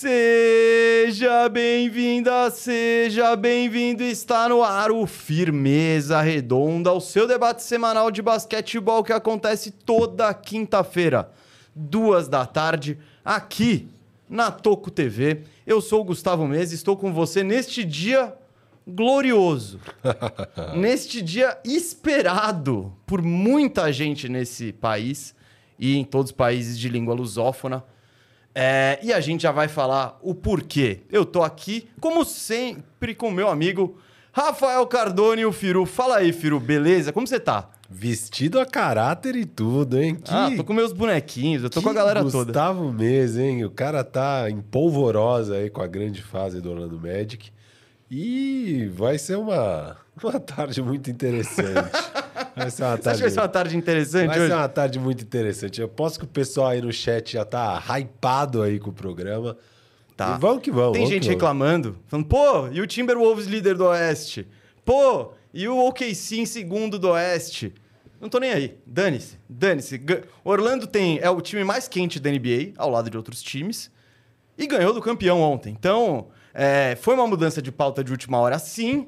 Seja bem-vinda, seja bem-vindo. Está no ar o Firmeza Redonda, o seu debate semanal de basquetebol que acontece toda quinta-feira, duas da tarde, aqui na Toco TV. Eu sou o Gustavo Mesa, estou com você neste dia glorioso, neste dia esperado por muita gente nesse país e em todos os países de língua lusófona. É, e a gente já vai falar o porquê. Eu tô aqui, como sempre, com meu amigo Rafael Cardone e o Firu. Fala aí, Firu, beleza? Como você tá? Vestido a caráter e tudo, hein? Que, ah, tô com meus bonequinhos, eu tô com a galera Gustavo toda. Gustavo Mesa, hein? O cara tá em polvorosa aí com a grande fase do Orlando Magic. E vai ser uma, uma tarde muito interessante. Vai ser uma tarde, Você acha que vai ser uma tarde interessante vai hoje? ser uma tarde muito interessante. Eu posso que o pessoal aí no chat já tá hypado aí com o programa. Tá. E vamos que vamos. Tem vamos gente reclamando, falando, pô, e o Timberwolves líder do Oeste? Pô, e o OKC em segundo do Oeste? Não tô nem aí. Dane-se, dane-se. Orlando tem é o time mais quente da NBA, ao lado de outros times, e ganhou do campeão ontem. Então, é, foi uma mudança de pauta de última hora, sim.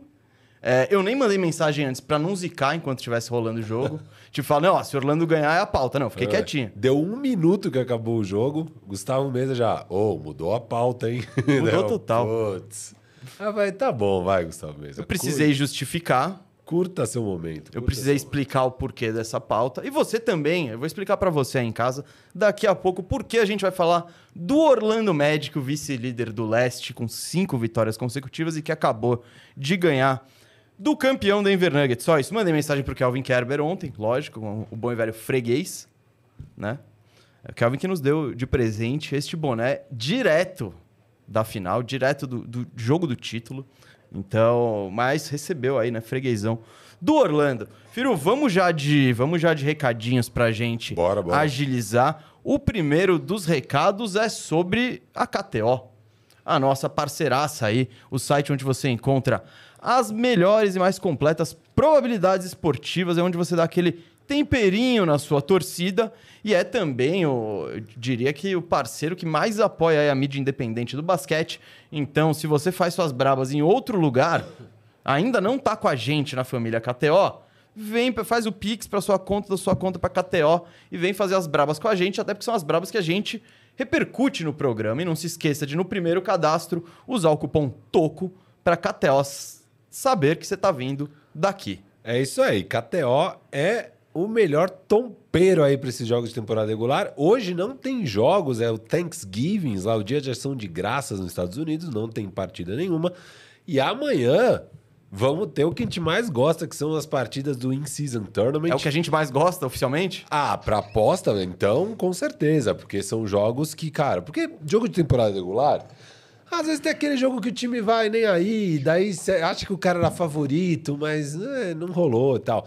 É, eu nem mandei mensagem antes para não zicar enquanto estivesse rolando o jogo. tipo, falar, não, ó, se Orlando ganhar é a pauta. Não, fiquei é, quietinho. Deu um minuto que acabou o jogo, Gustavo Mesa já, ô, oh, mudou a pauta, hein? Mudou total. Putz. Ah, vai, tá bom, vai, Gustavo Mesa. Eu precisei Curta. justificar. Curta seu momento. Eu precisei explicar momento. o porquê dessa pauta. E você também, eu vou explicar para você aí em casa daqui a pouco porque a gente vai falar do Orlando Magic, o vice-líder do leste, com cinco vitórias consecutivas e que acabou de ganhar do campeão Denver Nuggets. Só isso. Mandei mensagem pro Kelvin Kerber ontem, lógico, o bom e velho freguês, né? É o Kelvin que nos deu de presente este boné direto da final, direto do, do jogo do título. Então, mas recebeu aí, né, freguesão do Orlando. Firu, vamos já de, vamos já de recadinhos pra gente bora, bora. agilizar. O primeiro dos recados é sobre a KTO, a nossa parceiraça aí, o site onde você encontra as melhores e mais completas probabilidades esportivas, é onde você dá aquele temperinho na sua torcida e é também, o, eu diria que o parceiro que mais apoia a mídia independente do basquete. Então, se você faz suas brabas em outro lugar, ainda não está com a gente na família KTO, vem, faz o Pix para sua conta, da sua conta para KTO e vem fazer as brabas com a gente, até porque são as brabas que a gente repercute no programa. E não se esqueça de, no primeiro cadastro, usar o cupom TOCO para KTO saber que você está vindo daqui. É isso aí. KTO é o melhor tompeiro aí para esses jogos de temporada regular. Hoje não tem jogos, é o Thanksgiving, lá o dia de ação de graças nos Estados Unidos, não tem partida nenhuma. E amanhã vamos ter o que a gente mais gosta, que são as partidas do In-Season Tournament. É o que a gente mais gosta oficialmente? Ah, para aposta, então, com certeza, porque são jogos que, cara, porque jogo de temporada regular às vezes tem aquele jogo que o time vai nem aí, daí você acha que o cara era favorito, mas é, não rolou e tal.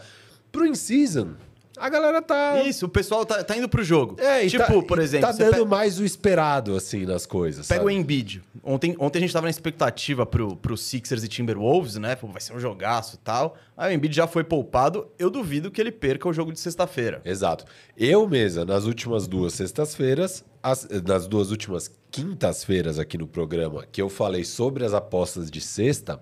Pro in-season, a galera tá. Isso, o pessoal tá, tá indo pro jogo. É, tipo, tá, por exemplo. Tá dando mais o esperado, assim, nas coisas. Pega sabe? o Embiid. Ontem, ontem a gente tava na expectativa pro, pro Sixers e Timberwolves, né? Pô, vai ser um jogaço e tal. Aí o Embiid já foi poupado. Eu duvido que ele perca o jogo de sexta-feira. Exato. Eu, mesa, nas últimas duas sextas-feiras, nas duas últimas quintas-feiras aqui no programa, que eu falei sobre as apostas de sexta,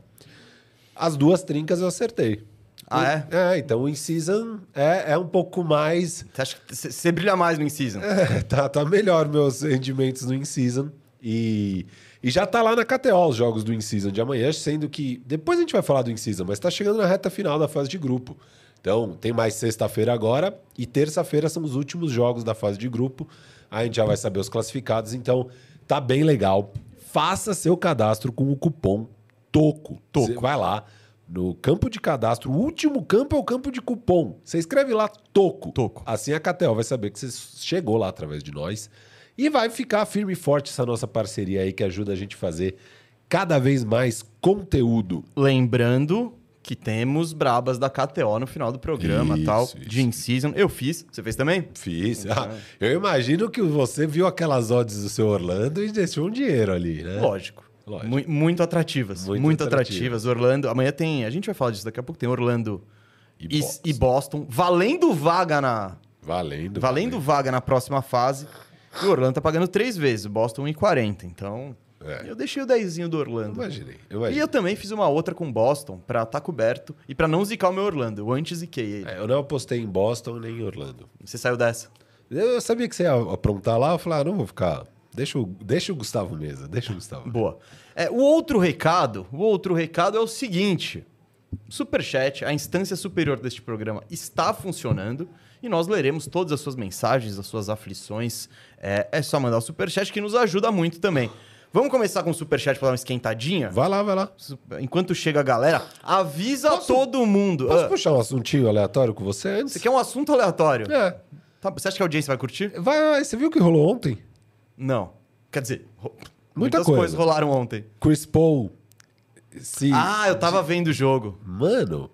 as duas trincas eu acertei. Ah, é? É, então o in-season é, é um pouco mais. Você acha que você brilha mais no in-season? É, tá, tá melhor meus rendimentos no in-season. E, e já tá lá na KTO os jogos do in-season de amanhã, sendo que. Depois a gente vai falar do in-season, mas tá chegando na reta final da fase de grupo. Então, tem mais sexta-feira agora e terça-feira são os últimos jogos da fase de grupo. Aí a gente já vai saber os classificados. Então, tá bem legal. Faça seu cadastro com o cupom TOCO. TOCO. Você vai lá no campo de cadastro. O último campo é o campo de cupom. Você escreve lá TOCO. TOCO. Assim a KTO vai saber que você chegou lá através de nós. E vai ficar firme e forte essa nossa parceria aí que ajuda a gente a fazer cada vez mais conteúdo. Lembrando que temos brabas da KTO no final do programa, isso, tal, isso. de in-season. Eu fiz. Você fez também? Fiz. Ah, eu imagino que você viu aquelas odds do seu Orlando e deixou um dinheiro ali, né? Lógico. Mu muito atrativas. Muito, muito atrativas. atrativas. Orlando. Amanhã tem. A gente vai falar disso daqui a pouco. Tem Orlando e, e, Boston. e Boston. Valendo vaga na. Valendo. Valendo vaga na próxima fase. E o Orlando tá pagando três vezes. Boston 1,40. Então. É. Eu deixei o 10 do Orlando. Imaginei, E imaginei. eu também fiz uma outra com Boston pra estar coberto e pra não zicar o meu Orlando. Eu antes ziquei ele. É, eu não apostei em Boston nem em Orlando. Você saiu dessa. Eu sabia que você ia aprontar lá, eu falei, ah, não vou ficar. Deixa o, deixa o Gustavo Mesa, deixa o Gustavo. Boa. É, o outro recado, o outro recado é o seguinte: Superchat, a instância superior deste programa, está funcionando e nós leremos todas as suas mensagens, as suas aflições. É, é só mandar o Superchat que nos ajuda muito também. Vamos começar com o Superchat para dar uma esquentadinha? Vai lá, vai lá. Enquanto chega a galera, avisa Posso- todo mundo. Posso Ah, puxar um assuntinho aleatório com você antes? você quer um assunto aleatório? É. Tá, você acha que a audiência vai curtir? Vai, vai, você viu o que rolou ontem? Não. Quer dizer, Muita muitas coisa. coisas rolaram ontem. Chris Paul. Se... Ah, eu tava vendo o jogo. Mano,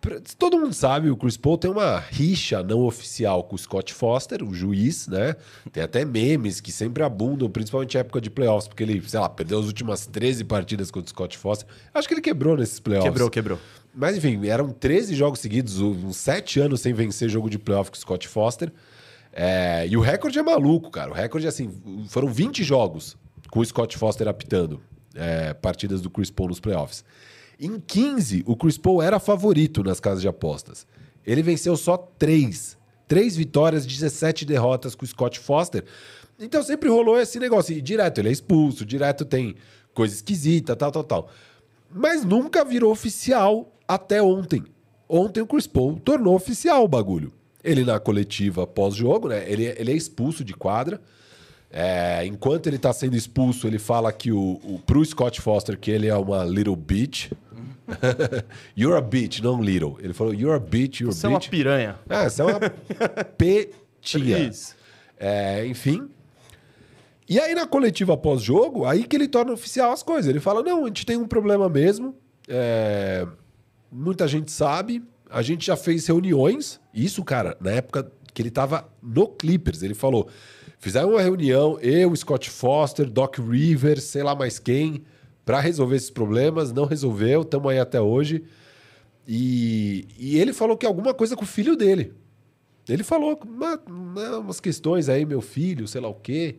pra- todo mundo sabe, o Chris Paul tem uma rixa não oficial com o Scott Foster, o juiz, né? Tem até memes que sempre abundam, principalmente em época de playoffs, porque ele, sei lá, perdeu as últimas 13 partidas contra o Scott Foster. Acho que ele quebrou nesses playoffs. Quebrou, quebrou. Mas enfim, eram 13 jogos seguidos, uns 7 anos sem vencer jogo de playoff com o Scott Foster. É, e o recorde é maluco, cara. O recorde, assim, foram 20 jogos com o Scott Foster apitando é, partidas do Chris Paul nos playoffs. Em 15, o Chris Paul era favorito nas casas de apostas. Ele venceu só 3. 3 vitórias, 17 derrotas com o Scott Foster. Então sempre rolou esse negócio. E direto ele é expulso, direto tem coisa esquisita, tal, tal, tal. Mas nunca virou oficial até ontem. Ontem o Chris Paul tornou oficial o bagulho. Ele na coletiva pós-jogo, né? Ele, ele é expulso de quadra. É, enquanto ele tá sendo expulso, ele fala que o, o pro Scott Foster que ele é uma little bitch. you're a bitch, não little. Ele falou, you're a bitch, you're Você a é uma bitch. piranha. É, você é uma petinha. É, enfim. E aí, na coletiva pós-jogo, aí que ele torna oficial as coisas. Ele fala: não, a gente tem um problema mesmo. é, muita gente sabe. A gente já fez reuniões. Isso, cara, na época que ele tava no Clippers. Ele falou: fizeram uma reunião, eu, Scott Foster, Doc Rivers, sei lá mais quem, para resolver esses problemas. Não resolveu, estamos aí até hoje. E, e ele falou que alguma coisa com o filho dele. Ele falou uma, uma- umas questões aí, meu filho, sei lá o quê.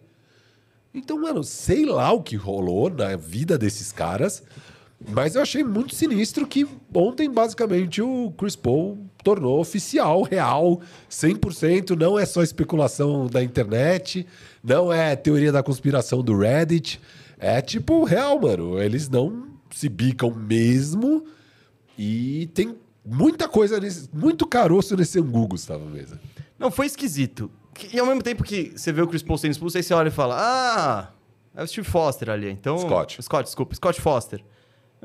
Então, mano, sei lá o que rolou na vida desses caras, mas eu achei muito sinistro que ontem, basicamente, o Chris Paul tornou oficial, real, 100%. Não é só especulação da internet, não é teoria da conspiração do Reddit. É tipo real, mano. Eles não se bicam mesmo e tem muita coisa, nesse, muito caroço nesse angu, Gustavo Mesa. Não, foi esquisito. E ao mesmo tempo que você vê o Chris Paul sendo expulso, aí você olha e fala: Ah, é o Steve Foster ali. Então, Scott. Scott, desculpa, Scott Foster.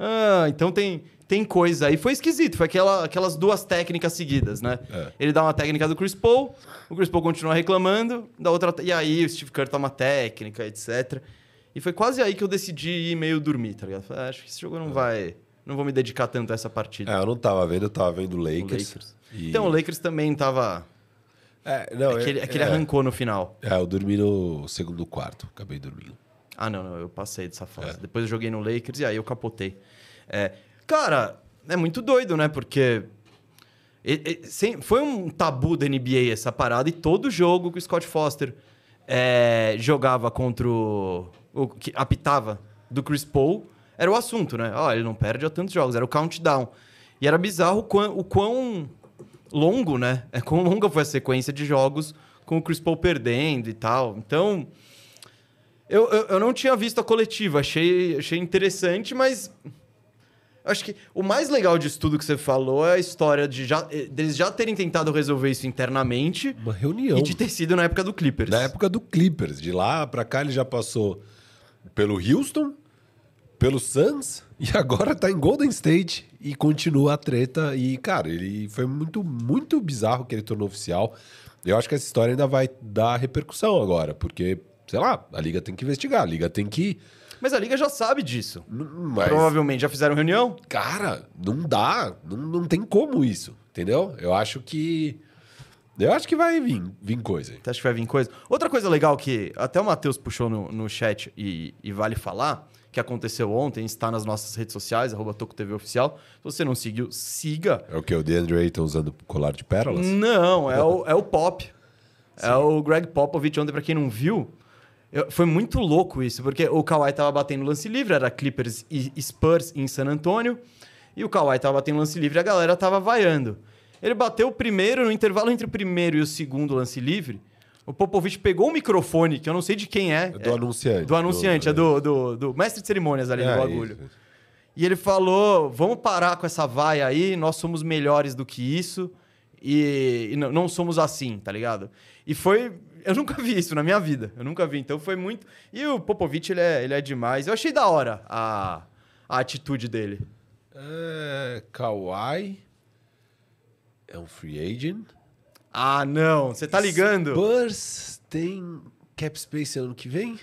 Ah, então tem, tem coisa aí. Foi esquisito, foi aquela, aquelas duas técnicas seguidas, né? É. Ele dá uma técnica do Chris Paul, o Chris Paul continua reclamando, da outra. E aí o Steve Kerr toma técnica, etc. E foi quase aí que eu decidi ir meio dormir, tá ligado? Falei, ah, acho que esse jogo não vai. Não vou me dedicar tanto a essa partida. É, eu não tava vendo, eu tava vendo o O Lakers. Lakers. E- Então o Lakers também tava. É, não, Aquele, é, aquele é. arrancou no final. É, eu dormi no segundo quarto, acabei dormindo. Ah, não, não, eu passei dessa fase. É. Depois eu joguei no Lakers e aí eu capotei. É, cara, é muito doido, né? Porque e- e- sem- foi um tabu da NBA essa parada e todo jogo que o Scott Foster é, jogava contra o, o que apitava do Chris Paul era o assunto, né? Ó, ele não perde há tantos jogos, era o countdown. E era bizarro o quão, o quão longo, né? É quão longa foi a sequência de jogos com o Chris Paul perdendo e tal. Então, eu, eu, eu não tinha visto a coletiva, achei, achei interessante, mas. Acho que o mais legal disso tudo que você falou é a história de já, eh, deles já terem tentado resolver isso internamente Uma reunião. e de ter sido na época do Clippers. Na época do Clippers, de lá pra cá ele já passou pelo Houston, pelo Suns e agora tá em Golden State e continua a treta. E, cara, ele foi muito, muito bizarro que ele tornou oficial. Eu acho que essa história ainda vai dar repercussão agora, porque, sei lá, a liga tem que investigar, a liga tem que. Mas a liga já sabe disso. Mas, Provavelmente já fizeram reunião. cara, não dá, não, não tem como isso, entendeu? Eu acho que. Eu acho que vai vir, vir coisa. Você acha que vai vir coisa? Outra coisa legal que até o Matheus puxou no, no chat e, e vale falar, que aconteceu ontem, está nas nossas redes sociais, arroba TV Oficial. Se você não seguiu, siga. É o que? O DeAndre Ayton usando colar de pérolas? Não, é o, é o Pop. É o Greg Popovich. Ontem, pra quem não viu, Eu- foi muito louco isso, porque o Kawhi tava batendo lance livre, era Clippers e Spurs em San Antônio, e o Kawhi tava batendo lance livre e a galera tava vaiando. Ele bateu o primeiro, no intervalo entre o primeiro e o segundo lance livre, o Popovich pegou o microfone, que eu não sei de quem é. Do é, anunciante. Do anunciante, é do, do, do mestre de cerimônias ali É, no bagulho. isso. E ele falou: vamos parar com essa vaia aí, nós somos melhores do que isso e, e não, não somos assim, tá ligado? E foi. Eu nunca vi isso na minha vida. Eu nunca vi. Então foi muito. E o Popovich, ele é, ele é demais. Eu achei da hora a, a atitude dele. É, Kawhi é um free agent. Ah, não. Você tá ligando? Spurs tem cap space ano que vem?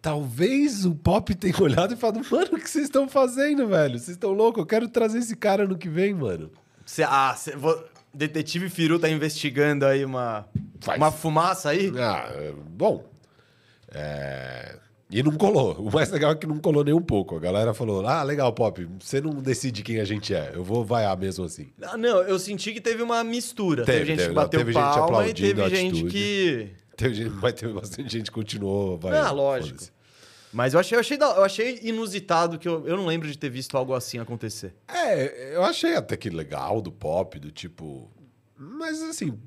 Talvez o Pop tenha olhado e falado, mano, o que vocês estão fazendo, velho? Vocês estão loucos? Eu quero trazer esse cara ano que vem, mano. Cê, ah, cê, vo- Detetive Firu tá investigando aí uma, Faz. uma fumaça aí? Ah, bom. É, E não colou. O mais legal é que não colou nem um pouco. A galera falou: ah, legal, Pop, você não decide quem a gente é. Eu vou vaiar mesmo assim. Ah, não, eu senti que teve uma mistura. Teve, Teve, gente teve, que não, bateu teve gente palma e aplaudindo teve a gente que. Teve gente, mas teve bastante gente que continuou vaiando. Ah, lógico. Mas eu achei, eu achei, eu achei inusitado que eu, eu não lembro de ter visto algo assim acontecer. É, eu achei até que legal do pop, do tipo. Mas assim,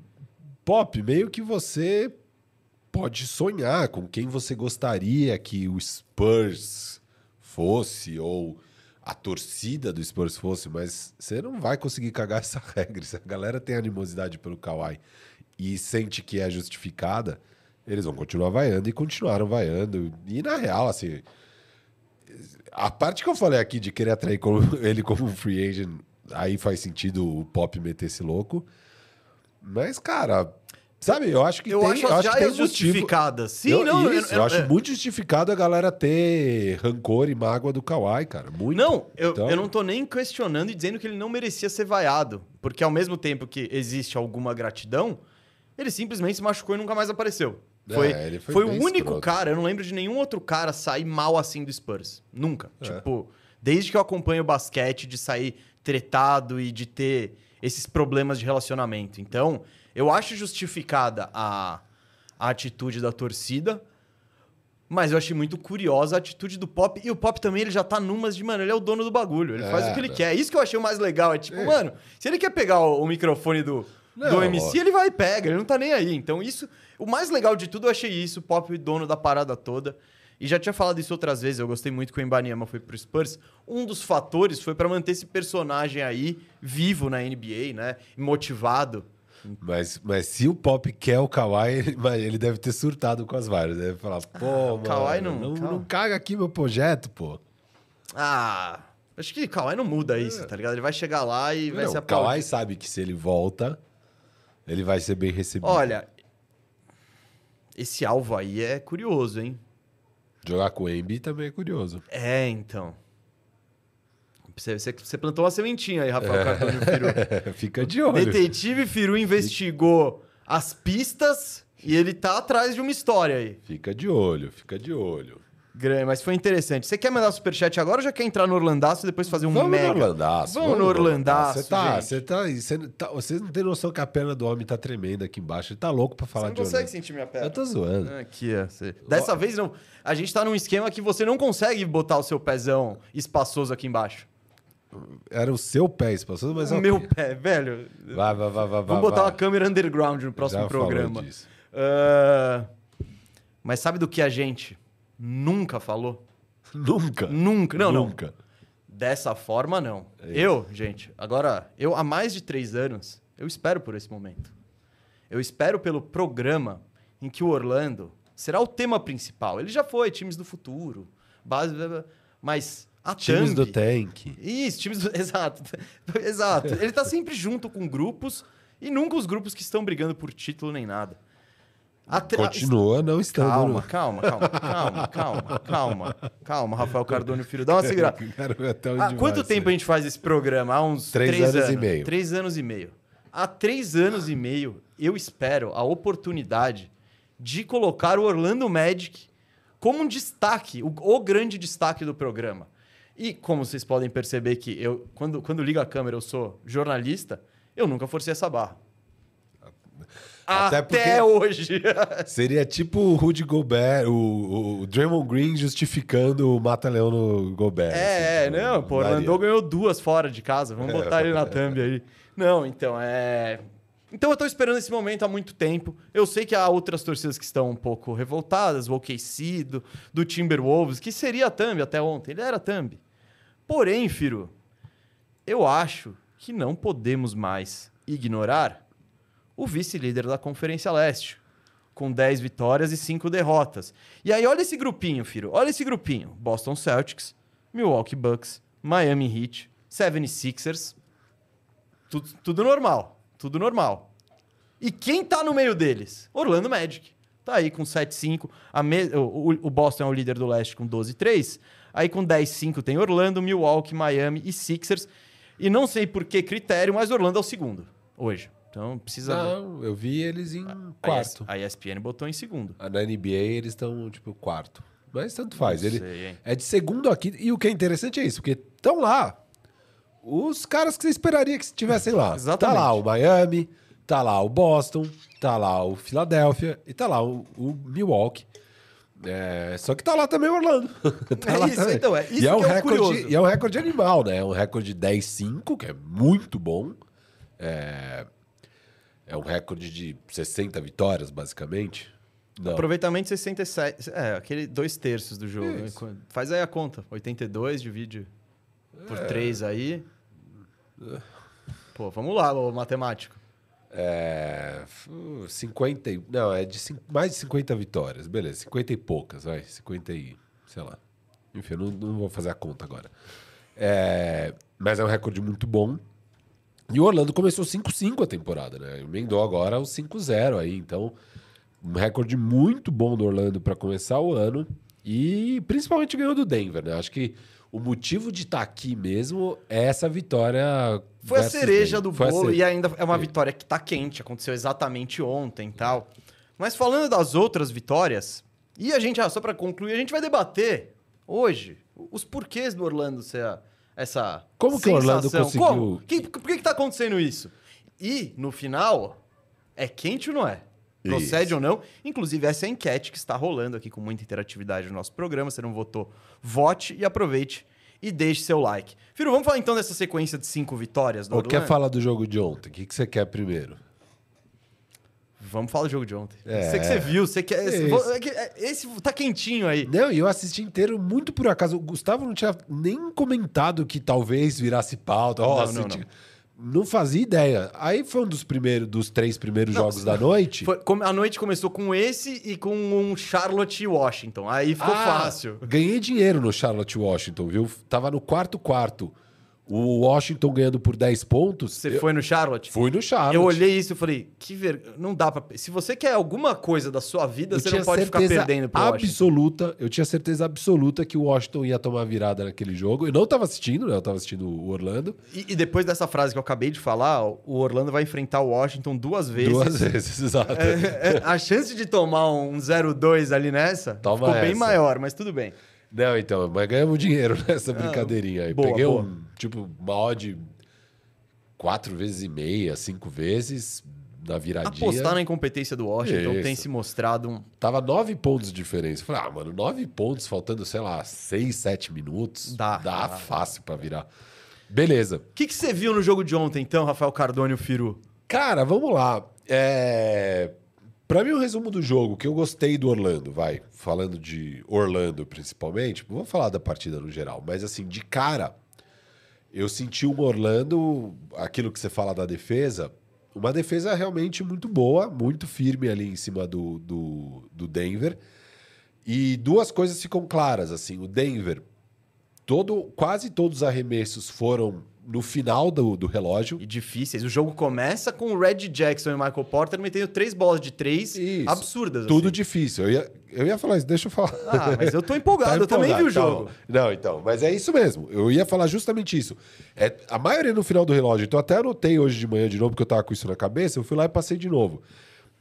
pop, meio que você pode sonhar com quem você gostaria que o Spurs fosse, ou a torcida do Spurs fosse, mas você não vai conseguir cagar essa regra. Se a galera tem animosidade pelo Kawhi e sente que é justificada, eles vão continuar vaiando e continuaram vaiando. E na real, assim, a parte que eu falei aqui de querer atrair como- ele como um free agent, aí faz sentido o Pop meter esse louco. Mas, cara, sabe, eu acho que Eu tem, acho eu acho que tem motivo. justificadas. Sim, eu, não. isso, eu, acho muito justificado a galera ter rancor e mágoa do Kawhi, cara. Muito. Não, eu, Então- eu não tô nem questionando e dizendo que ele não merecia ser vaiado. Porque ao mesmo tempo que existe alguma gratidão, ele simplesmente se machucou e nunca mais apareceu. É, Foi, ele foi foi, o único escroto. cara, eu não lembro de nenhum outro cara sair mal assim do Spurs. Nunca. É. Tipo, desde que eu acompanho o basquete, de sair tretado e de ter esses problemas de relacionamento. Então, eu acho justificada a, a atitude da torcida. Mas eu achei muito curiosa a atitude do Pop. E o Pop também, ele já tá numas de, mano, ele é o dono do bagulho. Ele É, faz o que ele né? quer. Isso que eu achei o mais legal. É tipo, É. mano, se ele quer pegar o, o microfone do, do Não, MC, ó. ele vai e pega. Ele não tá nem aí. Então, isso... O mais legal de tudo, eu achei isso. O Pop, dono da parada toda. E já tinha falado isso outras vezes. Eu gostei muito que o Embanyama foi pro Spurs. Um dos fatores foi pra manter esse personagem aí vivo na NBA, né? Motivado. Mas, mas se o Pop quer o Kawhi, ele, deve ter surtado com as várias. Deve falar, pô, o mano, Kawhi não- não, Kawhi- não caga aqui meu projeto, pô. Ah... Acho que Kawhi não muda isso, tá ligado? Ele vai chegar lá e vai Não, se o Kawhi sabe que se ele volta, ele vai ser bem recebido. Olha, esse alvo aí é curioso, hein? Jogar com o Embi também é curioso. É, então. Você, você, plantou uma sementinha aí, Rafael Firu. Fica de olho. Detetive Firu investigou as pistas e ele tá atrás de uma história aí. Fica de olho, fica de olho. Grande, mas foi interessante. Você quer mandar superchat agora ou já quer entrar no Orlandaço e depois fazer um vamos mega? no Orlandaço. Vamos no Orlandaço, Você tá, você tá, você tá, você não tem noção que a perna do homem tá tremenda aqui embaixo. Ele tá louco pra Você falar não de consegue Orlando. sentir minha perna. Eu tô zoando. Aqui, ó. Você... Dessa vez não. A gente tá num esquema que você não consegue botar o seu pezão espaçoso aqui embaixo. Era o seu pé espaçoso, mas o ok. meu pé, velho. Vai, vai, vai, vai. Vamos vai, botar vai. uma câmera underground no próximo Já falou programa. disso. Ah, Mas sabe do que a gente nunca falou? Nunca. Nunca. Não, não. Nunca. Dessa forma, não. É Eu, gente, agora, eu há mais de três anos, eu espero por esse momento. Eu espero pelo programa em que o Orlando será o tema principal. Ele já foi, times do futuro, base, mas a Times do thumb- Tank. Isso, times do... Exato. Exato. Ele tá sempre junto com grupos e nunca os grupos que estão brigando por título nem nada. Continua não estando. Calma, calma, calma, calma, calma, calma, calma, Rafael Cardone Filho, dá uma segurada. Onde Há quanto tempo a gente faz esse programa? Há uns Três três, anos e meio. Três anos e meio. Há três anos e meio, eu espero a oportunidade de colocar o Orlando Magic como um destaque, o, o grande destaque do programa. E como vocês podem perceber que eu, quando, quando ligo a câmera, eu sou jornalista, eu nunca forcei essa barra. Até, Até hoje. Seria tipo o Rudy Gobert, o, o Draymond Green justificando o Mata-Leão no Gobert. É, assim, é, não, pô. Orlando ganhou duas fora de casa. Vamos botar ele na thumb aí. Não, então, é. Então eu tô esperando esse momento há muito tempo. Eu sei que há outras torcidas que estão um pouco revoltadas, o OKC, do, do Timberwolves, que seria a thumb até ontem. Ele era a thumb. Porém, Firo, eu acho que não podemos mais ignorar o vice-líder da Conferência Leste, com 10 vitórias e 5 derrotas. E aí, olha esse grupinho, Firo. Olha esse grupinho. Boston Celtics, Milwaukee Bucks, Miami Heat, 76ers. Tudo, tudo normal. Tudo normal. E quem tá no meio deles? Orlando Magic. Tá aí com 7-5. A me- o Boston é o líder do leste com 12-3. Aí com 10-5 tem Orlando, Milwaukee, Miami e Sixers. E não sei por que critério, mas Orlando é o segundo hoje. Então precisa. Não, eu vi eles em A quarto. A ESPN botou em segundo. Na NBA eles estão, tipo, quarto. Mas tanto faz. Não Ele sei, é de segundo aqui. E o que é interessante é isso, porque estão lá os caras que você esperaria que estivessem lá. Exatamente. Tá lá o Miami, tá lá o Boston, tá lá o Philadelphia e tá lá o, o Milwaukee. É, só que tá lá também o Orlando. Tá É isso, também. então, é isso e é um é recorde. E é um recorde animal, né? É um recorde 10-5, que é muito bom. É, é um recorde de 60 vitórias, basicamente. Não. Aproveitamento 67. É, aquele dois terços do jogo. né? Isso. Faz aí a conta. 82 divide por 3 aí. Pô, vamos lá, ô matemático. É. uh, 50. e- Não, é de mais de 50 vitórias. Beleza, 50 e poucas, vai. 50 e. sei lá. Enfim, eu não, não vou fazer a conta agora. É, mas é um recorde muito bom. E o Orlando começou 5-5 a temporada, né? Emendou agora o 5-0 aí. Então, um recorde muito bom do Orlando para começar o ano. E principalmente ganhou do Denver, né? Acho que o motivo de estar aqui mesmo é essa vitória. Foi a cereja Denver. do bolo cere- e ainda é uma vitória que tá quente, aconteceu exatamente ontem e tal. Mas falando das outras vitórias, e a gente, ah, só pra concluir, a gente vai debater hoje os porquês do Orlando ser a- essa Como que o Orlando sensação. conseguiu- Como? Que- por que que tá acontecendo isso? E, no final, é quente ou não é? Procede Isso. ou não? Inclusive, essa é a enquete que está rolando aqui com muita interatividade no nosso programa. Você não votou, vote e aproveite e deixe seu like. Firo, vamos falar então dessa sequência de cinco vitórias do Ou Orlando? quer falar do jogo de ontem? O que, que você quer primeiro? Vamos falar do jogo de ontem. É. Sei que você viu, você quer. Esse, é que- é- esse tá quentinho aí. Não, e eu assisti inteiro muito por acaso. O Gustavo não tinha nem comentado que talvez virasse pauta. Ó, Não, não, assisti- não fazia ideia. Aí foi um dos primeiros, dos três primeiros jogos da noite. Foi- a noite começou com esse e com um Charlotte Washington. Aí ficou Ah, fácil. Ganhei dinheiro no Charlotte Washington, viu? Tava no quarto quarto. O Washington ganhando por 10 pontos. Você eu foi no Charlotte? fui no Charlotte. Eu olhei isso e falei, que ver... não dá pra. Se você quer alguma coisa da sua vida, Eu você não pode ficar perdendo pro Washington. absoluta, eu tinha certeza absoluta que o Washington ia tomar virada naquele jogo. Eu não tava assistindo, né? Eu tava assistindo o Orlando. E, e depois dessa frase que eu acabei de falar, o Orlando vai enfrentar o Washington duas vezes. Duas vezes, exato. É, é, a chance de tomar um 0-2 ali nessa Toma ficou bem essa. maior, mas tudo bem. Não, então, mas ganhamos dinheiro nessa brincadeirinha aí. boa, Peguei boa. um, tipo, uma odd quatro vezes e meia, cinco vezes na viradinha. Apostar na incompetência do Washington Isso. tem se mostrado um. Tava nove pontos de diferença. Falei, ah, mano, nove pontos faltando, sei lá, seis, sete minutos. Dá, Dá, dá. fácil pra virar. Beleza. O que, que você viu no jogo de ontem, então, Rafael Cardone e o Firu? Cara, vamos lá. É... Pra mim, o resumo do jogo, que eu gostei do Orlando, vai. Falando de Orlando, principalmente. Vou falar da partida no geral. Mas, assim, de cara, eu senti um Orlando, aquilo que você fala da defesa, uma defesa realmente muito boa, muito firme ali em cima do, do, do Denver. E duas coisas ficam claras, assim. O Denver, todo, quase todos os arremessos foram no final do, do relógio. E difíceis. O jogo começa com o Red Jackson e o Michael Porter metendo três bolas de três Isso. absurdas. Tudo assim. difícil. Eu ia, eu ia falar isso, deixa eu falar. Ah, mas eu tô empolgado, Tá eu também vi o empolgado, tá jogo. bom. Não, então, mas é isso mesmo. Eu ia falar justamente isso. É, a maioria no final do relógio, então até anotei hoje de manhã de novo, porque eu tava com isso na cabeça, eu fui lá e passei de novo.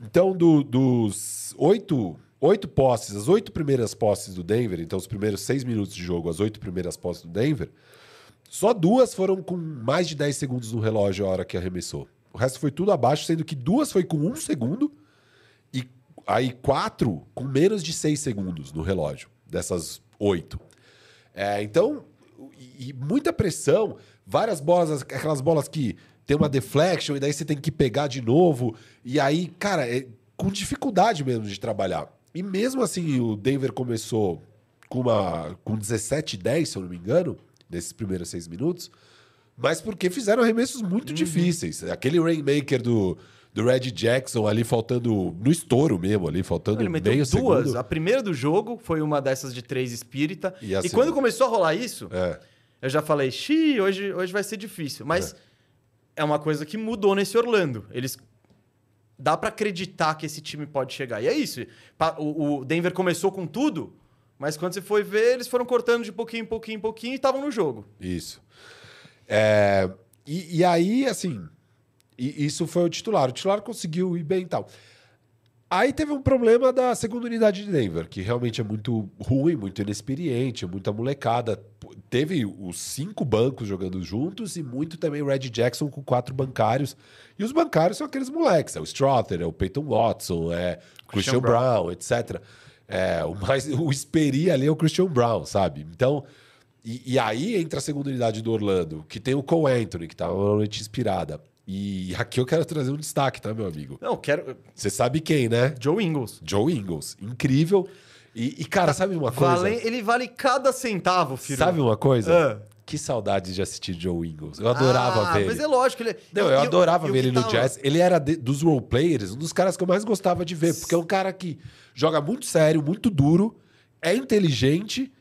Então, do- dos oito, oito posses, as oito primeiras posses do Denver, então os primeiros seis minutos de jogo, as oito primeiras posses do Denver, só duas foram com mais de 10 segundos no relógio a hora que arremessou. O resto foi tudo abaixo, sendo que duas foi com um segundo Aí quatro com menos de seis segundos no relógio, dessas oito. É, então, e, e muita pressão, várias bolas, aquelas bolas que tem uma deflection e daí você tem que pegar de novo. E aí, cara, é com dificuldade mesmo de trabalhar. E mesmo assim, o Denver começou com, uma, com 17 10, se eu não me engano, nesses primeiros seis minutos, mas porque fizeram arremessos muito uhum. difíceis. Aquele Rainmaker do, do Red Jackson ali faltando no estouro mesmo, ali faltando Ele meio duas. Segundo. A primeira do jogo foi uma dessas de três espírita. E, e quando começou a rolar isso, é. eu já falei, xiii, hoje, hoje vai ser difícil. Mas é. é uma coisa que mudou nesse Orlando. Eles dá para acreditar que esse time pode chegar. E é isso. O Denver começou com tudo, mas quando você foi ver, eles foram cortando de pouquinho em pouquinho em pouquinho e estavam no jogo. Isso. É, e, e, aí, assim, isso foi o titular. O titular conseguiu ir bem e tal. Aí teve um problema da segunda unidade de Denver, que realmente é muito ruim, muito inexperiente, muita molecada. Teve os cinco bancos jogando juntos e muito também Red Jackson com quatro bancários. E os bancários são aqueles moleques: é o Strother, é o Peyton Watson, é o Christian, Brown, Brown, etc. É, o, mais, o Esperi ali é o Christian Brown, sabe? Então, e, e, aí entra a segunda unidade do Orlando, que tem o Cole Anthony, que tá uma noite inspirada. E aqui eu quero trazer um destaque, tá, meu amigo? Não, quero. Você sabe quem, né? Joe Ingles. Joe Ingles. Incrível. E, e cara, sabe uma coisa? Vale, ele vale cada centavo, filho. Sabe uma coisa? Uh. Que saudade de assistir Joe Ingles. Eu adorava ah, ver. Mas é lógico, ele. Não, eu, eu adorava eu, ver ele no tava... jazz. Ele era de, dos role players, um dos caras que eu mais gostava de ver, porque é um cara que joga muito sério, muito duro, é inteligente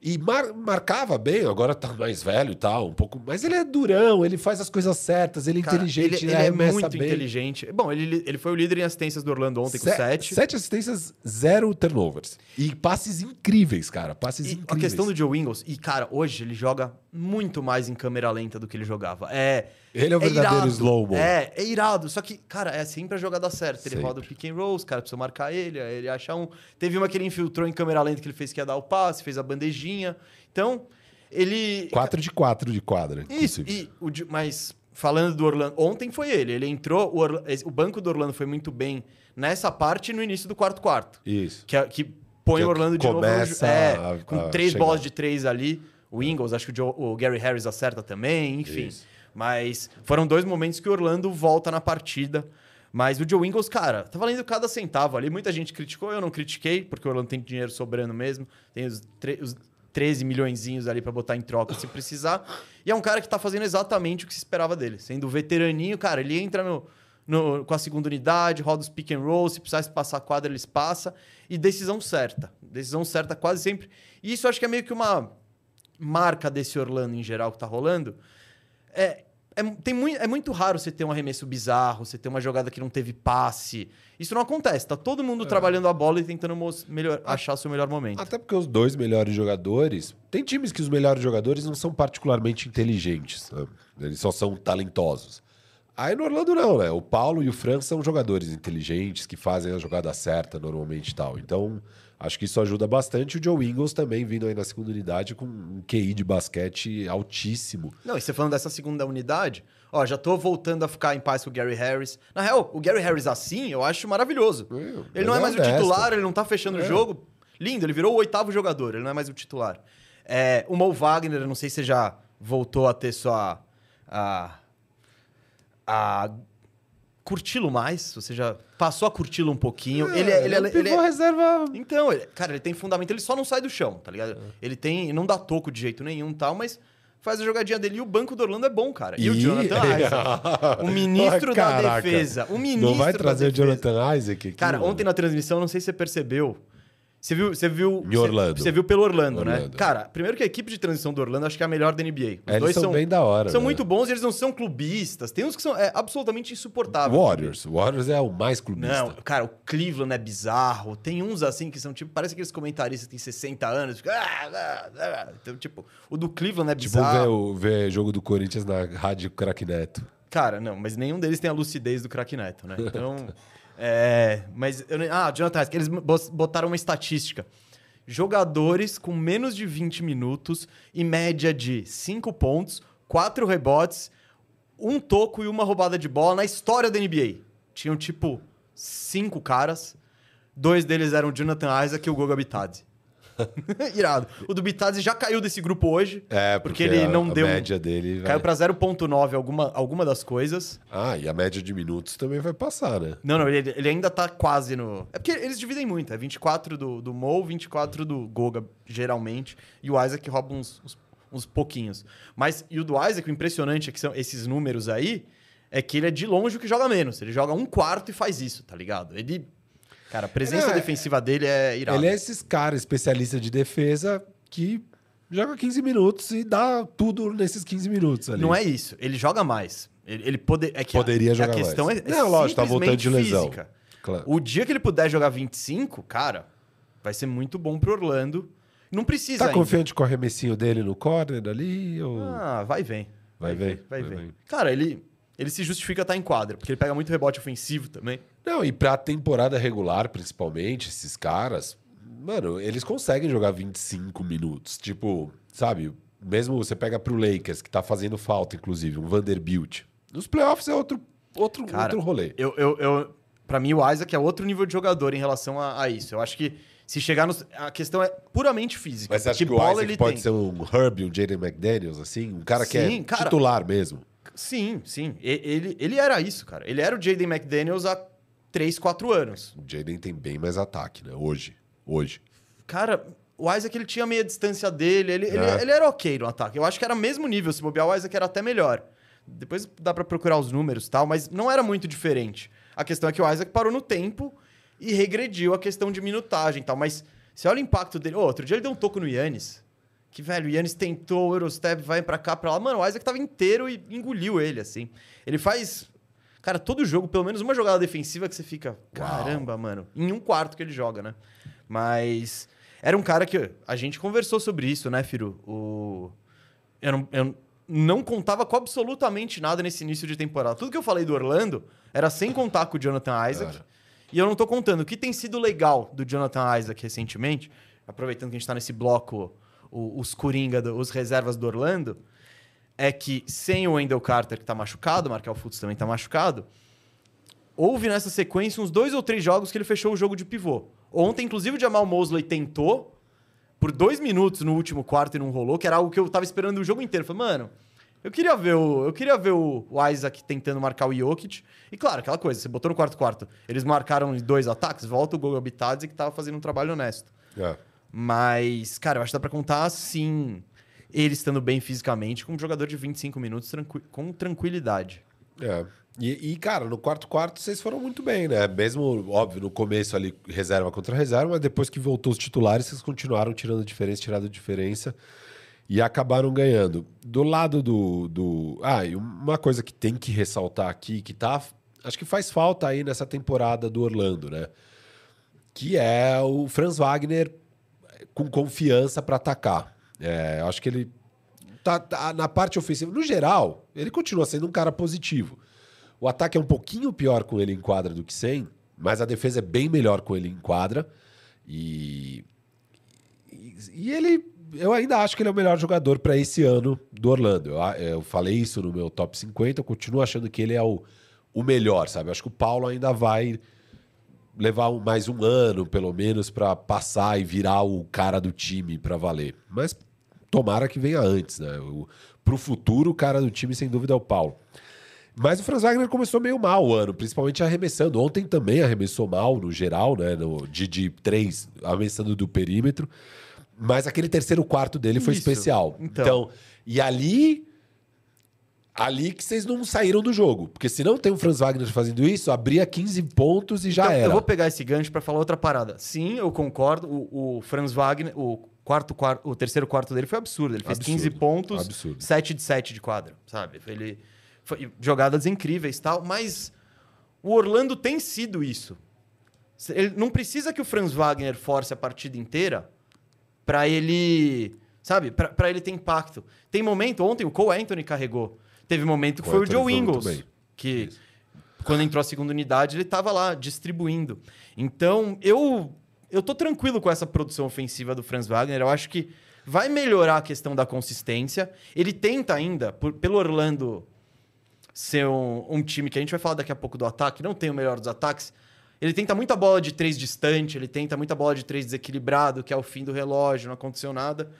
e mar, marcava bem, agora tá mais velho e tal, um pouco. Mas ele é durão, ele faz as coisas certas, ele é Cara, inteligente, ele, ele, ele é muito bem. inteligente. Bom, ele, ele foi o líder em assistências do Orlando ontem Se, com sete. Sete assistências, zero turnovers. E passes incríveis, cara. Passes e incríveis. A questão do Joe Ingles, e cara, hoje ele joga muito mais em câmera lenta do que ele jogava. É. Ele é o é verdadeiro slow-mo. É, é irado. Só que, cara, é sempre a jogada certa. Ele sempre. roda o pick and roll, os caras precisam marcar ele, ele acha um. Teve uma que ele infiltrou em câmera lenta que ele fez que ia dar o passe, fez a bandejinha. Então, ele. 4 de 4 de quadra. Isso, e o, mas falando do Orlando, ontem foi ele. Ele entrou, o, Orlando, o banco do Orlando foi muito bem nessa parte no início do quarto quarto. Isso. Que, que põe que o Orlando de novo. É, a, com três chegar. bolas de três ali. O Ingles, acho que o, Joe, o Gary Harris acerta também, enfim. Isso. Mas foram dois momentos que o Orlando volta na partida. Mas o Joe Ingles, cara, tá valendo cada centavo ali. Muita gente criticou, eu não critiquei, porque o Orlando tem dinheiro sobrando mesmo. Tem os, os 13 milhões ali para botar em troca se precisar. E é um cara que tá fazendo exatamente o que se esperava dele. Sendo veteraninho, cara, ele entra no, no, com a segunda unidade, roda os pick and roll, se precisasse passar a quadra, eles passa. E decisão certa. Decisão certa quase sempre. E isso acho que é meio que uma marca desse Orlando em geral que tá rolando, é, é, tem muito, é muito raro você ter um arremesso bizarro, você ter uma jogada que não teve passe. Isso não acontece. Tá todo mundo é. trabalhando a bola e tentando melhor, achar seu melhor momento. Até porque os dois melhores jogadores. Tem times que os melhores jogadores não são particularmente inteligentes. Né? Eles só são talentosos. Aí no Orlando não, né? O Paulo e o Fran são jogadores inteligentes que fazem a jogada certa normalmente e tal. Então, Acho que isso ajuda bastante. O Joe Ingles também vindo aí na segunda unidade com um QI de basquete altíssimo. Não, e você falando dessa segunda unidade, ó, já tô voltando a ficar em paz com o Gary Harris. Na real, o Gary Harris assim, eu acho maravilhoso. ele não é, é mais honesto. o titular, ele não tá fechando é. o jogo. Lindo, ele virou o oitavo jogador, ele não é mais o titular. É, o Mo Wagner, não sei se você já voltou a ter sua. a, a curti-lo mais, você já passou a curti-lo um pouquinho. É, ele, é, ele, é, ele, ele é... reserva. Então, ele, cara, ele tem fundamento, ele só não sai do chão, tá ligado? É. Ele tem, não dá toco de jeito nenhum, tal, mas faz a jogadinha dele. E o banco do Orlando é bom, cara. E, e... o Jonathan Isaac, o ministro da defesa, o ministro Não vai trazer o Jonathan Isaac aqui, Cara, ontem na transmissão, não sei se você percebeu, você viu, você viu, em Orlando. Você, viu pelo Orlando, né? Orlando, né? Cara, primeiro que a equipe de transição do Orlando acho que é a melhor da NBA. Os é, dois são, são, bem da hora. São né? muito bons e eles não são clubistas. Tem uns que são é, absolutamente insuportáveis. Warriors. Warriors é o mais clubista. Não, cara, o Cleveland é bizarro. Tem uns assim que são tipo, parece aqueles comentaristas que têm 60 anos. Ah, ah, ah. Então, tipo, o do Cleveland é tipo, bizarro. Tipo, ver, ver jogo do Corinthians na rádio Crack Neto. Cara, não, mas nenhum deles tem a lucidez do Crack Neto, né? Então. é, mas. Eu, ah, Jonathan, eles botaram uma estatística jogadores com menos de 20 minutos e média de 5 pontos, 4 rebotes, um toco e uma roubada de bola na história da NBA. Tinham, tipo, cinco caras. Dois deles eram Jonathan Isaac e o Goga Bitadze. Irado. O do Bitadze já caiu desse grupo hoje. É, porque, porque ele a- não a deu. média dele vai- Caiu pra 0,9 alguma, alguma das coisas. Ah, e a média de minutos também vai passar, né? Não, não, ele, ele ainda tá quase no. É porque eles dividem muito. É 24 do, do Mo, 24 do Goga, geralmente. E o Isaac rouba uns, uns, uns pouquinhos. Mas, e o do Isaac, o impressionante é que são esses números aí, é que ele é de longe o que joga menos. Ele joga um quarto e faz isso, tá ligado? Ele. Cara, a presença É, defensiva dele é irada. Ele é esses caras especialistas de defesa que joga 15 minutos e dá tudo nesses 15 minutos ali. Não é isso. Ele joga mais. Ele, ele pode, é que a- Poderia a, jogar questão mais. é, é Não, lógico, tá voltando de lesão. Claro. O dia que ele puder jogar 25, cara, vai ser muito bom pro Orlando. Não precisa Tá ainda. confiante com o arremessinho dele no corner ali? Ou... Ah, vai e vem. Vai ver, ver, Vai vai ver. Cara, ele, ele se justifica estar em quadra, porque ele pega muito rebote ofensivo também. Não, e pra temporada regular, principalmente, esses caras, mano, eles conseguem jogar 25 minutos. Tipo, sabe, mesmo você pega pro Lakers, que tá fazendo falta, inclusive, um Vanderbilt. Nos playoffs é outro, outro, Cara, outro rolê. Eu, eu, eu, pra mim, o Isaac é outro nível de jogador em relação a, a isso. Eu acho que se chegar nos. A questão é puramente física. Mas você acha que que o Isaac ele pode tem. ser um Herb, um Jaden McDaniels, assim? Um cara que Sim, é cara. titular mesmo. Sim, sim. Ele, ele era isso, cara. Ele era o Jaden McDaniels há 3, 4 anos. O Jaden tem bem mais ataque, né? Hoje. Hoje. Cara, o Isaac ele tinha meia distância dele, ele, ele, É. ele era ok no ataque. Eu acho que era mesmo nível, se bobear, o Isaac era até melhor. Depois dá pra procurar os números e tal, mas não era muito diferente. A questão é que o Isaac parou no tempo e regrediu a questão de minutagem e tal. Mas você olha o impacto dele. Ô, outro dia ele deu um toco no Yannis. Que, velho, o Yannis tentou, o Eurostep vai pra cá, pra lá. Mano, o Isaac tava inteiro e engoliu ele, assim. Ele faz. Cara, todo jogo, pelo menos uma jogada defensiva que você fica. Caramba, mano. Em um quarto que ele joga, né? Mas. Era um cara que. A gente conversou sobre isso, né, Firu? O. Eu não, eu não contava com absolutamente nada nesse início de temporada. Tudo que eu falei do Orlando era sem contar com o Jonathan Isaac. Cara. E eu não tô contando. O que tem sido legal do Jonathan Isaac recentemente, aproveitando que a gente tá nesse bloco, o- os Coringa, do- os reservas do Orlando, é que sem o Wendell Carter, que tá machucado, o Markel Fultz também tá machucado, houve nessa sequência uns dois ou três jogos que ele fechou o jogo de pivô. Ontem, inclusive, o Jamal Mosley tentou por dois minutos no último quarto e não rolou, que era algo que eu tava esperando o jogo inteiro. Falei, mano, eu queria ver o, eu queria ver o, Isaac tentando marcar o Jokic. E claro, aquela coisa, você botou no quarto quarto, eles marcaram dois ataques, volta o Goga Bitadze que tava fazendo um trabalho honesto. É. Mas, cara, eu acho que dá pra contar, sim, ele estando bem fisicamente, com um jogador de 25 minutos com tranquilidade. É. E, e, cara, no quarto quarto vocês foram muito bem, né? Mesmo, óbvio, no começo ali, reserva contra reserva, mas depois que voltou os titulares, vocês continuaram tirando diferença, tirando diferença e acabaram ganhando. Do lado do. do... Ah, e uma coisa que tem que ressaltar aqui, que tá. Acho que faz falta aí nessa temporada do Orlando, né? Que é o Franz Wagner com confiança para atacar. É, acho que ele tá, tá na parte ofensiva. No geral, ele continua sendo um cara positivo. O ataque é um pouquinho pior com ele em quadra do que sem, mas a defesa é bem melhor com ele em quadra. E, e, ele, eu ainda acho que ele é o melhor jogador para esse ano do Orlando. Eu, eu falei isso no meu top 50, eu continuo achando que ele é o, o melhor, sabe? Eu acho que o Paulo ainda vai levar mais um ano, pelo menos, para passar e virar o cara do time para valer. Mas tomara que venha antes, né? O, pro futuro, o cara do time, sem dúvida, é o Paulo. Mas o Franz Wagner começou meio mal o ano, principalmente arremessando. Ontem também arremessou mal, no geral, né? No, de, de três, arremessando do perímetro. Mas aquele terceiro quarto dele foi Isso. especial. Então. então, e ali Ali que vocês não saíram do jogo. Porque se não tem o Franz Wagner fazendo isso, abria 15 pontos e já Então, era. Eu vou pegar esse gancho pra falar outra parada. Sim, eu concordo. O, o Franz Wagner, o quarto, quarto, o terceiro quarto dele foi absurdo. Ele fez Absurdo. 15 pontos, Absurdo. 7 de 7 de quadra, sabe? Ele foi jogadas incríveis e tal, mas o Orlando tem sido isso. Ele não precisa que o Franz Wagner force a partida inteira pra ele, sabe? Pra ele ter impacto. Tem momento, ontem o Cole Anthony carregou. Teve momento que Cole foi o Anthony Joe foi muito Ingles, que quando entrou a segunda unidade, ele estava lá distribuindo. Então, eu eu tô tranquilo com essa produção ofensiva do Franz Wagner. Eu acho que vai melhorar a questão da consistência. Ele tenta ainda, por- pelo Orlando ser um, um time que a gente vai falar daqui a pouco do ataque, não tem o melhor dos ataques. Ele tenta muita bola de três distante, ele tenta muita bola de três desequilibrado, que é o fim do relógio, não aconteceu nada.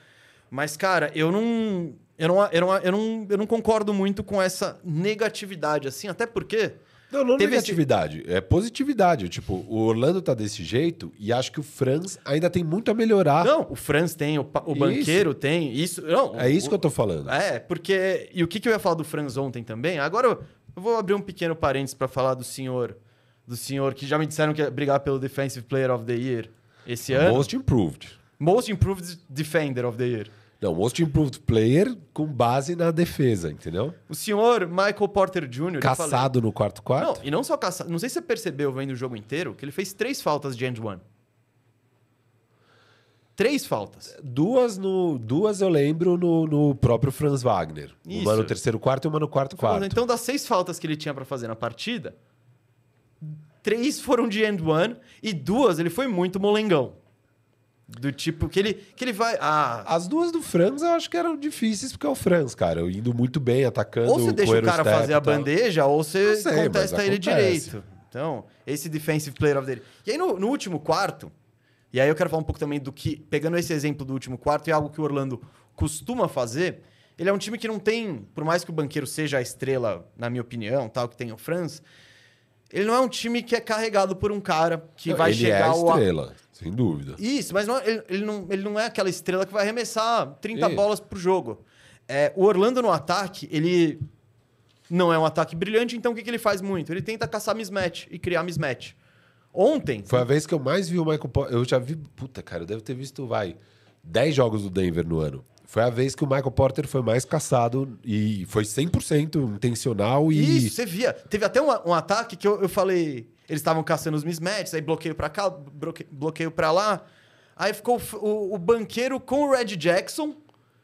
Mas, cara, eu não. Eu não, eu não, eu não, eu não concordo muito com essa negatividade, assim, até porque. Não, não Teve negatividade, é positividade. Tipo, o Orlando tá desse jeito e acho que o Franz ainda tem muito a melhorar. Não, o Franz tem, o, o Isso. banqueiro tem. Isso. Não, é isso o, que eu tô falando. É, porque. E o que, que eu ia falar do Franz ontem também? Agora eu, eu vou abrir um pequeno parênteses pra falar do senhor. Do senhor que já me disseram que ia brigar pelo Defensive Player of the Year esse ano. Most improved. Most Improved Defender of the Year. Não, most improved player com base na defesa, entendeu? O senhor Michael Porter Jr. Caçado no quarto quarto. Não, e não só caçado. Não sei se você percebeu vendo o jogo inteiro que ele fez três faltas de end one. Três faltas. Duas, no, duas eu lembro no, no próprio Franz Wagner. Isso. Uma no terceiro quarto e uma no quarto quarto. Então, das seis faltas que ele tinha pra fazer na partida, três foram de end one e duas ele foi muito molengão. Do tipo que ele, que ele vai. Ah, As duas do Franz eu acho que eram difíceis porque é o Franz, cara. Eu indo muito bem, atacando. ou você deixa o com cara fazer a e bandeja, ou você sei, contesta ele direito. Então, esse defensive player of the. E aí, no, no último quarto, e aí eu quero falar um pouco também do que, pegando esse exemplo do último quarto, é algo que o Orlando costuma fazer. Ele é um time que não tem, por mais que o banqueiro seja a estrela, na minha opinião, tal, que tem o Franz, ele não é um time que é carregado por um cara que Não, vai ele chegar é a ao. Sem dúvida. Isso, mas não ele, ele não, ele não é aquela estrela que vai arremessar 30 Isso. bolas por jogo. É, o Orlando no ataque, ele não é um ataque brilhante, então o que, que ele faz muito? Ele tenta caçar mismatch e criar mismatch. Ontem, Foi a vez que eu mais vi o Michael Porter. Eu já vi. Puta, cara, eu devo ter visto, vai, 10 jogos do Denver no ano. Foi a vez que o Michael Porter foi mais caçado e foi 100% intencional e. Isso, você via. Teve até um, um ataque que eu, eu falei. Eles estavam caçando os mismatches, aí bloqueio pra cá, bloque- bloqueio pra lá. Aí ficou o, o banqueiro com o Red Jackson,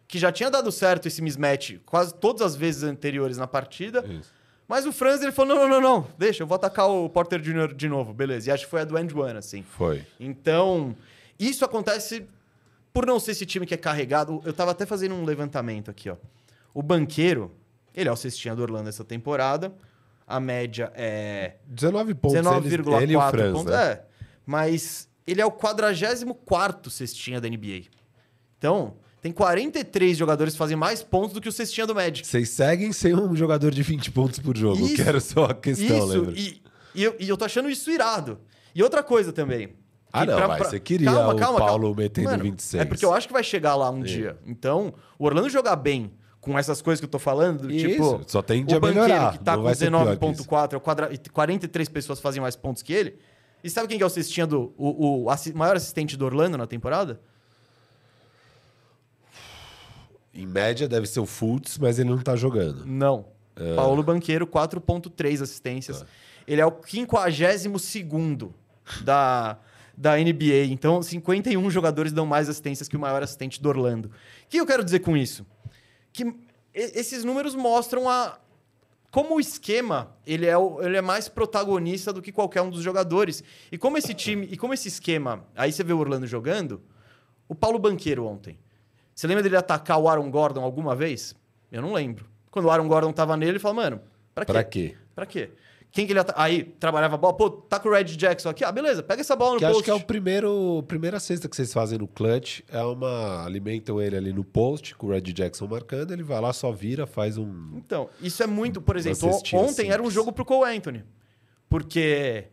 que já tinha dado certo esse mismatch quase todas as vezes anteriores na partida. Isso. Mas o Franz, ele falou: não, não, não, não, deixa, eu vou atacar o Porter Jr. de novo, beleza. E acho que foi a do End One, assim. Foi. Então, isso acontece por não ser esse time que é carregado. Eu tava até fazendo um levantamento aqui, ó. O banqueiro, ele é o cestinha do Orlando essa temporada. A média é 19 pontos. ele, ele e o 19,4 Franz, pontos. né? É, mas ele é o 44 cestinha da NBA. Então, tem 43 jogadores que fazem mais pontos do que o cestinha do Magic. Vocês seguem sem um jogador de 20 pontos por jogo. Isso. Quero só a questão, Isso, lembra? e, e, eu, e eu tô achando isso irado. E outra coisa também. Ah, não, mas você queria o Paulo metendo 26. É porque eu acho que vai chegar lá um dia. Então, o Orlando jogar bem com essas coisas que eu tô falando, do Isso, tipo. só tende o banqueiro melhorar, que tá com vai ser pior que isso. 19,4, é o quadra- e 43 pessoas fazem mais pontos que ele. E sabe quem que é o cestinha do. O, o assi- maior assistente do Orlando na temporada? Em média deve ser o Fultz, mas ele não tá jogando. Não. É. Paulo Banqueiro, 4,3 assistências. Tá. Ele é o 52 da, da NBA. Então, 51 jogadores dão mais assistências que o maior assistente do Orlando. O que eu quero dizer com isso? Que esses números mostram a, como o esquema ele é, o- ele é mais protagonista do que qualquer um dos jogadores. E como esse time, e como esse esquema, aí você vê o Orlando jogando, o Paulo Banqueiro ontem. Você lembra dele atacar o Aaron Gordon alguma vez? Eu não lembro. Quando o Aaron Gordon tava nele, ele falou, mano, pra quê? Pra quê? Pra quê? Quem que ele. Aí, trabalhava a bola, pô, tá com o Red Jackson aqui, ah, beleza, pega essa bola no Que acho post. que é o primeiro, primeira cesta que vocês fazem no clutch. É uma. Alimentam ele ali no post, com o Red Jackson marcando. Ele vai lá, só vira, faz um. Então, isso é muito, por exemplo, ontem era um simples. jogo pro Cole Anthony. Porque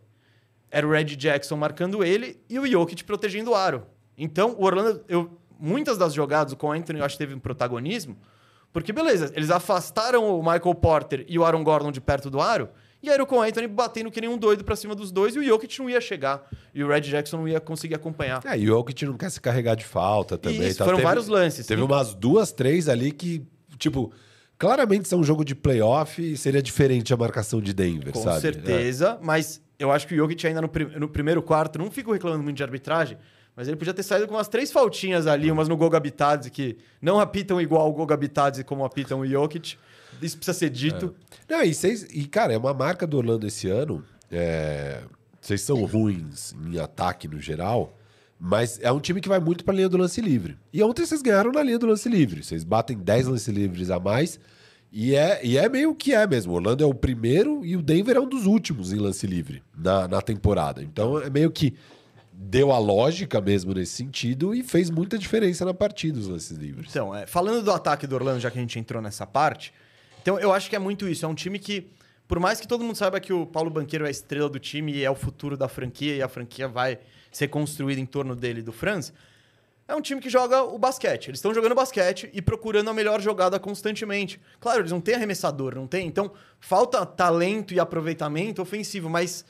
era o Red Jackson marcando ele e o Jokic protegendo o aro. Então, o Orlando, eu, muitas das jogadas, o Cole Anthony eu acho que teve um protagonismo, porque beleza, eles afastaram o Michael Porter e o Aaron Gordon de perto do aro, e aí era o Cole Anthony batendo que nem um doido pra cima dos dois, e o Jokic não ia chegar, e o Red Jackson não ia conseguir acompanhar. É, e o Jokic não quer se carregar de falta também. Isso, tá? foram Teve- vários lances. Teve E- umas duas, três ali que, tipo, claramente são um jogo de playoff e seria diferente a marcação de Denver, Com sabe? É. certeza, mas eu acho que o Jokic ainda no, prim- no primeiro quarto, não fico reclamando muito de arbitragem, mas ele podia ter saído com umas três faltinhas ali, umas no Goga Bitadze, que não apitam igual o Goga Bitadze como apitam o Jokic. Isso precisa ser dito. É. Não, e, vocês, e, cara, é uma marca do Orlando esse ano. é, Vocês são ruins em ataque no geral, mas é um time que vai muito pra linha do lance livre. E ontem vocês ganharam na linha do lance livre. Vocês batem 10 lance livres a mais E é, e é meio que é mesmo. O Orlando é o primeiro e o Denver é um dos últimos em lance livre na, na temporada. Então é meio que deu a lógica mesmo nesse sentido e fez muita diferença na partida os lances livres. Então, é, falando do ataque do Orlando, já que a gente entrou nessa parte, então eu acho que é muito isso. É um time que, por mais que todo mundo saiba que o Paulo Banqueiro é a estrela do time e é o futuro da franquia e a franquia vai ser construída em torno dele e do Franz, é um time que joga o basquete. Eles estão jogando basquete e procurando a melhor jogada constantemente. Claro, eles não têm arremessador, não tem. Então, falta talento e aproveitamento ofensivo, mas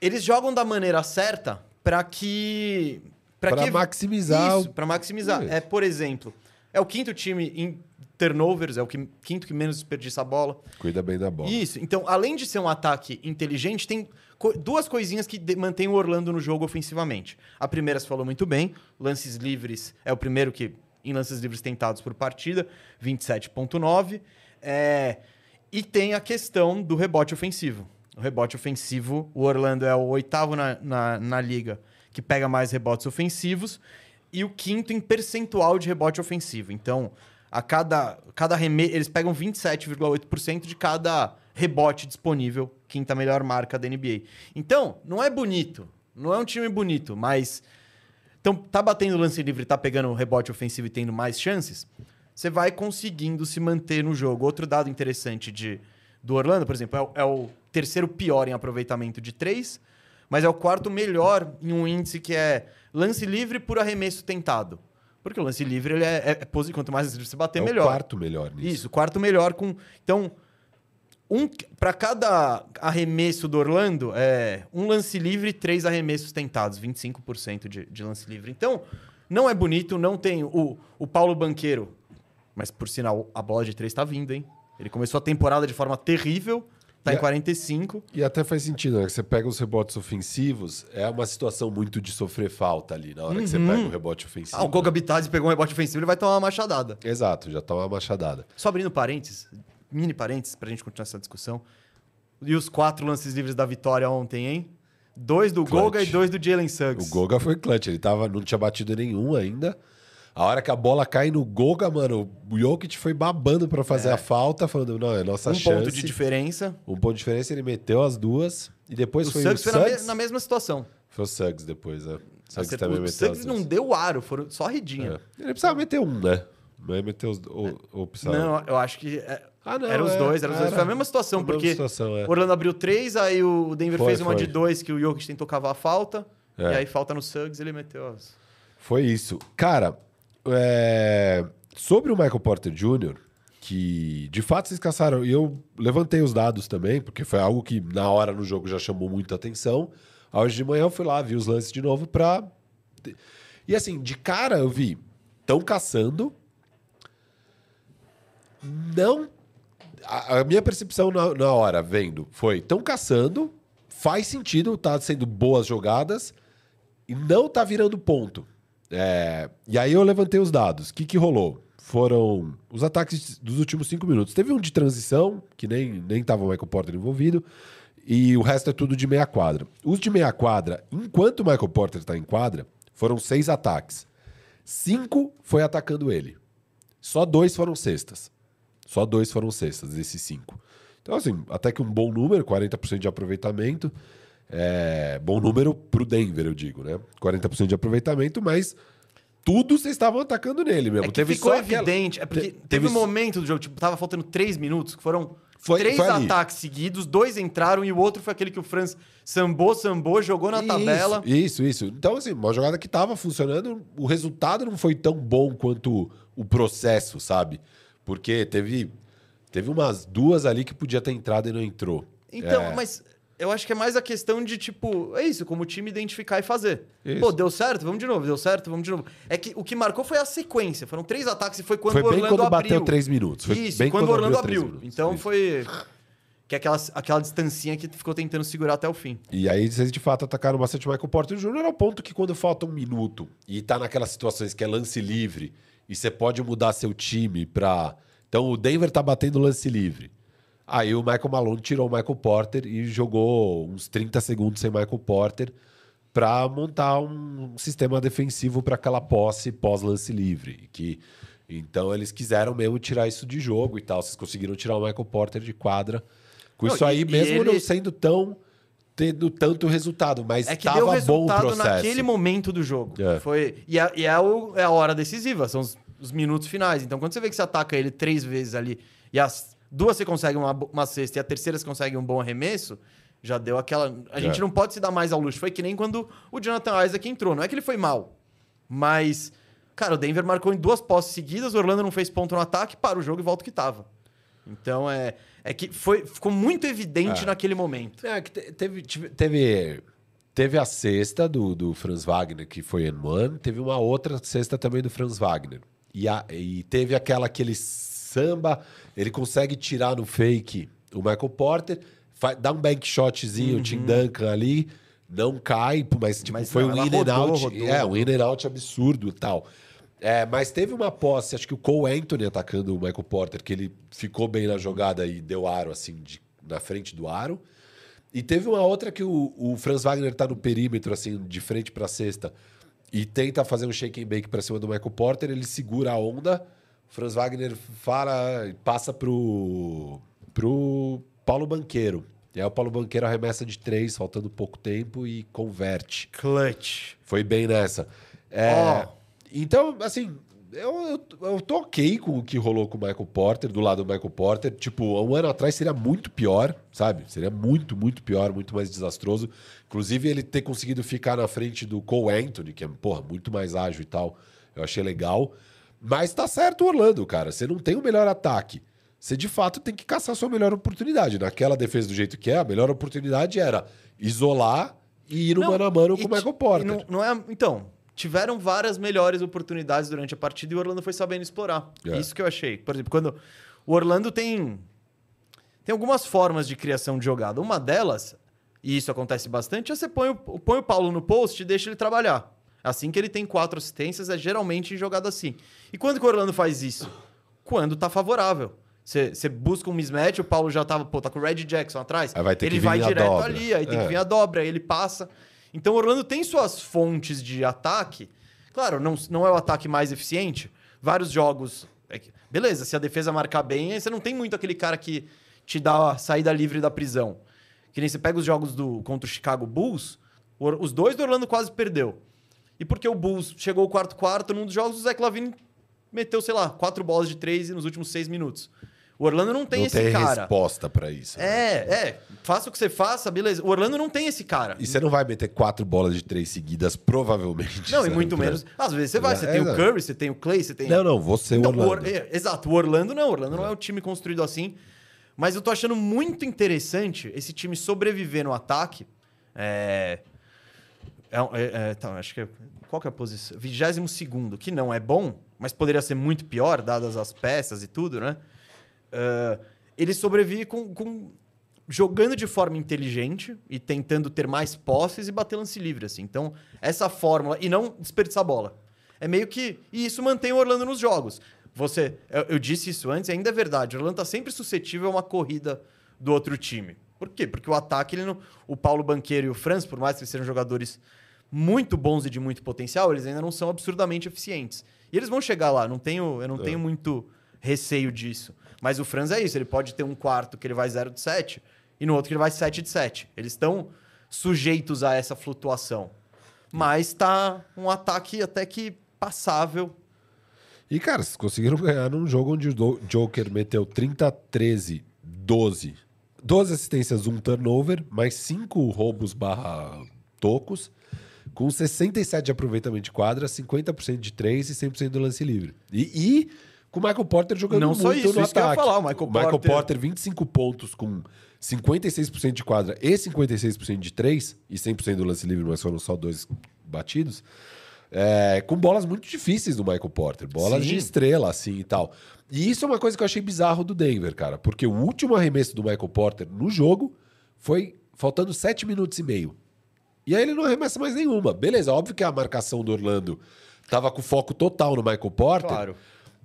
eles jogam da maneira certa para que para que... maximizar isso, para maximizar. É, por exemplo, é o quinto time em turnovers, é o que, quinto que menos desperdiça a bola. Cuida bem da bola. Isso. Então, além de ser um ataque inteligente, tem co duas coisinhas que mantêm o Orlando no jogo ofensivamente. A primeira você falou muito bem, lances livres é o primeiro que em lances livres tentados por partida, 27.9. É, e tem a questão do rebote ofensivo. O rebote ofensivo, o Orlando é o oitavo na, na, na liga que pega mais rebotes ofensivos e o quinto em percentual de rebote ofensivo. Então, a cada, cada reme... eles pegam 27,8% de cada rebote disponível, quinta melhor marca da NBA. Então, não é bonito, não é um time bonito, mas então tá batendo lance livre, tá pegando rebote ofensivo e tendo mais chances, você vai conseguindo se manter no jogo. Outro dado interessante de do Orlando, por exemplo, é, é o terceiro pior em aproveitamento de três, mas é o quarto melhor em um índice que é lance livre por arremesso tentado. Porque o lance livre ele é, é, é quanto mais você bater, é melhor. o quarto melhor nisso. Isso, quarto melhor com. Então, um, para cada arremesso do Orlando, é um lance livre e três arremessos tentados, 25% de, de lance livre. Então, não é bonito, não tem o, o Paulo Banqueiro, mas por sinal, a bola de três está vindo, hein? Ele começou a temporada de forma terrível, tá e em 45. E até faz sentido, né? Você pega os rebotes ofensivos, é uma situação muito de sofrer falta ali, na hora uhum. que você uhum. pega o rebote ofensivo. Ah, o Goga Bitadze pegou um rebote ofensivo, ele vai tomar uma machadada. Exato, já toma uma machadada. Só abrindo parênteses, mini parênteses, pra gente continuar essa discussão. E os quatro lances livres da vitória ontem, hein? Dois do clutch. Goga e dois do Jalen Suggs. O Goga foi clutch, ele tava, não tinha batido nenhum ainda. A hora que a bola cai no Goga, mano, o Jokic foi babando para fazer é. a falta, falando, não, é nossa um chance. Um ponto de diferença. Um ponto de diferença, ele meteu as duas. E depois o foi Suggs o Suggs. Foi na, na, mesma situação. Foi o Suggs depois, né? Suggs Acertou, também o meteu Suggs não deu aro, foram só redinha. É. Ele precisava meter um, né? Não ia meter os... Ou, ou precisava... Não, eu acho que... É... Ah, não, eram os é, dois, eram os dois. Foi a mesma situação, a mesma porque situação, é. o Orlando abriu três, aí o Denver foi, fez uma foi. de dois que o Jokic tentou cavar a falta, é. e aí falta no Suggs ele meteu as... Foi isso. Cara, é... Sobre o Michael Porter Jr., que de fato vocês caçaram, e eu levantei os dados também, porque foi algo que na hora no jogo já chamou muita atenção. Hoje de manhã eu fui lá, vi os lances de novo pra. E assim, de cara eu vi, estão caçando. Não. A, a minha percepção na, na, hora, vendo, foi: estão caçando, faz sentido, tá sendo boas jogadas, e não tá virando ponto. É, e aí eu levantei os dados. O que, que rolou? Foram os ataques dos últimos cinco minutos. Teve um de transição, que nem, nem o Michael Porter envolvido, e o resto é tudo de meia quadra. Os de meia quadra, enquanto o Michael Porter está em quadra, foram seis ataques. Cinco foi atacando ele. Só dois foram cestas. Só dois foram cestas desses cinco. Então, assim, até que um bom número, 40% de aproveitamento. É, bom número pro Denver, eu digo, né? 40% de aproveitamento, mas tudo vocês estavam atacando nele mesmo. É teve ficou evidente. Aquela... É porque teve, teve um momento do jogo, tipo, tava faltando três minutos, que foram foi, três foi ataques seguidos, dois entraram e o outro foi aquele que o Franz sambou, sambou, jogou na isso, tabela. Isso, isso. Então, assim, uma jogada que tava funcionando, o resultado não foi tão bom quanto o processo, sabe? Porque teve, teve umas duas ali que podia ter entrado e não entrou. Então, é... mas eu acho que é mais a questão de, tipo, é isso, como o time identificar e fazer. Isso. Pô, deu certo? Vamos de novo, deu certo? Vamos de novo. É que o que marcou foi a sequência. Foram três ataques e foi quando foi o Orlando bem quando abriu. bateu três minutos. Foi isso, bem quando, quando o Orlando abriu. abriu. Então isso. foi. Que é aquela, aquela distancinha que ficou tentando segurar até o fim. E aí, vocês de fato atacaram bastante o Michael Porter Jr. ao ponto que quando falta um minuto e tá naquelas situações que é lance livre e você pode mudar seu time pra. Então o Denver tá batendo lance livre. Aí o Michael Malone tirou o Michael Porter e jogou uns 30 segundos sem Michael Porter para montar um sistema defensivo para aquela posse pós-lance livre. Que Então eles quiseram mesmo tirar isso de jogo e tal. Vocês conseguiram tirar o Michael Porter de quadra. Com Não, isso aí, e- e mesmo ele- não sendo tão. tendo tanto resultado, mas É que tava deu bom o processo. naquele momento do jogo. É. Foi, e é, e é, o- é a hora decisiva, são os, os minutos finais. Então, quando você vê que você ataca ele três vezes ali e as duas você consegue uma, uma cesta e a terceira você consegue um bom arremesso, já deu aquela. A gente É. não pode se dar mais ao luxo. Foi que nem quando o Jonathan Isaac entrou. Não é que ele foi mal, mas. Cara, o Denver marcou em duas posses seguidas, o Orlando não fez ponto no ataque, para o jogo e volta o que tava. Então é, é que foi, ficou muito evidente É. naquele momento. É, que te- teve, teve, teve a sexta do, do Franz Wagner, que foi em one, teve uma outra sexta também do Franz Wagner. E, a- e teve aquela aquele samba, ele consegue tirar no fake o Michael Porter, dá um bank shotzinho, o Tim Duncan ali, não cai, mas, tipo, Uhum. Mas foi não, um in and rodou, out. rodou. É, um in and out absurdo e tal. É, mas teve uma posse, acho que o Cole Anthony atacando o Michael Porter, que ele ficou bem na jogada e deu aro, assim, de- na frente do aro. E teve uma outra que o, o Franz Wagner tá no perímetro, assim, de frente pra cesta, e tenta fazer um shake and bake pra cima do Michael Porter, ele segura a onda, Franz Wagner fala, passa pro, pro Paulo Banqueiro. E aí o Paulo Banqueiro arremessa de três, faltando pouco tempo, e converte. Clutch. Foi bem nessa. É, Ó. Então, assim, eu, eu, eu tô ok com o que rolou com o Michael Porter, do lado do Michael Porter. Tipo, um ano atrás seria muito pior, sabe? Seria muito, muito pior, muito mais desastroso. Inclusive, ele ter conseguido ficar na frente do Cole Anthony, que é, porra, muito mais ágil e tal. Eu achei legal. Mas tá certo o Orlando, cara. Você não tem o melhor ataque. Você, de fato, tem que caçar a sua melhor oportunidade. Naquela defesa do jeito que é, a melhor oportunidade era isolar e ir no Não, mano a mano com o Michael Porter. Não, não é, então, tiveram várias melhores oportunidades durante a partida e o Orlando foi sabendo explorar. É. Isso que eu achei. Por exemplo, quando o Orlando tem tem algumas formas de criação de jogada. Uma delas, e isso acontece bastante, é você põe o, põe o Paulo no post e deixa ele trabalhar. Assim que ele tem quatro assistências, é geralmente em jogada assim. E quando que o Orlando faz isso? Quando tá favorável. Você busca um mismatch, o Paulo já tava, pô, tá com o Red Jackson atrás. Aí vai ter ele que vai vir direto dobra. ali, aí tem É. que vir a dobra, aí ele passa. Então o Orlando tem suas fontes de ataque. Claro, não, não é o ataque mais eficiente. Vários jogos. é beleza, se a defesa marcar bem, aí você não tem muito aquele cara que te dá a saída livre da prisão. Que nem você pega os jogos do contra o Chicago Bulls, os dois do Orlando quase perdeu. E porque o Bulls chegou ao quarto quarto, num dos jogos o Zach Lavine meteu, sei lá, quatro bolas de três nos últimos seis minutos. O Orlando não tem não esse tem cara. resposta pra isso. né? É, é. Faça o que você faça, beleza. O Orlando não tem esse cara. E você não vai meter quatro bolas de três seguidas, provavelmente. Não, e muito menos. Às vezes você vai, você É, tem o. Curry, você tem o Clay, você tem. Não, não, você, o Então, o Orlando. Or- é, exato, o Orlando não. O Orlando não é um time construído assim. Mas eu tô achando muito interessante esse time sobreviver no ataque. É. é, é, é, tá, acho que é, Qual que é a posição? 22 segundo, que não é bom, mas poderia ser muito pior, dadas as peças e tudo, né? Ah, ele sobrevive com, com- jogando de forma inteligente e tentando ter mais posses e bater lance livre, assim. Então, essa fórmula e não desperdiçar bola. É meio que e isso mantém o Orlando nos jogos. Você, eu, eu disse isso antes, e ainda é verdade. O Orlando tá sempre suscetível a uma corrida do outro time. Por quê? Porque o ataque, ele não, o Paulo Banqueiro e o Franz, por mais que sejam jogadores muito bons e de muito potencial, eles ainda não são absurdamente eficientes. E eles vão chegar lá, não tenho, eu não tenho muito receio disso. Mas o Franz é isso, ele pode ter um quarto que ele vai 0 de 7 e no outro que ele vai 7 de 7. Eles estão sujeitos a essa flutuação. Mas tá um ataque até que passável. E, cara, vocês conseguiram ganhar num jogo onde o Joker meteu 30, 13, 12. 12 assistências, um turnover, mais 5 roubos barra tocos, com 67 de aproveitamento de quadra, 50% de 3 e 100% do lance livre. E, e com o Michael Porter jogando Não muito só isso, no isso que eu ia ataque. falar, o Michael Porter- Porter, 25 pontos com 56% de quadra e 56% de 3 e 100% do lance livre, mas foram só dois batidos. É, com bolas muito difíceis do Michael Porter, bolas Sim. de estrela, assim e tal. E isso é uma coisa que eu achei bizarro do Denver, cara, porque o último arremesso do Michael Porter no jogo foi faltando 7 minutos e meio. E aí ele não arremessa mais nenhuma. Beleza, óbvio que a marcação do Orlando tava com foco total no Michael Porter,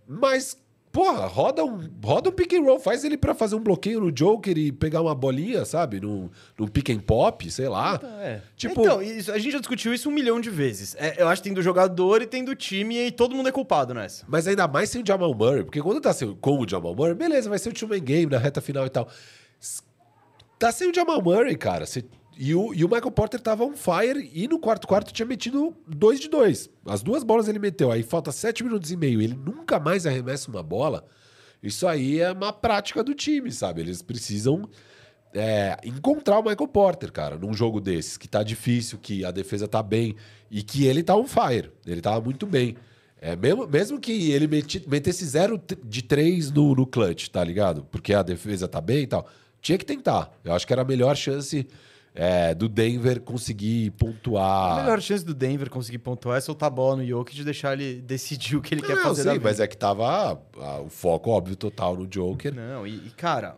mas Porra, roda um, roda um pick and roll, faz ele pra fazer um bloqueio no Joker e pegar uma bolinha, sabe? Num, num pick and pop, sei lá. É. Tipo- Então, isso- a gente já discutiu isso um milhão de vezes. É, eu acho que tem do jogador e tem do time e todo mundo é culpado nessa. Mas ainda mais sem o Jamal Murray, porque quando tá sem, com o Jamal Murray, beleza, vai ser o two-man game na reta final e tal. Tá sem o Jamal Murray, cara. Você- e, o, e o Michael Porter tava on fire e no quarto quarto tinha metido dois de dois. As duas bolas ele meteu, aí falta sete minutos e meio. Ele nunca mais arremessa uma bola. Isso aí é uma prática do time, sabe? Eles precisam é, encontrar o Michael Porter, cara, num jogo desses, que tá difícil, que a defesa tá bem e que ele tá on fire. Ele tava muito bem. É, mesmo, mesmo que ele meti- metesse zero de três no, no clutch, tá ligado? Porque a defesa tá bem e tal. Tinha que tentar. Eu acho que era a melhor chance é, do Denver conseguir pontuar. A melhor chance do Denver conseguir pontuar é soltar a bola no Jokic e deixar ele decidir o que ele quer Não, fazer sim, mas é que tava ah, o foco óbvio total no Joker. Não, e, e, cara,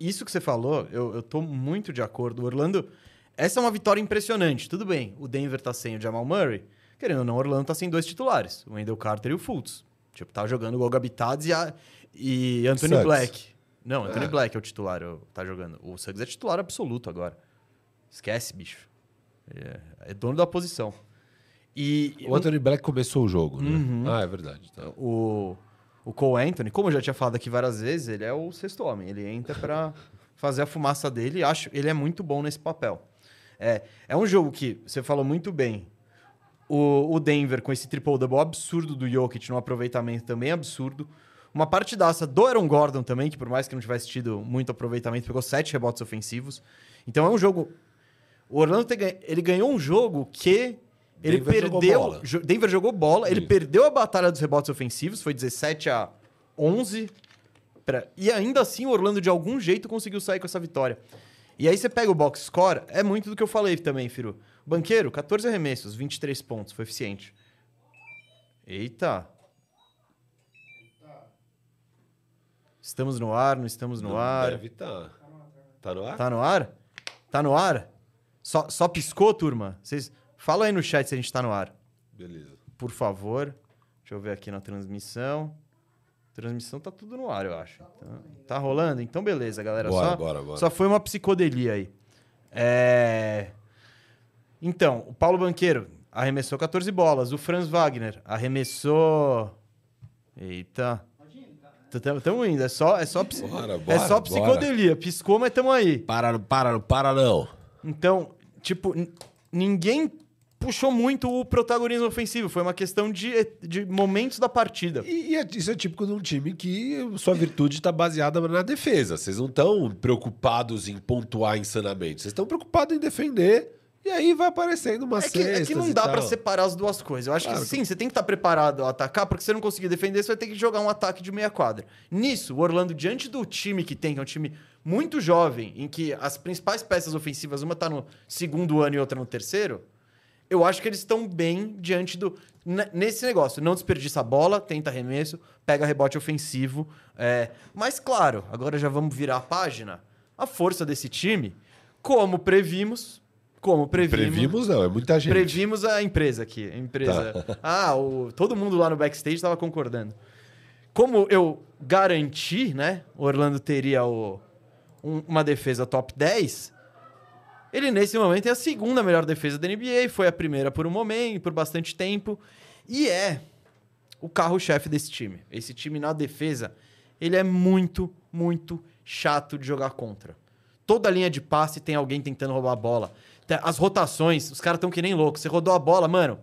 isso que você falou, eu, eu tô muito de acordo. O Orlando, essa é uma vitória impressionante. Tudo bem, o Denver tá sem o Jamal Murray. Querendo ou não, o Orlando tá sem dois titulares, o Wendell Carter e o Fultz. Tipo, tá jogando o Goga e, a- e Anthony. Black. Não, Anthony É. Black é o titular, tá jogando. O Suggs é titular absoluto agora. Esquece, bicho. É, é dono da posição. E O Anthony Black começou o jogo, né? Uhum. Ah, é verdade. Tá. o, o Cole Anthony, como eu já tinha falado aqui várias vezes, ele é o sexto homem. Ele entra pra fazer a fumaça dele e acho ele é muito bom nesse papel. É, é um jogo que você falou muito bem. O, o Denver com esse triple-double absurdo do Jokic no aproveitamento também absurdo. Uma partidaça do Aaron Gordon também, que por mais que não tivesse tido muito aproveitamento, pegou sete rebotes ofensivos. Então é um jogo... O Orlando ganha- ele ganhou um jogo que ele Denver jogou perdeu... bola. jo- Denver jogou bola, ele Isso. perdeu a batalha dos rebotes ofensivos, foi 17 a 11. pra- E ainda assim o Orlando de algum jeito conseguiu sair com essa vitória. E aí você pega o box score, é muito do que eu falei também, Firu. Banqueiro, 14 arremessos, 23 pontos, foi eficiente. Eita. Estamos no ar, não estamos no Não ar. Deve tá. Tá no ar? Tá no ar? Tá no ar? Só, só piscou, turma? Vocês fala aí no chat se a gente tá no ar, Beleza. por favor. Deixa eu ver aqui na transmissão. Transmissão tá tudo no ar, eu acho. Então, tá rolando? Então beleza, galera. Bora, só, bora, bora. só foi uma psicodelia aí. É... Então, o Paulo Banqueiro arremessou 14 bolas. O Franz Wagner arremessou. Eita. Estamos indo. É só, é só, Bora, é bora, só bora. psicodelia. Piscou, mas estamos aí. Para, para, para não. Então, tipo, ninguém puxou muito o protagonismo ofensivo. Foi uma questão de, de momentos da partida. E, e é- isso é típico de um time que sua virtude está baseada na defesa. Vocês não estão preocupados em pontuar insanamente. Vocês estão preocupados em defender. E aí vai aparecendo uma É que, é que não dá pra separar as duas coisas. Eu acho Claro que sim, você tem que estar preparado a atacar, porque se você não conseguir defender, você vai ter que jogar um ataque de meia quadra. Nisso, o Orlando, diante do time que tem, que é um time muito jovem, em que as principais peças ofensivas, uma tá no segundo ano e outra no terceiro, eu acho que eles estão bem diante do. Nesse negócio, não desperdiça a bola, tenta arremesso, pega rebote ofensivo. é, Mas, claro, agora já vamos virar a página. A força desse time, como previmos. Como previmos. Previmos não, é muita gente. Previmos a empresa aqui. A empresa. Ah, o, todo mundo lá no backstage estava concordando. Como eu garanti, né? O Orlando teria o- um- uma defesa top 10. Ele, nesse momento, é a segunda melhor defesa da NBA. Foi a primeira por um momento, por bastante tempo. E é o carro-chefe desse time. Esse time na defesa, ele é muito, muito chato de jogar contra. Toda linha de passe tem alguém tentando roubar a bola. As rotações, os caras estão que nem loucos. Você rodou a bola, mano.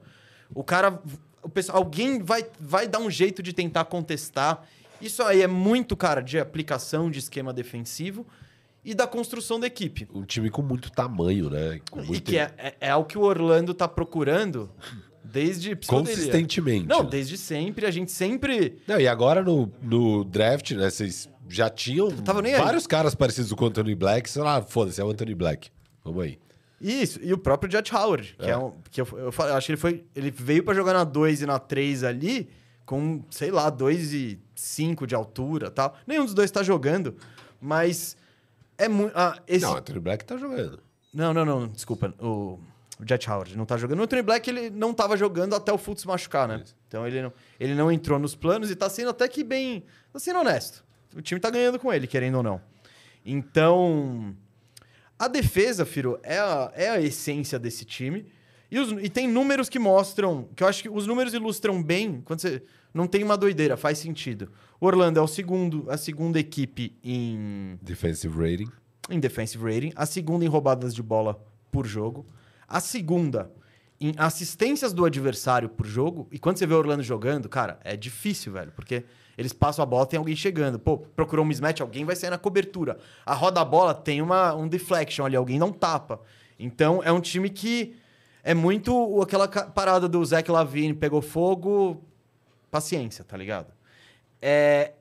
O cara. O pessoal, alguém vai, vai dar um jeito de tentar contestar. Isso aí é muito, cara, de aplicação de esquema defensivo e da construção da equipe. Um time com muito tamanho, né? Com E muito... que é, é, é o que o Orlando tá procurando desde. psicodelia. Consistentemente. Não, desde sempre. A gente sempre. Não, e agora no, no draft, né? Vocês já tinham nem aí. vários caras parecidos com o Anthony Black. Sei lá, foda-se, é o Anthony Black. Vamos aí. Isso, e o próprio Jet Howard, que é, um. Que eu, eu, eu acho que ele foi. Ele veio pra jogar na 2 e na 3 ali, com, sei lá, 2 e 5 de altura tal. Nenhum dos dois tá jogando, mas é muito. Ah, esse... Não, o não, Anthony Black tá jogando. não, não, desculpa. O O Jet Howard não tá jogando. O Anthony Black, ele não tava jogando até o Fultz machucar, né? Isso. Então ele não, ele não entrou nos planos e tá sendo até que bem... Tá sendo honesto. O time tá ganhando com ele, querendo ou não. Então... A defesa, Firo, é a, é a essência desse time. E, os- e tem números que mostram... Que eu acho que os números ilustram bem... Quando você... Não tem uma doideira, faz sentido. O Orlando é o segundo, a segunda equipe em Defensive rating. em defensive rating, a segunda em roubadas de bola por jogo, a segunda em assistências do adversário por jogo. E quando você vê o Orlando jogando, cara, é difícil, velho, porque eles passam a bola, tem alguém chegando. Pô, procurou um mismatch, alguém vai sair na cobertura. A roda a bola tem uma, um deflection ali, alguém não tapa. Então é um time que é muito aquela parada do Zach Lavine, pegou fogo, paciência, tá ligado? É,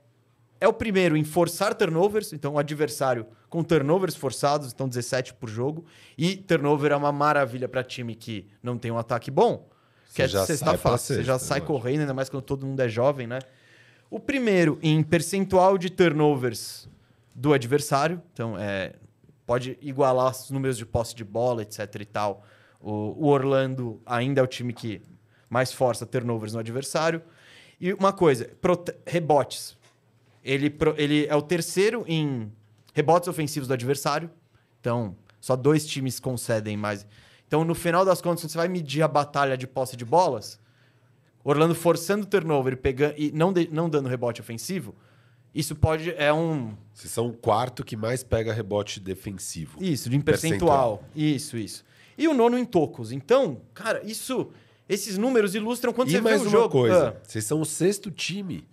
é o primeiro em forçar turnovers, então o adversário com turnovers forçados, então 17 por jogo. E turnover é uma maravilha para time que não tem um ataque bom. Que Você é já sexta sai fácil, você já sai acho. correndo, ainda mais quando todo mundo é jovem, né? O primeiro em percentual de turnovers do adversário, então é, pode igualar os números de posse de bola, etc e tal. O, o Orlando ainda é o time que mais força turnovers no adversário. E uma coisa, rebotes. Ele, ele é o terceiro em rebotes ofensivos do adversário. Então, só dois times concedem mais. Então, no final das contas, você vai medir a batalha de posse de bolas, Orlando forçando o turnover e, pegando, e não, de- não dando rebote ofensivo, isso pode. É um. Vocês são o quarto que mais pega rebote defensivo. Isso, de percentual. Isso, isso. E o nono em tocos. Então, cara, isso. Esses números ilustram quando e você mais vê o uma jogo. coisa, Ah, vocês são o sexto time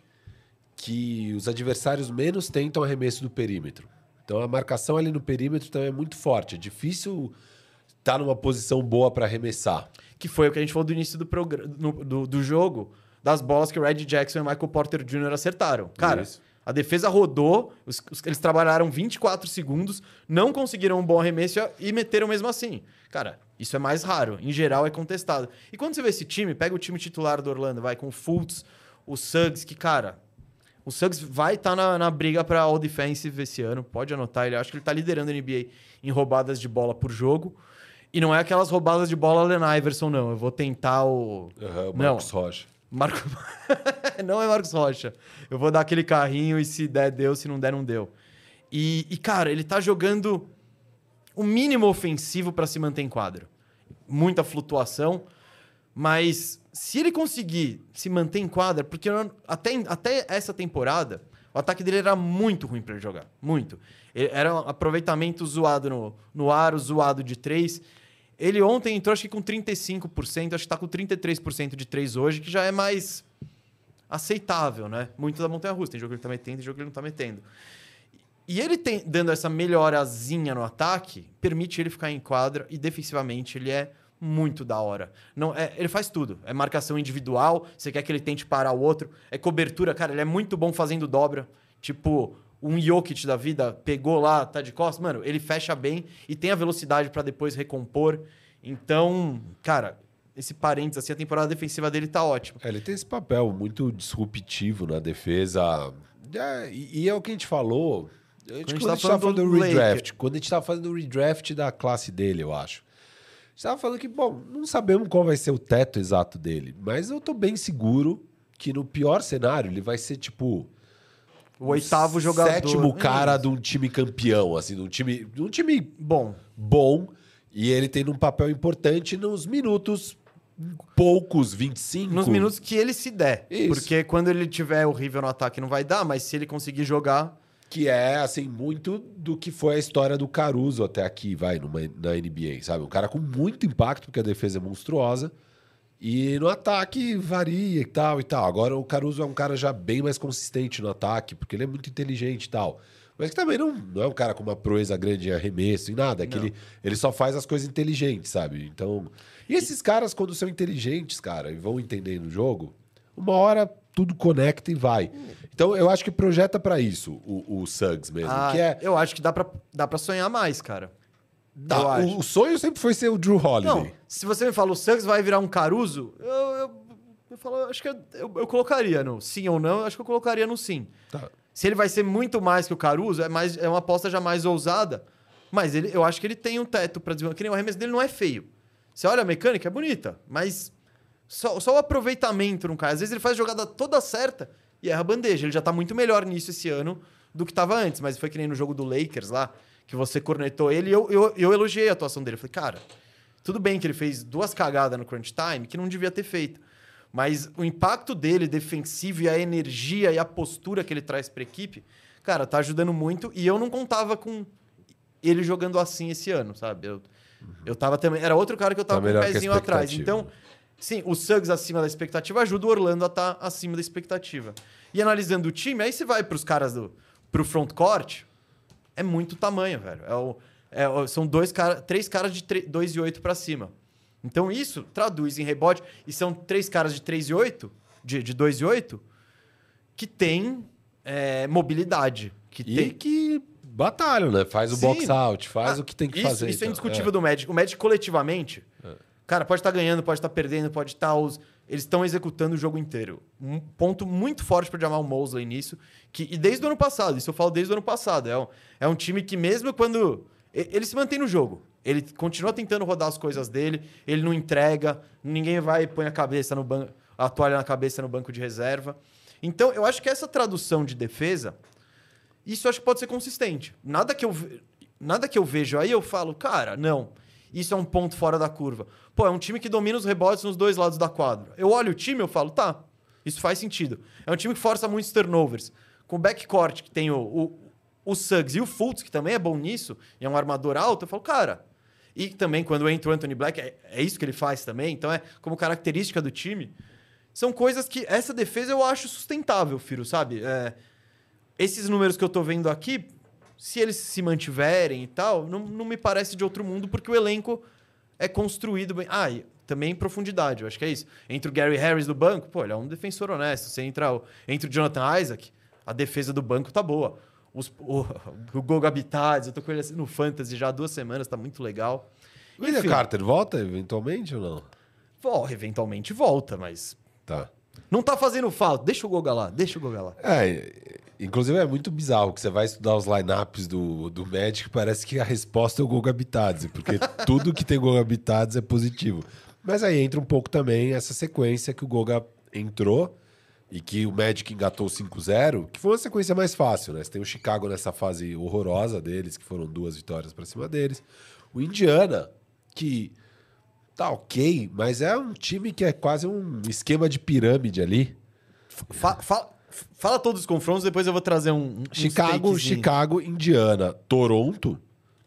que os adversários menos tentam arremesso do perímetro. Então a marcação ali no perímetro também é muito forte. É difícil estar numa posição boa para arremessar. que foi o que a gente falou do início do, no- do, do jogo, das bolas que o Red Jackson e o Michael Porter Jr. acertaram. Cara, Isso. a defesa rodou, os- os- eles trabalharam 24 segundos, não conseguiram um bom arremesso e meteram mesmo assim. Cara, isso é mais raro. Em geral, é contestado. E quando você vê esse time, pega o time titular do Orlando, vai com o Fultz, o Suggs, que, cara, o Suggs vai estar na, na briga para All Defensive esse ano. Pode anotar, ele acho que ele tá liderando a NBA em roubadas de bola por jogo. E não é aquelas roubadas de bola Allen Iverson, não. Eu vou tentar o. Aham, o Não. Marcos Rocha. Marco... não é Marcos Rocha. Eu vou dar aquele carrinho e se der, deu. Se não der, não deu. E, e, cara, ele tá jogando o mínimo ofensivo para se manter em quadro. Muita flutuação. Mas se ele conseguir se manter em quadra, porque até, até essa temporada, o ataque dele era muito ruim para ele jogar. Muito. Era um aproveitamento zoado no, no aro, zoado de três. Ele ontem entrou, acho que com 35%, acho que tá com 33% de três hoje, que já é mais aceitável, né? Muito da montanha russa. Tem jogo que ele tá metendo, tem jogo que ele não tá metendo. E ele tem, dando essa melhorazinha no ataque, permite ele ficar em quadra e defensivamente ele é muito da hora. Não, é, ele faz tudo. É marcação individual, você quer que ele tente parar o outro. É cobertura, cara, ele é muito bom fazendo dobra. Tipo, um Jokic da vida pegou lá, tá de costas, mano, ele fecha bem e tem a velocidade pra depois recompor. Então, cara, esse parênteses, assim, a temporada defensiva dele tá ótima. É, ele tem esse papel muito disruptivo na defesa. É, e é o que a gente falou. Quando a gente tava falando do Laker. redraft, quando a gente tava fazendo o redraft da classe dele, eu acho. A gente tava falando que, bom, não sabemos qual vai ser o teto exato dele, mas eu tô bem seguro que no pior cenário ele vai ser tipo O oitavo jogador. sétimo É cara de um time campeão, assim, de um time, de um time Bom, bom e ele tendo um papel importante nos minutos poucos, 25. Nos minutos que ele se der. Isso. Porque quando ele tiver horrível no ataque não vai dar, mas se ele conseguir jogar. Que é, assim, muito do que foi a história do Caruso até aqui, vai, numa, na NBA, sabe? Um cara com muito impacto, porque a defesa é monstruosa. E no ataque varia e tal e tal. Agora o Caruso é um cara já bem mais consistente no ataque, porque ele é muito inteligente e tal. Mas que também não, não é um cara com uma proeza grande em arremesso e nada. É que Não. ele, ele só faz as coisas inteligentes, sabe? Então. E esses caras, quando são inteligentes, cara, e vão entendendo o jogo, uma hora tudo conecta e vai. Então eu acho que projeta pra isso o, o Suggs mesmo. Ah, que é. Eu acho que dá pra, dá pra sonhar mais, cara. Dá- o, o sonho sempre foi ser o Drew Holiday. Não, se você me fala o Suggs vai virar um Caruso, eu, eu, eu, falo, acho que eu, eu, eu colocaria no sim ou não, acho que eu colocaria no sim. Tá. Se ele vai ser muito mais que o Caruso, é, mais, é uma aposta já mais ousada, mas ele, eu acho que ele tem um teto pra desenvolver. Que nem o arremesso dele não é feio. Você olha a mecânica, é bonita, mas só, só o aproveitamento não cai. Às vezes ele faz a jogada toda certa e erra a bandeja. Ele já tá muito melhor nisso esse ano do que tava antes, mas foi que nem no jogo do Lakers lá, que você cornetou ele e eu, eu, eu elogiei a atuação dele. Eu falei, cara, tudo bem que ele fez duas cagadas no crunch time que não devia ter feito. Mas o impacto dele defensivo e a energia e a postura que ele traz pra equipe, cara, tá ajudando muito. E eu não contava com ele jogando assim esse ano, sabe? Eu, eu tava também. Era outro cara que eu tava Tá com o a pezinho atrás. Então, sim, o Suggs acima da expectativa ajuda o Orlando a estar acima da expectativa. E analisando o time, aí você vai pros caras do. pro front court, é muito tamanho, velho. É o, é o- são dois cara, três caras de 2 e 8 pra cima. Então isso traduz em rebote. E são três caras de 3 e 8, de, de 2 e 8, que tem é, mobilidade. Que E tem, que batalham, né? Faz o Sim. box out, faz Ah, o que tem que isso, fazer. Isso é então. indiscutível do Magic. O Magic coletivamente, É. cara, pode estar ganhando, pode estar perdendo, pode estar. Os, eles estão executando o jogo inteiro. Um ponto muito forte para Jamal Mosley nisso. Que, e desde o ano passado, isso eu falo desde o ano passado. É um, é um time que, mesmo quando. Ele se mantém no jogo. Ele continua tentando rodar as coisas dele, ele não entrega, ninguém vai e põe a cabeça no banco, a toalha na cabeça no banco de reserva. Então, eu acho que essa tradução de defesa isso acho que pode ser consistente. Nada que eu, nada que eu vejo aí eu falo, cara, não. Isso é um ponto fora da curva. Pô, é um time que domina os rebotes nos dois lados da quadra. Eu olho o time eu falo, tá, isso faz sentido. É um time que força muitos turnovers. Com o backcourt, que tem o, o, o Suggs e o Fultz, que também é bom nisso, e é um armador alto, eu falo, cara. E também quando entra o Anthony Black, é, é isso que ele faz também. Então é como característica do time. São coisas que essa defesa eu acho sustentável, Firo, sabe? É, esses números que eu tô vendo aqui, se eles se mantiverem e tal, não, não me parece de outro mundo, porque o elenco é construído bem. Ah, e também em profundidade, eu acho que é isso. Entre o Gary Harris do banco, pô, ele é um defensor honesto. Você entra o- entre o Jonathan Isaac, a defesa do banco tá boa. Os- o, o Goga Bitades, eu tô com ele assim no Fantasy já há duas semanas, tá muito legal. O William. Carter volta eventualmente ou não? Vol- eventualmente volta, mas Tá. Não tá fazendo falta. Deixa o Goga lá, deixa o Goga lá. É, inclusive é muito bizarro que você vai estudar os lineups do, do Magic, parece que a resposta é o Goga Bitadze, porque tudo que tem Goga Bitadze é positivo. Mas aí entra um pouco também essa sequência que o Goga entrou e que o Magic engatou 5-0, que foi uma sequência mais fácil, né? Você tem o Chicago nessa fase horrorosa deles, que foram duas vitórias pra cima deles. O Indiana, que tá ok, mas é um time que é quase um esquema de pirâmide ali. Fa- fa- fala todos os confrontos, depois eu vou trazer um. um Chicago. Chicago, Indiana, Toronto.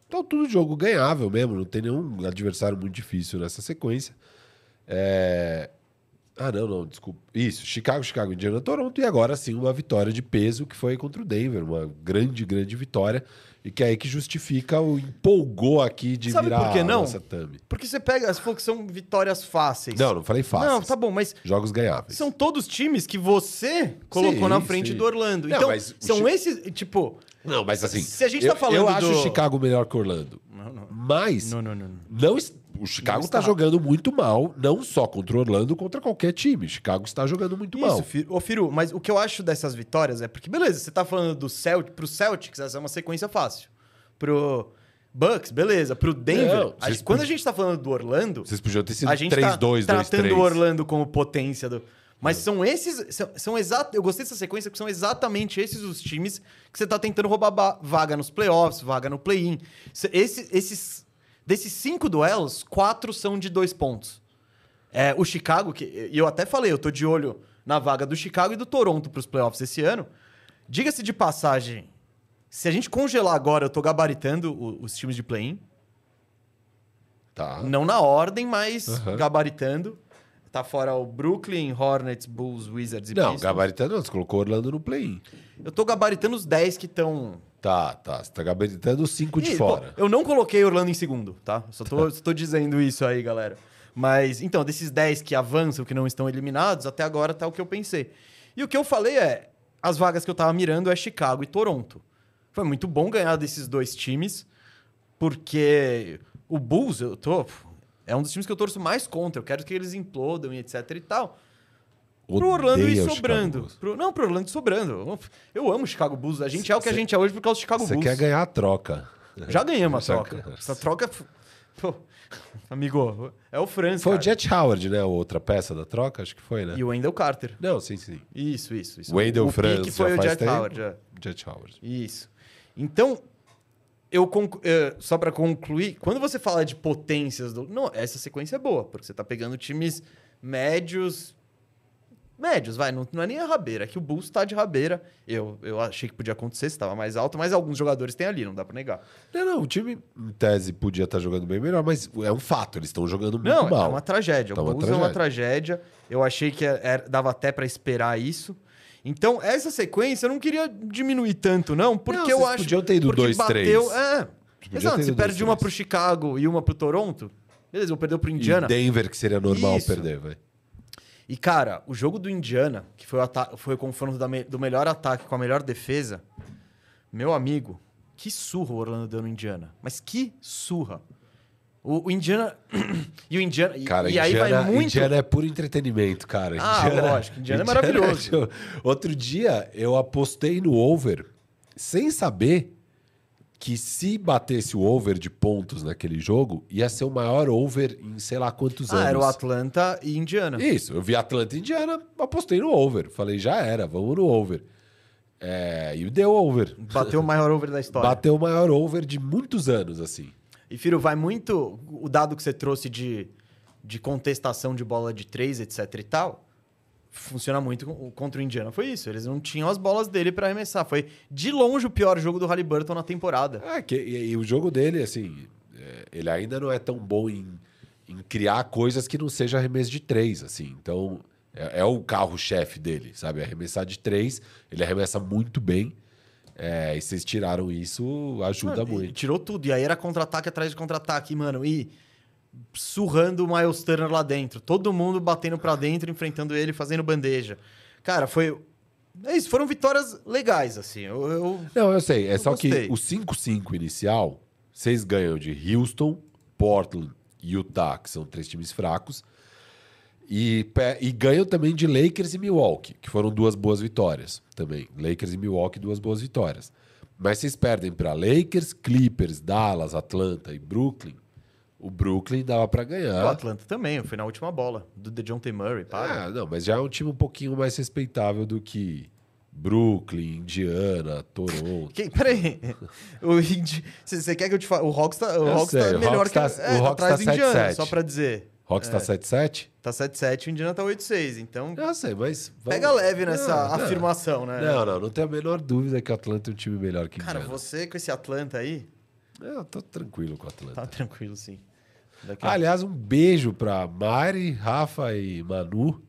Então tudo jogo ganhável mesmo, não tem nenhum adversário muito difícil nessa sequência. É... Ah, não, não, desculpa. Isso, Chicago, Chicago, Indiana, Toronto e agora sim uma vitória de peso que foi contra o Denver, uma grande, grande vitória e que é aí que justifica o empolgou aqui de Sabe virar por que não? Porque você pega, você falou que são vitórias fáceis. Não, não falei fácil. Não, tá bom, mas Jogos ganháveis. são todos times que você colocou Sim, na frente sim. do Orlando. Não, então, são Chi- esses, tipo... Não, mas assim, Se a gente eu, tá falando eu acho do- o Chicago melhor que o Orlando. Não, não. Mas Não, não, não. Não, es- o Chicago Não está está. jogando muito mal, não só contra o Orlando, contra qualquer time. Chicago está jogando muito mal. Isso, Firu. Ô, Firu, mas o que eu acho dessas vitórias é porque, beleza, você tá falando do Celt, pro Celtics, essa é uma sequência fácil. Pro Bucks, beleza. Pro Denver, Não, a quando pod- a gente tá falando do Orlando, Vocês podiam ter sido a gente tá 3-2, tratando 2-3. o Orlando como potência do. Mas são esses. São, são exato. Eu gostei dessa sequência porque são exatamente esses os times que você tá tentando roubar ba- vaga nos playoffs, vaga no play-in. Se- Esse, esses. Desses cinco duelos, quatro são de dois pontos. É, o Chicago, que eu até falei, eu tô de olho na vaga do Chicago e do Toronto pros playoffs esse ano. Diga-se de passagem, se a gente congelar agora, eu tô gabaritando o- os times de play-in. Tá. Não na ordem, mas Aham. gabaritando. Tá fora o Brooklyn, Hornets, Bulls, Wizards e Não, Pistons. gabaritando você colocou o Orlando no play-in. Eu tô gabaritando os 10 que estão... Tá, tá. Você tá gabaritando os 5 de fora. pô, eu não coloquei Orlando em segundo, tá? Só tô, só tô dizendo isso aí, galera. Mas, então, desses 10 que avançam, que não estão eliminados, até agora tá o que eu pensei. E o que eu falei é, as vagas que eu tava mirando é Chicago e Toronto. Foi muito bom ganhar desses dois times, porque o Bulls, eu tô... É um dos times que eu torço mais contra. Eu quero que eles implodam e etc e tal. Pro Orlando ir sobrando. Pro- não, pro Orlando sobrando. Eu amo o Chicago Bulls. A gente é o que a Cê- gente é hoje por causa do Chicago Você Bulls. quer ganhar a troca. Já ganhamos a troca. Essa troca f- Pô, amigo, é o Franz, Foi cara. o Jet Howard, né? A outra peça da troca? Acho que foi, né? E o Wendell Carter. Não, sim, sim. Isso, isso, isso. Wendell o Franz já foi o Jet tempo. Howard, é. Jet Howard. Isso. Então, eu eh, só pra concluir, quando você fala de potências do. Não, essa sequência é boa, porque você tá pegando times médios. Médios, vai, não, não é nem a rabeira, é que o Bulls tá de rabeira. Eu, eu achei que podia acontecer se tava mais alto, mas alguns jogadores tem ali, não dá pra negar. Não, não, o time, em tese, podia estar jogando bem melhor, mas é um fato, eles estão jogando muito Não, mal. é uma tragédia. Tá o Bulls é uma tragédia. Eu achei que é- era- dava até pra esperar isso. Então, essa sequência eu não queria diminuir tanto, não, porque Não, eu acho. podiam ter ido porque dois, bateu, três. É. Podia Exato, ido perde dois, uma três. pro Chicago e uma pro Toronto. Beleza, eu perdeu pro E Indiana. Denver, que seria normal Isso. perder, vai. E, cara, o jogo do Indiana, que foi o, foi o confronto me- do melhor ataque com a melhor defesa, meu amigo, que surra o Orlando deu no Indiana. Mas que surra. O, o Indiana. e o Indiana. Cara, e, aí Indiana, vai muito. Indiana é puro entretenimento, cara. Ah, lógico, Indiana é maravilhoso. Outro dia, eu apostei no over, sem saber que se batesse o over de pontos naquele jogo, ia ser o maior over em sei lá quantos anos. Ah, era o Atlanta e Indiana. Isso, eu vi Atlanta e Indiana, apostei no over. Falei, já era, vamos no over. É, e deu over. Bateu o maior over da história. Bateu o maior over de muitos anos, assim. E, Firo, vai muito. O dado que você trouxe de, de contestação de bola de três, etc e tal, funciona muito contra o Indiana. Foi isso. Eles não tinham as bolas dele pra arremessar. Foi de longe o pior jogo do Halliburton na temporada. É, que, e, e o jogo dele, assim, é, ele ainda não é tão bom em, em criar coisas que não seja arremesso de três, assim. Então, é, é o carro-chefe dele, sabe? Arremessar de três, ele arremessa muito bem. É, e vocês tiraram isso, ajuda muito. Tirou tudo. E aí era contra-ataque atrás de contra-ataque, mano. E surrando o Miles Turner lá dentro. Todo mundo batendo pra dentro, enfrentando ele, fazendo bandeja. Cara, foi. É isso, foram vitórias legais, assim. Eu, eu- Não, eu sei. É Eu só gostei. que o 5-5 inicial, vocês ganham de Houston, Portland e Utah, que são três times fracos. E, e ganham também de Lakers e Milwaukee, que foram duas boas vitórias também. Lakers e Milwaukee, duas boas vitórias. Mas vocês perdem para Lakers, Clippers, Dallas, Atlanta e Brooklyn. O Brooklyn dava para O ganhar. Atlanta também, foi na última bola. Do DeJounte Murray, para. Ah, não, mas já é um time um pouquinho mais respeitável do que Brooklyn, Indiana, Toronto. Que, peraí. O Você quer que eu te fale? O Hawks tá, o Eu Hawks sei, tá o melhor Hawks que tá- é, o tá Hawks atrás tá do Indiana, 7-7. só pra dizer. Hawks tá 7-7? Tá 7-7 o Indiana tá 8-6. Então, Eu sei, mas. vamos- pega leve nessa Não, não. afirmação, né? Não, não, não tenho a menor dúvida que o Atlanta é um time melhor que o Cara, Indiana. você com esse Atlanta aí, Eu tô tranquilo com o Atlanta. tá tranquilo sim. Daqui a- aliás, um beijo pra Mari, Rafa e Manu,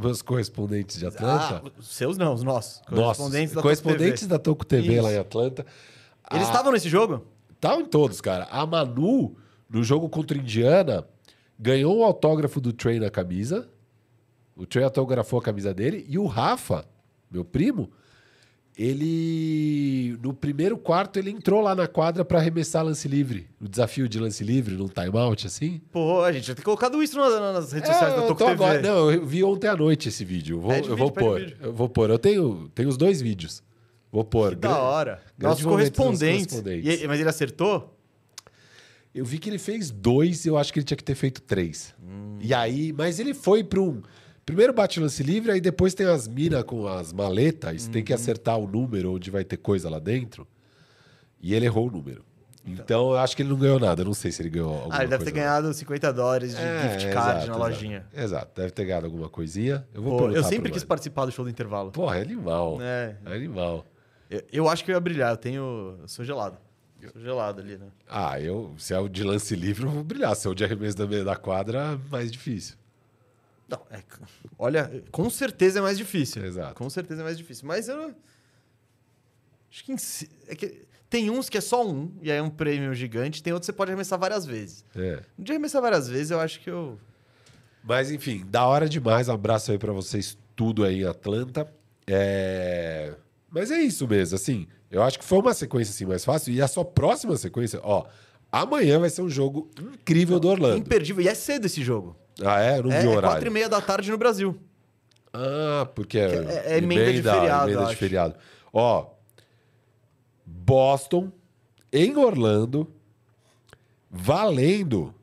meus correspondentes de Atlanta. Ah, os seus não, os nossos. Correspondentes da correspondentes Top da Toco TV Isso. lá em Atlanta. Eles estavam nesse jogo? Estavam em todos, cara. A Manu, no jogo contra Indiana, ganhou o autógrafo do Trey na camisa. O Trey autografou a camisa dele. E o Rafa, meu primo, ele. No primeiro quarto, ele entrou lá na quadra para arremessar lance livre. O desafio de lance livre num timeout, assim. Pô, a gente já tem colocado isso na- nas redes sociais É, da eu Toco tô TV. agora- não, eu vi ontem à noite esse vídeo. Eu vou, eu vou pôr. Eu vou pôr. Eu tenho, tenho os dois vídeos. Vou pôr. Que da Gran- hora. Nossos dos correspondentes. correspondentes. E- mas ele acertou? Eu vi que ele fez dois eu acho que ele tinha que ter feito três. Hum. E aí, mas ele foi para um. Primeiro bate lance livre, aí depois tem as minas com as maletas, você tem que Uhum. acertar o número onde vai ter coisa lá dentro. E ele errou o número. Então eu acho que ele não ganhou nada. Eu não sei se ele ganhou alguma Ah, ele deve ter coisa. ganhado 50 dólares de É, gift card exato, na exato. lojinha. Exato, deve ter ganhado alguma coisinha. Eu vou Pô, eu sempre quis Mano. participar do show do intervalo. Porra, é animal. É. É animal. Eu, eu acho que eu ia brilhar. Eu tenho. Eu sou gelado. Eu sou gelado ali, né? Ah, eu, se é o de lance livre, eu vou brilhar. Se é o de arremesso da meia da quadra, mais difícil. Não, é, olha, com certeza é mais difícil. Exato. Com certeza é mais difícil. Mas eu. Acho que, em é que tem uns que é só um, e aí é um prêmio gigante, tem outros que você pode arremessar várias vezes. É. De arremessar várias vezes, eu acho que eu. Mas enfim, da hora demais. Um abraço aí pra vocês, tudo aí em Atlanta. É... Mas é isso mesmo, assim. Eu acho que foi uma sequência assim mais fácil. E a sua próxima sequência, ó. Amanhã vai ser um jogo incrível do Orlando. Imperdível. E é cedo esse jogo. Ah, é? Não É, vi o é horário. quatro e meia da tarde no Brasil. Ah, porque é, é- é emenda de feriado, emenda de feriado. Ó, Boston, em Orlando, valendo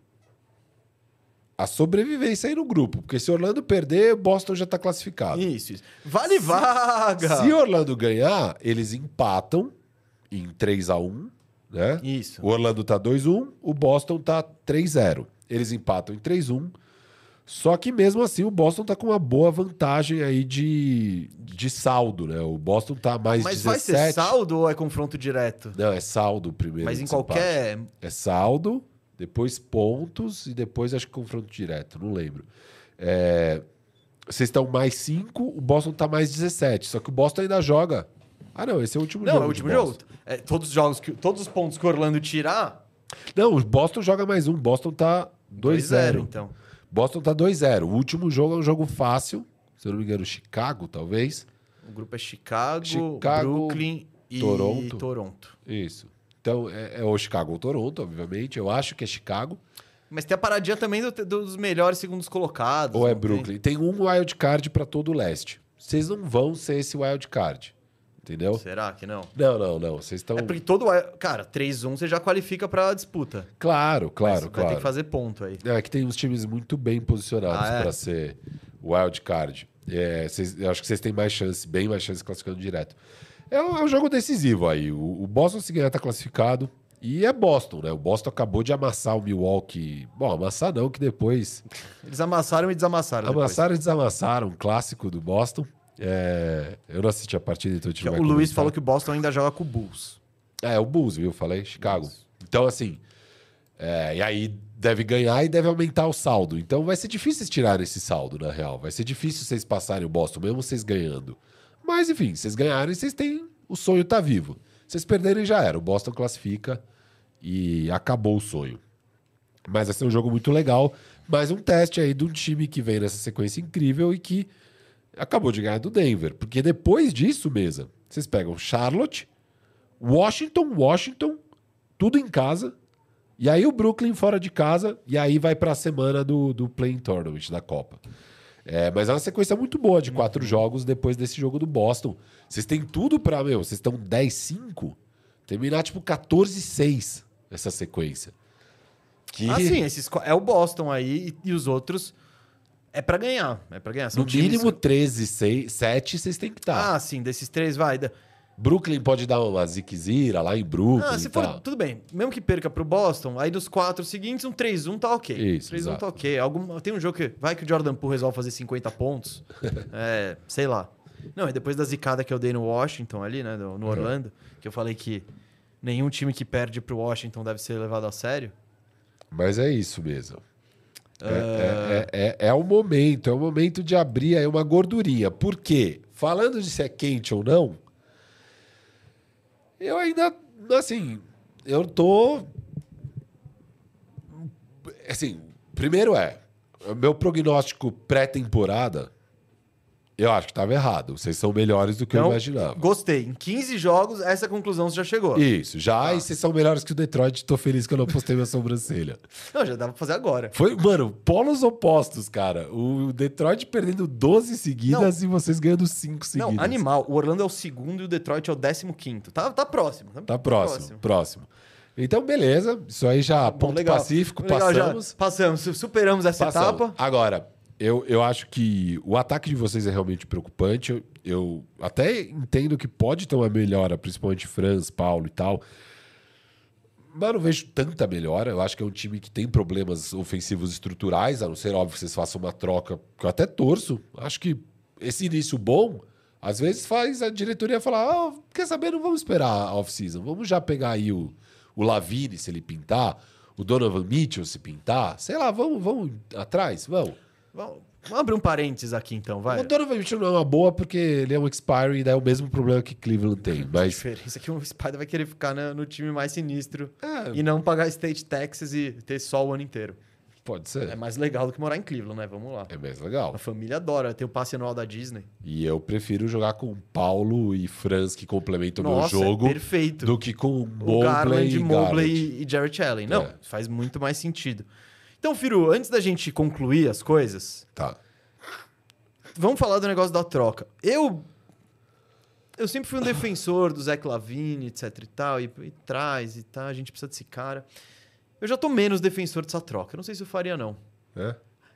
a sobrevivência aí no grupo. Porque se Orlando perder, Boston já tá classificado. Isso, isso. Vale vaga! Se Orlando ganhar, eles empatam em 3 a 1 né? Isso. O Orlando tá 2-1, o Boston tá 3-0. Eles empatam em 3-1. Só que mesmo assim o Boston tá com uma boa vantagem aí de, de saldo, né? O Boston tá mais Mas 17. vai ser saldo ou é confronto direto? Não, é saldo primeiro. Mas em qualquer. É saldo, depois pontos e depois acho que confronto direto, não lembro. É, Vocês estão mais 5, o Boston tá mais 17. Só que o Boston ainda joga. Ah, não, esse é o último Não, jogo. é o último jogo. É, todos os jogos que. Todos os pontos que o Orlando tirar. Não, o Boston joga mais um. Boston tá 2-0. então. Boston tá 2-0. O último jogo é um jogo fácil. Se eu não me engano, Chicago, talvez. O grupo é Chicago, Chicago, Brooklyn e Toronto. Toronto. Isso. Então, é, é o Chicago ou Toronto, obviamente. Eu acho que é Chicago. Mas tem a paradinha também do- dos melhores segundos colocados. Ou é não tem? Brooklyn. Tem um wild card para todo o leste. Vocês não vão ser esse wild card. Entendeu? Será que não? Não, não, não. Vocês estão. É porque todo. Cara, 3-1 você já qualifica pra disputa. Claro, Mas claro, Vai ter claro. que fazer ponto aí. É que tem uns times muito bem posicionados Ah, é? para ser wild card. É, eu acho que vocês têm mais chance, bem mais chance classificando direto. É um, é um jogo decisivo aí. O, o Boston, se ganhar, tá classificado. E é Boston, né? O Boston acabou de amassar o Milwaukee. Bom, amassar não, que depois. Eles amassaram e desamassaram. depois. Amassaram e desamassaram, um clássico do Boston. É, eu não assisti a partida, então eu O Luiz falou que o Boston ainda joga com o Bulls. É, o Bulls, viu? Falei, Chicago. Então, assim. é, e aí deve ganhar e deve aumentar o saldo. Então vai ser difícil vocês tirarem esse saldo, na real. Vai ser difícil vocês passarem o Boston, mesmo vocês ganhando. Mas, enfim, vocês ganharem, vocês têm. O sonho tá vivo. Vocês perderem já era. O Boston classifica e acabou o sonho. Mas vai ser um jogo muito legal. Mais um teste aí de um time que vem nessa sequência incrível e que acabou de ganhar do Denver. Porque depois disso, mesa, vocês pegam Charlotte, Washington, Washington, tudo em casa. E aí o Brooklyn fora de casa. E aí vai pra semana do, do Playing Tournament da Copa. É, mas é uma sequência muito boa de quatro jogos depois desse jogo do Boston. Vocês têm tudo pra, meu, vocês estão 10-5. Terminar tipo 14-6 essa sequência. Que Ah, sim, esses, é o Boston aí e, e os outros é pra ganhar. É pra ganhar. São no times- mínimo 13, 6, 7 vocês têm que estar. Ah, sim, desses três vai. Brooklyn pode dar uma ziquezira lá em Brooklyn. Ah, se for, tal. tudo bem. Mesmo que perca pro Boston, aí dos quatro seguintes, um 3-1 tá ok. Isso, 3-1 exato. tá ok. Algum, tem um jogo que vai que o Jordan Poole resolve fazer 50 pontos. é, sei lá. Não, e depois da zicada que eu dei no Washington ali, né, no, no Orlando, que eu falei que nenhum time que perde pro Washington deve ser levado a sério. Mas é isso mesmo. É, é, é, é, é o momento, é o momento de abrir aí uma gordurinha. Por quê? Falando de se é quente ou não, eu ainda, assim, eu tô. Assim, primeiro é, meu prognóstico pré-temporada, eu acho que estava errado. Vocês são melhores do que eu Então, imaginava. Gostei. Em 15 jogos, essa conclusão você já chegou. Isso, já, e vocês são melhores que o Detroit. Tô feliz que eu não postei minha sobrancelha. Não, já dá pra fazer agora. Foi, mano, polos opostos, cara. O Detroit perdendo 12 seguidas e vocês ganhando 5 seguidas. Não, animal. O Orlando é o segundo e o Detroit é o 15 Tá, tá próximo. Tá próximo, próximo. Então, beleza. Isso aí já, Bom, ponto legal. pacífico, Legal, já passamos. passamos, su- superamos essa Passamos. etapa. Agora, eu, eu acho que o ataque de vocês é realmente preocupante. Eu, eu até entendo que pode ter uma melhora, principalmente Franz, Paulo e tal. Mas não vejo tanta melhora. Eu acho que é um time que tem problemas ofensivos estruturais, a não ser óbvio que vocês façam uma troca, que eu até torço. Acho que esse início bom, às vezes faz a diretoria falar: ah, quer saber, não vamos esperar a off-season, vamos já pegar aí o, o Lavine se ele pintar, o Donovan Mitchell se pintar, sei lá, vamos, vamos atrás, vamos. Vamos, abrir um parênteses aqui então, vai. O Donovan Mitchell não é uma boa porque ele é um expiring e dá o mesmo problema que Cleveland tem, A mas diferença é que o Spider vai querer ficar na- no time mais sinistro É. e não pagar state taxes e ter só o ano inteiro. pode É ser. mais legal do que morar em Cleveland, né? Vamos lá. É mais legal. A família adora ter o passe anual da Disney. E eu prefiro jogar com Paulo e Franz que complementam o meu Nossa, jogo é perfeito. do que com o Mobley Garland, e Mobley e Jarrett Allen. Não, É. faz muito mais sentido. Então, Firu, antes da gente concluir as coisas, Tá. vamos falar do negócio da troca. Eu eu sempre fui um defensor do Zach Lavine, etc e tal, e, e traz e tal, a gente precisa desse cara. eu já tô menos defensor dessa troca. Eu não sei se eu faria, não. É?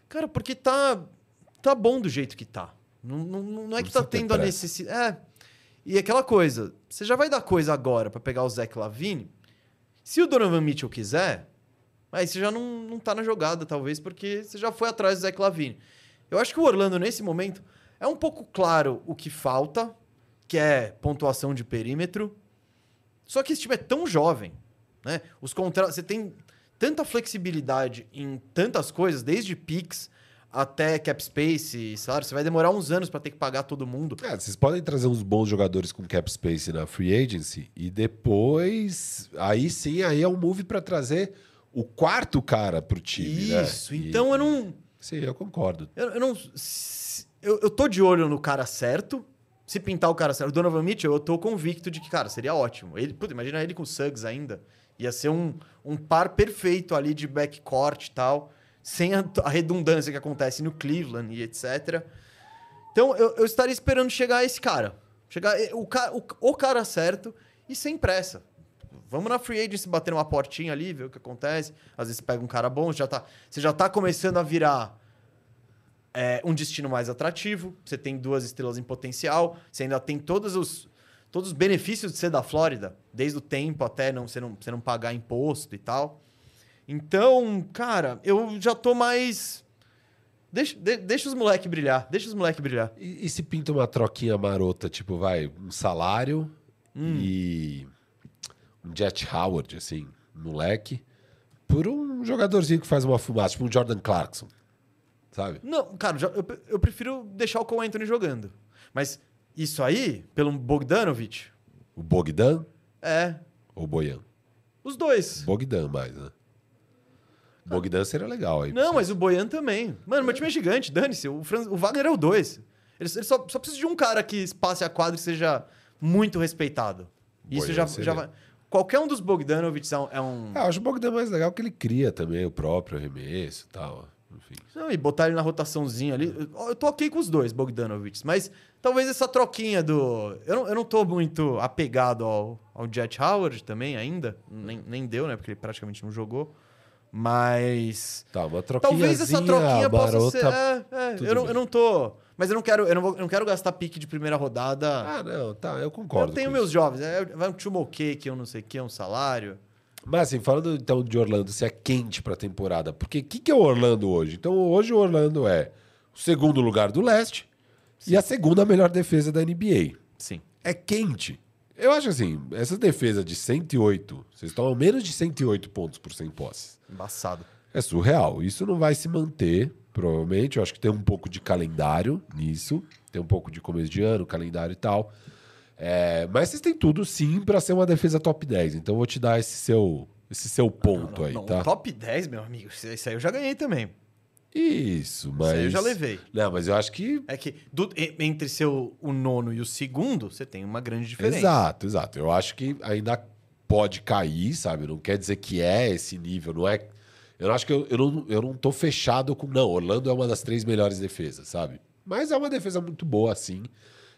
Cara, porque tá, tá bom do jeito que tá. Não, não, não é que tá tendo a necessidade. É. E aquela coisa, você já vai dar coisa agora pra pegar o Zach Lavine. Se o Donovan Mitchell quiser, aí você já não, não tá na jogada, talvez, porque você já foi atrás do Zach Lavine. Eu acho que o Orlando, nesse momento, é um pouco claro o que falta, que é pontuação de perímetro. Só que esse time é tão jovem, né? Os contratos. Você tem tanta flexibilidade em tantas coisas, desde picks até cap space, sabe? Você vai demorar uns anos pra ter que pagar todo mundo. É, vocês podem trazer uns bons jogadores com cap space na free agency e depois, aí sim, aí é um move pra trazer o quarto cara pro time, né? Isso. E- Então eu não. Sim, eu concordo. Eu, eu não. Eu, eu tô de olho no cara certo. Se pintar o cara certo, o Donovan Mitchell, eu tô convicto de que, cara, seria ótimo. Ele, puta, imagina ele com o Suggs ainda. Ia ser um, um par perfeito ali de backcourt e tal. Sem a, a redundância que acontece no Cleveland e etc. Então eu, eu estaria esperando chegar esse cara. Chegar eh, o, o, o cara certo e sem pressa. Vamos na free agency bater uma portinha ali, ver o que acontece. Às vezes pega um cara bom, já tá, você já tá começando a virar é, um destino mais atrativo. Você tem duas estrelas em potencial. Você ainda tem todos os, todos os benefícios de ser da Flórida, desde o tempo até não, você, não, você não pagar imposto e tal. Então, cara, eu já tô mais. Deixa, de- deixa os moleques brilhar. Deixa os moleques brilhar. E, e se pinta uma troquinha marota, tipo, vai, um salário Hum. e Jet Howard, assim, moleque, por um jogadorzinho que faz uma fumaça, tipo um Jordan Clarkson, sabe? Não, cara, já- eu, eu prefiro deixar o Cole Anthony jogando. Mas isso aí, pelo Bogdanovich, O Bogdan é. ou o Boyan? Os dois. Bogdan mais, né? Bogdan seria legal aí. Não, mas o Boyan também. Mano, meu time é gigante, dane-se. O, Franz- o Wagner é o dois. Ele, só, só precisa de um cara que passe a quadra e seja muito respeitado. Isso Boyan já, seria. já vai. Qualquer um dos Bogdanovich é um. é eu acho o Bogdan mais legal que ele cria também o próprio arremesso e tal. Enfim. Não, e botar ele na rotaçãozinha ali. Eu, tô ok com os dois, Bogdanovich. Mas talvez essa troquinha do. Eu não, eu não tô muito apegado ao, ao Jet Howard também ainda. Nem, nem deu, né? Porque ele praticamente não jogou. Mas. Tá, uma troquinha Talvez essa troquinha possa ser. É, é, eu, não, bem. eu não tô. Mas eu não quero, eu não, vou- eu não quero gastar pique de primeira rodada. Ah, não, tá, eu concordo. eu tenho meus isso. jovens. É, vai um Chumoke, que eu não sei o que, um salário. Mas assim, falando então de Orlando, se é quente pra temporada, porque o que, que é o Orlando hoje? Então hoje o Orlando é o segundo lugar do leste e a segunda melhor defesa da NBA. Sim. É quente. Eu acho assim, essa defesa de 108, vocês estão a menos de 108 pontos por 100 posses. Embaçado. É surreal. Isso não vai se manter, provavelmente. Eu acho que tem um pouco de calendário nisso. Tem um pouco de começo de ano, calendário e tal. É, mas vocês têm tudo sim pra ser uma defesa top 10. Então eu vou te dar esse seu, esse seu ponto aí, Não, tá? Top 10, meu amigo. Isso isso aí eu já ganhei também. Isso, mas. aí eu já levei. Não, mas eu acho que. É que do- entre seu, o nono e o segundo, você tem uma grande diferença. Exato, exato. Eu acho que ainda pode cair, sabe? Não quer dizer que é esse nível, não é. Eu acho que eu, eu, não, eu não tô fechado com. Não, Orlando é uma das três melhores defesas, sabe? Mas é uma defesa muito boa, assim.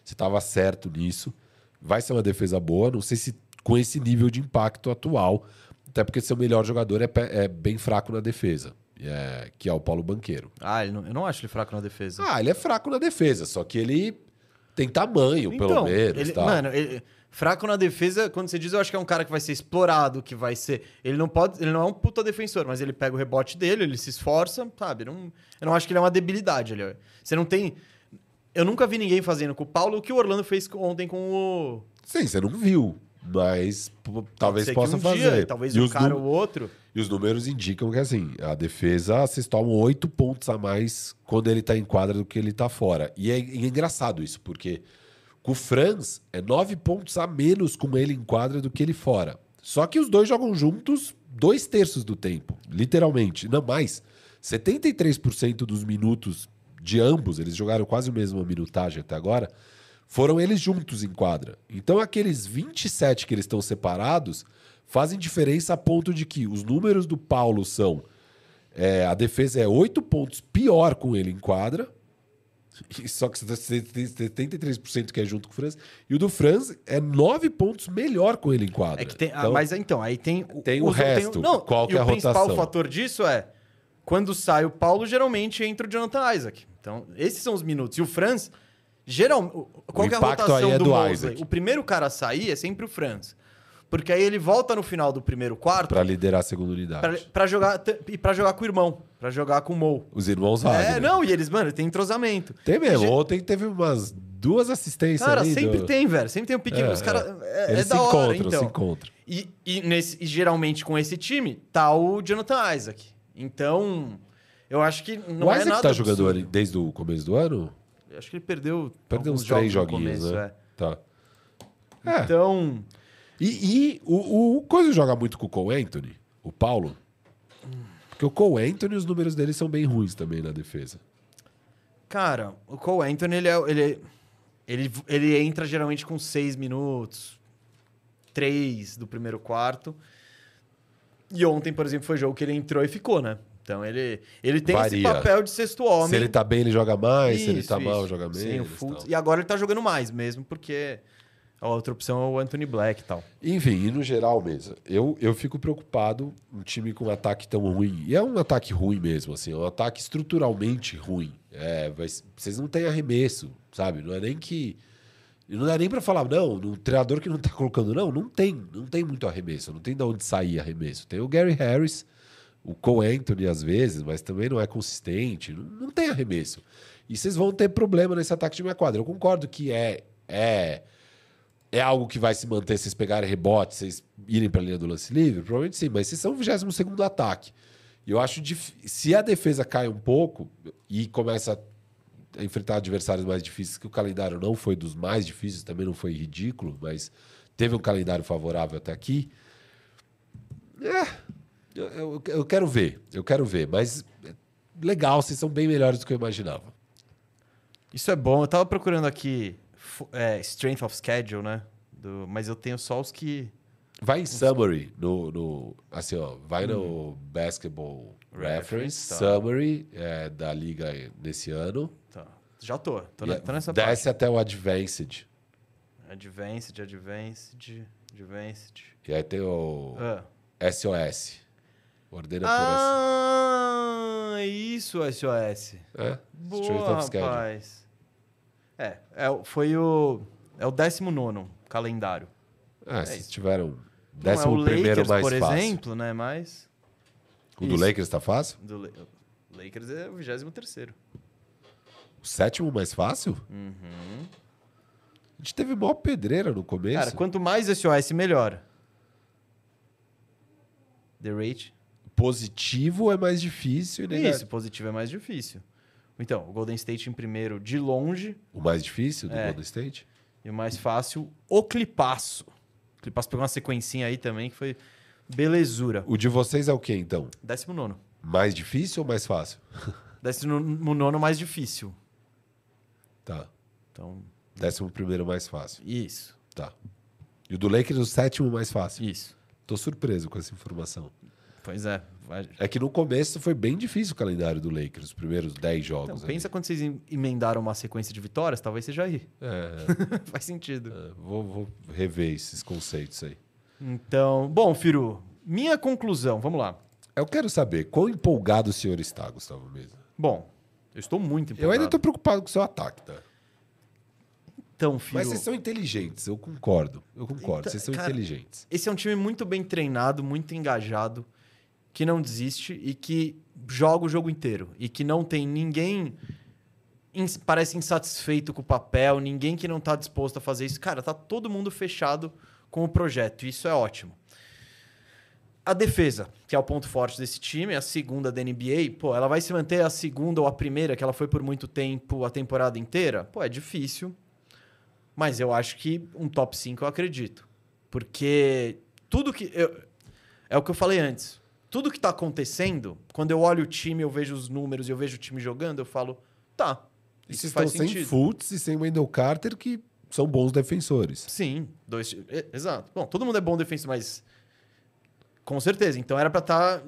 Você tava certo nisso. Vai ser uma defesa boa, não sei se com esse nível de impacto atual. Até porque seu melhor jogador é, é bem fraco na defesa, é, que é o Paulo Banqueiro. Ah, não- eu não acho ele fraco na defesa. Ah, ele é fraco na defesa, só que ele tem tamanho, pelo menos. Então, ele- tal. mano, ele- fraco na defesa, quando você diz, eu acho que é um cara que vai ser explorado, que vai ser. Ele não pode. Ele não é um puta defensor, mas ele pega o rebote dele, ele se esforça, sabe? Não, eu não acho que ele é uma debilidade. Ele, você não tem. Eu nunca vi ninguém fazendo com o Paulo o que o Orlando fez ontem com o. Sim, você não viu, mas talvez possa um fazer. Dia, talvez e, um cara ou outro. e os números indicam que, assim, a defesa, vocês tomam oito pontos a mais quando ele tá em quadra do que ele tá fora. E é, e é engraçado isso, porque com o Franz é nove pontos a menos com ele em quadra do que ele fora. Só que os dois jogam juntos dois terços do tempo, literalmente. Não mais. 73% dos minutos de ambos, eles jogaram quase a mesma minutagem até agora, foram eles juntos em quadra. Então aqueles 27 que eles estão separados fazem diferença a ponto de que os números do Paulo são é, a defesa é 8 pontos pior com ele em quadra, E Só que você tem 73% que é junto com o Franz. E o do Franz é 9 pontos melhor com ele em quadra. É que tem, ah, Então, mas então, aí tem, Tem o os- resto, não, qual que é o a principal rotação? fator disso é quando sai o Paulo, geralmente entra o Jonathan Isaac. Então, esses são os minutos. E o Franz, geralmente, qual que é a rotação aí é do, do Mosley? Isaac. O primeiro cara a sair é sempre o Franz. Porque aí ele volta no final do primeiro quarto Pra liderar a segunda unidade. pra jogar e para jogar com o irmão, pra jogar com o Mo. Os irmãos É, Wagner. não, e eles, mano, tem entrosamento. Tem mesmo. Ge- Ontem teve umas duas assistências Cara, ali sempre do- tem, velho. Sempre tem um pique. É, os caras. é. É, é Eles da se hora, encontram, então. se encontram. E, e nesse, e geralmente com esse time tá o Jonathan Isaac. Então, eu acho que não o é Isaac nada tá jogando absurdo. ali desde o começo do ano? Eu acho que ele perdeu, Perdeu uns três joguinhos, começo, né? é. Tá. É. Então, E, e o, o Coisa joga muito com o Cole Anthony, o Paulo. Porque o Cole Anthony, os números dele são bem ruins também na defesa. cara, o Cole Anthony, ele, é, ele, ele, ele entra geralmente com seis minutos, três do primeiro quarto. E ontem, por exemplo, foi jogo que ele entrou e ficou, né? Então ele, ele tem esse Varia. papel de sexto homem. Se ele tá bem, ele joga mais. se ele Isso, tá mal, isso. joga Sim, o menos. Fultz- tal. E agora ele tá jogando mais mesmo, porque a outra opção é o Anthony Black e tal. Enfim, e no geral mesmo, eu, eu fico preocupado um time com um ataque tão ruim. E é um ataque ruim mesmo, assim, é um ataque estruturalmente ruim. É, vai- vocês não têm arremesso, sabe? Não é nem que. Não dá nem pra falar, não, um treinador que não tá colocando, não, não tem, não tem muito arremesso, não tem de onde sair arremesso. Tem o Gary Harris, o Cole Anthony às vezes, mas também não é consistente, não, não tem arremesso. E vocês vão ter problema nesse ataque de minha quadra. Eu concordo que é, é é algo que vai se manter, vocês pegarem rebote, vocês irem para a linha do lance livre? Provavelmente sim, mas vocês são o 22 ataque. E eu acho dif... se a defesa cai um pouco e começa a enfrentar adversários mais difíceis, que o calendário não foi dos mais difíceis, também não foi ridículo, mas teve um calendário favorável até aqui. É, eu, eu- eu quero ver, eu quero ver, mas legal, vocês são bem melhores do que eu imaginava. Isso é bom. Eu tava procurando aqui é, Strength of Schedule, né? Do- mas eu tenho só os que. Vai em summary no, no assim ó, vai no Basketball Reference, tá. summary é, da liga nesse ano. Tá. Já tô. Tô, E ne- tô nessa desce até o Advanced. parte. Advanced, Advanced, Advanced. E aí tem o Ah. SOS. Ordena Ah, isso, SOS. por essa. É, Strength Boa, of Schedule. rapaz. É, é, foi o. É o 19 calendário. É, vocês isso. tiveram Não décimo é o primeiro Lakers, mais por fácil. exemplo, né? Mas. O do Isso. Lakers tá fácil? Do La- Lakers é o 23. O sétimo mais fácil? Uhum. A gente teve maior pedreira no começo. Cara, quanto mais SOS, melhor. The rate. Positivo é mais difícil negativo. Isso, positivo é mais difícil. Então, o Golden State em primeiro de longe O mais difícil do É. Golden State? e o mais fácil, o Clipaço. O Clipaço pegou uma sequencinha aí também que foi belezura. O de vocês é o quê, então? 19. Mais difícil ou mais fácil? 19 mais difícil. Tá. Então, Décimo primeiro mais fácil. isso. Tá. E o do Lakers, o sétimo mais fácil. Isso. Tô surpreso com essa informação. Pois é. É que no começo foi bem difícil o calendário do Lakers, os primeiros 10 jogos. Então, ali. pensa quando vocês em- emendaram uma sequência de vitórias, talvez seja aí. É, Faz sentido. é, vou, vou rever esses conceitos aí. Então, bom, Firu, minha conclusão, vamos lá. Eu quero saber quão empolgado o senhor está, Gustavo Mesa. Bom, eu estou muito Eu empolgado. ainda tô preocupado com o seu ataque, tá? Então, Firu, Mas vocês são inteligentes, eu concordo. Eu concordo, Então, vocês são cara, inteligentes. esse é um time muito bem treinado, muito engajado, que não desiste e que joga o jogo inteiro. E que não tem ninguém parece insatisfeito com o papel, ninguém que não tá disposto a fazer isso. Cara, tá todo mundo fechado com o projeto. e Isso é ótimo. A defesa, que é o ponto forte desse time, a segunda da NBA, pô, ela vai se manter a segunda ou a primeira, que ela foi por muito tempo, a temporada inteira? Pô, é difícil. Mas eu acho que um top 5 eu acredito. Porque tudo que. eu- é o que eu falei antes. Tudo que tá acontecendo, quando eu olho o time, eu vejo os números e eu vejo o time jogando, eu falo, tá. E Isso vocês faz estão sem sentido. Fultz e sem Wendell Carter, que são bons defensores. Sim, dois. e- Exato. Bom, todo mundo é bom defensor, mas. Com certeza. Então era pra estar.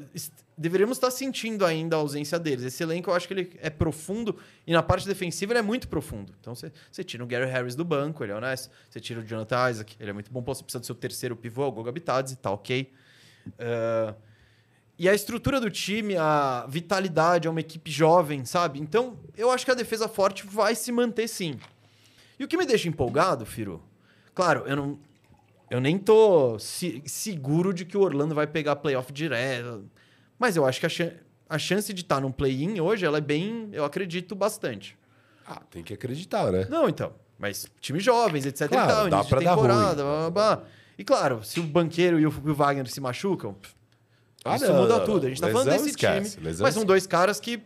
deveríamos estar sentindo ainda a ausência deles. Esse elenco eu acho que ele é profundo e na parte defensiva ele é muito profundo. Então você, você tira o Gary Harris do banco, ele é honesto. Você tira o Jonathan Isaac, ele é muito bom. Você precisa do seu terceiro pivô, o Goga Bitadze, tá ok. Ah, e a estrutura do time, a vitalidade, é uma equipe jovem, sabe? Então eu acho que a defesa forte vai se manter sim. E o que me deixa empolgado, Firo? Claro, eu não. Eu nem tô se- seguro de que o Orlando vai pegar playoff direto. Mas eu acho que a, chan- a chance de estar num play-in hoje, ela é bem. Eu acredito bastante. Ah, tem que acreditar, né? Não, então. Mas times jovens, etc. Claro, e tal, dá início pra de dar temporada. blá, blá, blá. E claro, se o banqueiro e o, Wagner se machucam, Ah, isso não, muda não, tudo. A gente tá falando desse esquece, time. Mas são dois caras que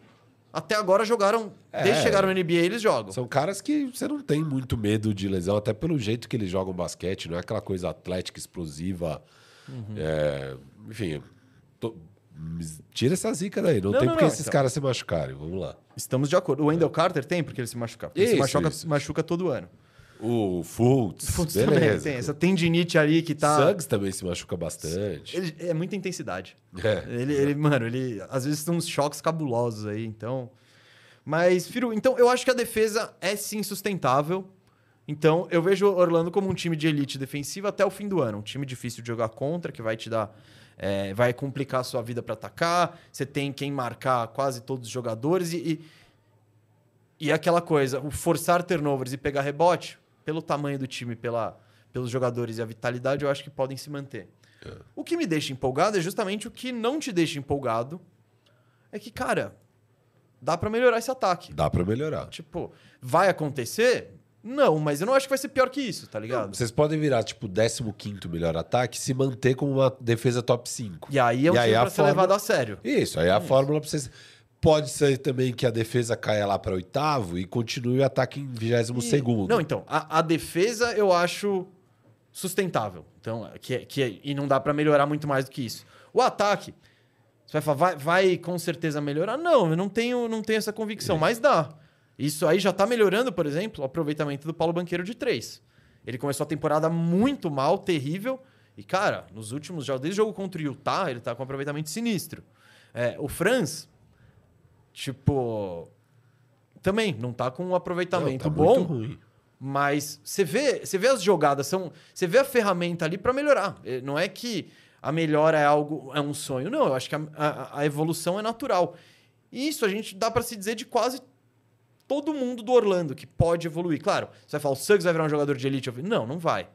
até agora jogaram. Desde É. que chegaram na NBA, eles jogam. São caras que você não tem muito medo de lesão, até pelo jeito que eles jogam basquete, não é aquela coisa atlética, explosiva. Uhum. É, enfim, tô- tira essa zica daí. Não, Não, tem não, por que não, esses então. caras se machucarem. Vamos lá. Estamos de acordo. O Wendell Carter tem porque ele se machuca. Ele se Isso, machuca, isso. machuca todo ano. O Fultz, Fultz também tem essa tendinite ali que tá. Suggs também se machuca bastante. Ele- é muita intensidade. É. Ele, ele, mano, ele às vezes tem uns choques cabulosos aí, então. Mas, Firu, então eu acho que a defesa é sim sustentável. Então, eu vejo o Orlando como um time de elite defensiva até o fim do ano. Um time difícil de jogar contra, que vai te dar. é, vai complicar a sua vida para atacar. Você tem quem marcar quase todos os jogadores. E, e, e aquela coisa, o forçar turnovers e pegar rebote, pelo tamanho do time, pela, pelos jogadores e a vitalidade, eu acho que podem se manter. O que me deixa empolgado é justamente o que não te deixa empolgado. É que, cara, dá pra melhorar esse ataque. Dá pra melhorar. Tipo, vai acontecer? Não, mas eu não acho que vai ser pior que isso, tá ligado? Vocês podem virar, tipo, 15 melhor ataque e se manter com uma defesa top 5. E aí é um E aí time a pra ser fórmula- levado a sério. Isso, aí a fórmula pra vocês. Pode ser também que a defesa caia lá para oitavo e continue o ataque em 22 E- segundo. Não, então, a, a defesa eu acho sustentável. Então, que, é- que, é- e não dá pra melhorar muito mais do que isso. O ataque, você vai falar, vai, vai com certeza melhorar? Não, eu não tenho, não tenho essa convicção, mas dá. Isso aí já tá melhorando, por exemplo, o aproveitamento do Paulo Banqueiro de três. Ele começou a temporada muito mal, terrível. E, cara, nos últimos jogos, desde o jogo contra o Utah, ele tá com um aproveitamento sinistro. É, o Franz, tipo. Também não tá com um Não, aproveitamento tá bom. muito ruim. Mas você vê, você vê as jogadas, são, você vê a ferramenta ali para melhorar. Eh, Não é que a melhora é algo, é um sonho. Não, eu acho que a, a- a evolução é natural. E isso a gente dá para se dizer de quase todo mundo do Orlando que pode evoluir. Claro, você vai falar, o Suggs vai virar um jogador de elite? Falo, Não, não vai.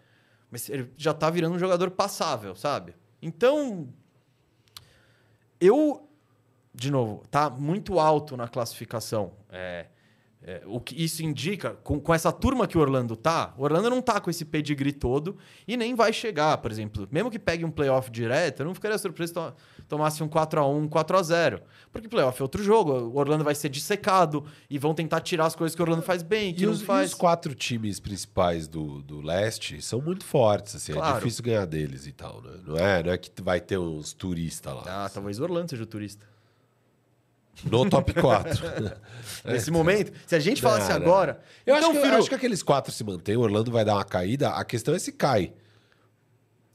Mas ele já tá virando um jogador passável, sabe? Então, eu, de novo, tá muito alto na classificação. É, é, o que isso indica, com, com essa turma que o Orlando tá, o Orlando não tá com esse pedigree todo e nem vai chegar, por exemplo. Mesmo que pegue um playoff direto, eu não ficaria surpreso se to- tomasse um 4x1, um 4x0. Porque playoff é outro jogo. O Orlando vai ser dissecado e vão tentar tirar as coisas que o Orlando faz bem, que E não os, e faz. os quatro times principais do, do leste são muito fortes, assim, é Claro. difícil ganhar deles e tal, né? Não é, não é que vai ter uns turistas lá. Ah, talvez o Orlando seja o turista. No top 4. Nesse momento, se a gente falasse não. agora. Eu, então, acho que, eu acho que aqueles quatro se mantêm, o Orlando vai dar uma caída. A questão é se cai.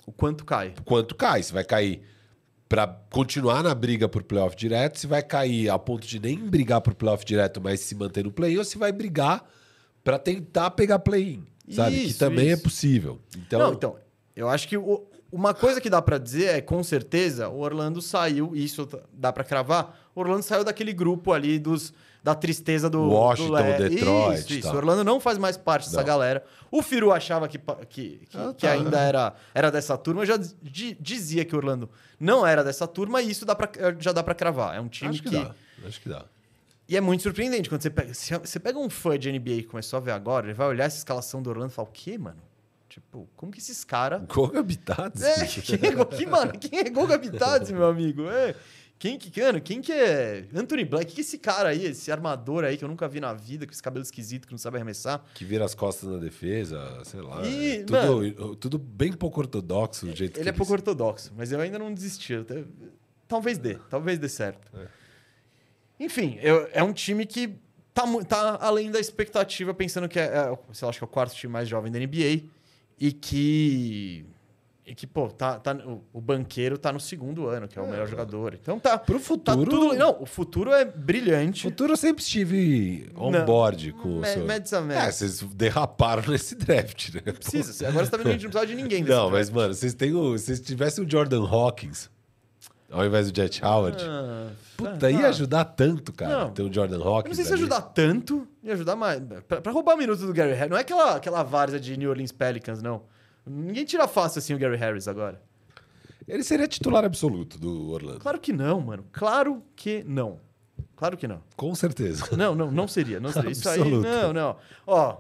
o quanto cai? Quanto cai? Se vai cair para continuar na briga por playoff direto, se vai cair a ponto de nem brigar por playoff direto, mas se manter no play, ou se vai brigar para tentar pegar play-in. Sabe? que Isso, também é isso. possível. Então, Não, então, eu acho que o- uma coisa que dá pra dizer é, com certeza, o Orlando saiu, e isso dá pra cravar, o Orlando saiu daquele grupo ali dos da tristeza do Washington, do Le- Detroit Isso, e isso. O Orlando não faz mais parte dessa Não. galera. O Firu achava que, que, que, Ah, que tá. ainda era, era dessa turma, já di- dizia que o Orlando não era dessa turma, e isso dá pra, já dá pra cravar. É um time acho que, dá. Acho que dá. E é muito surpreendente quando você pega. Você pega um fã de NBA que começou a ver agora, ele vai olhar essa escalação do Orlando e falar: o quê, mano? Tipo, como que esses caras. Goga Habitats. É, quem é, que, mano, quem é Goga Bitadze, meu amigo? É. Quem que, mano, quem que é Anthony Black? Que é esse cara aí, esse armador aí que eu nunca vi na vida, com esse cabelo esquisito que não sabe arremessar? Que vira as costas na defesa, sei lá. E, é tudo, tudo bem pouco ortodoxo do jeito que Ele é pouco ortodoxo, mas eu ainda não desisti. Até- Talvez dê, talvez dê certo. É. Enfim, eu- é um time que tá, tá além da expectativa, pensando que é, é, sei lá, acho que é o quarto time mais jovem da NBA e que E que, pô, tá, tá, o, o banqueiro tá no segundo ano, que é o melhor jogador. Então tá. Pro Tá futuro. tudo. Não, o futuro é brilhante. futuro eu sempre estive on Não. board com o seu. Médios a É, médios. vocês derraparam nesse draft, né? Precisa. Agora você tá vendo que a gente não precisa de ninguém. Não, mas, draft. mano, vocês têm o. Se vocês tivessem o Jordan Hawkins ao invés do Jet Howard, Ah, puta, tá. ia ajudar tanto, cara, Não. ter o Jordan Hawkins. não sei se ali. ajudar tanto e ajudar mais. Pra, pra roubar minutos do Gary Harris. Não é aquela, aquela várzea de New Orleans Pelicans, não. Ninguém tira fácil assim o Gary Harris agora. Ele seria titular absoluto do Orlando. Claro que não, mano. Claro que não. Claro que não. Com certeza. Não, não, não seria. Não seria. Isso aí, não, não. Ó,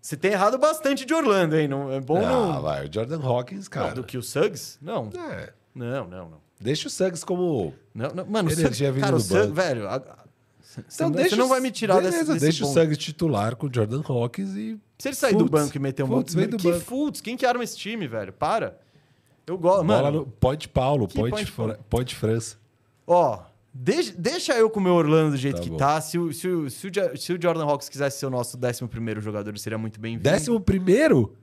você tem errado bastante de Orlando, hein? Não, é bom ah, não. vai, o Jordan Hawkins, cara. Não, do que o Suggs? Não. É, Não, não, não. Deixa o Suggs como. Não, não. Mano, o Energia Suggs, vindo cara, o do Suggs, banco. velho, a- Então não- deixa você não o- vai me tirar beleza, desse, desse Deixa o ponto. Suggs titular com o Jordan Hawkins e. Se ele sair do Fultz. banco e meter um Fultz monte do Que banco. Fultz? Quem que arma esse time, velho? Para. Eu gosto. Mano, no Point Paulo, Fra- Paulo? Point França. ó, deixa, deixa eu com o meu Orlando do jeito Tá que bom. tá. Se o, se, o, se, o, se o Jordan Hawks quisesse ser o nosso 11 jogador, ele seria muito bem-vindo. Décimo primeiro?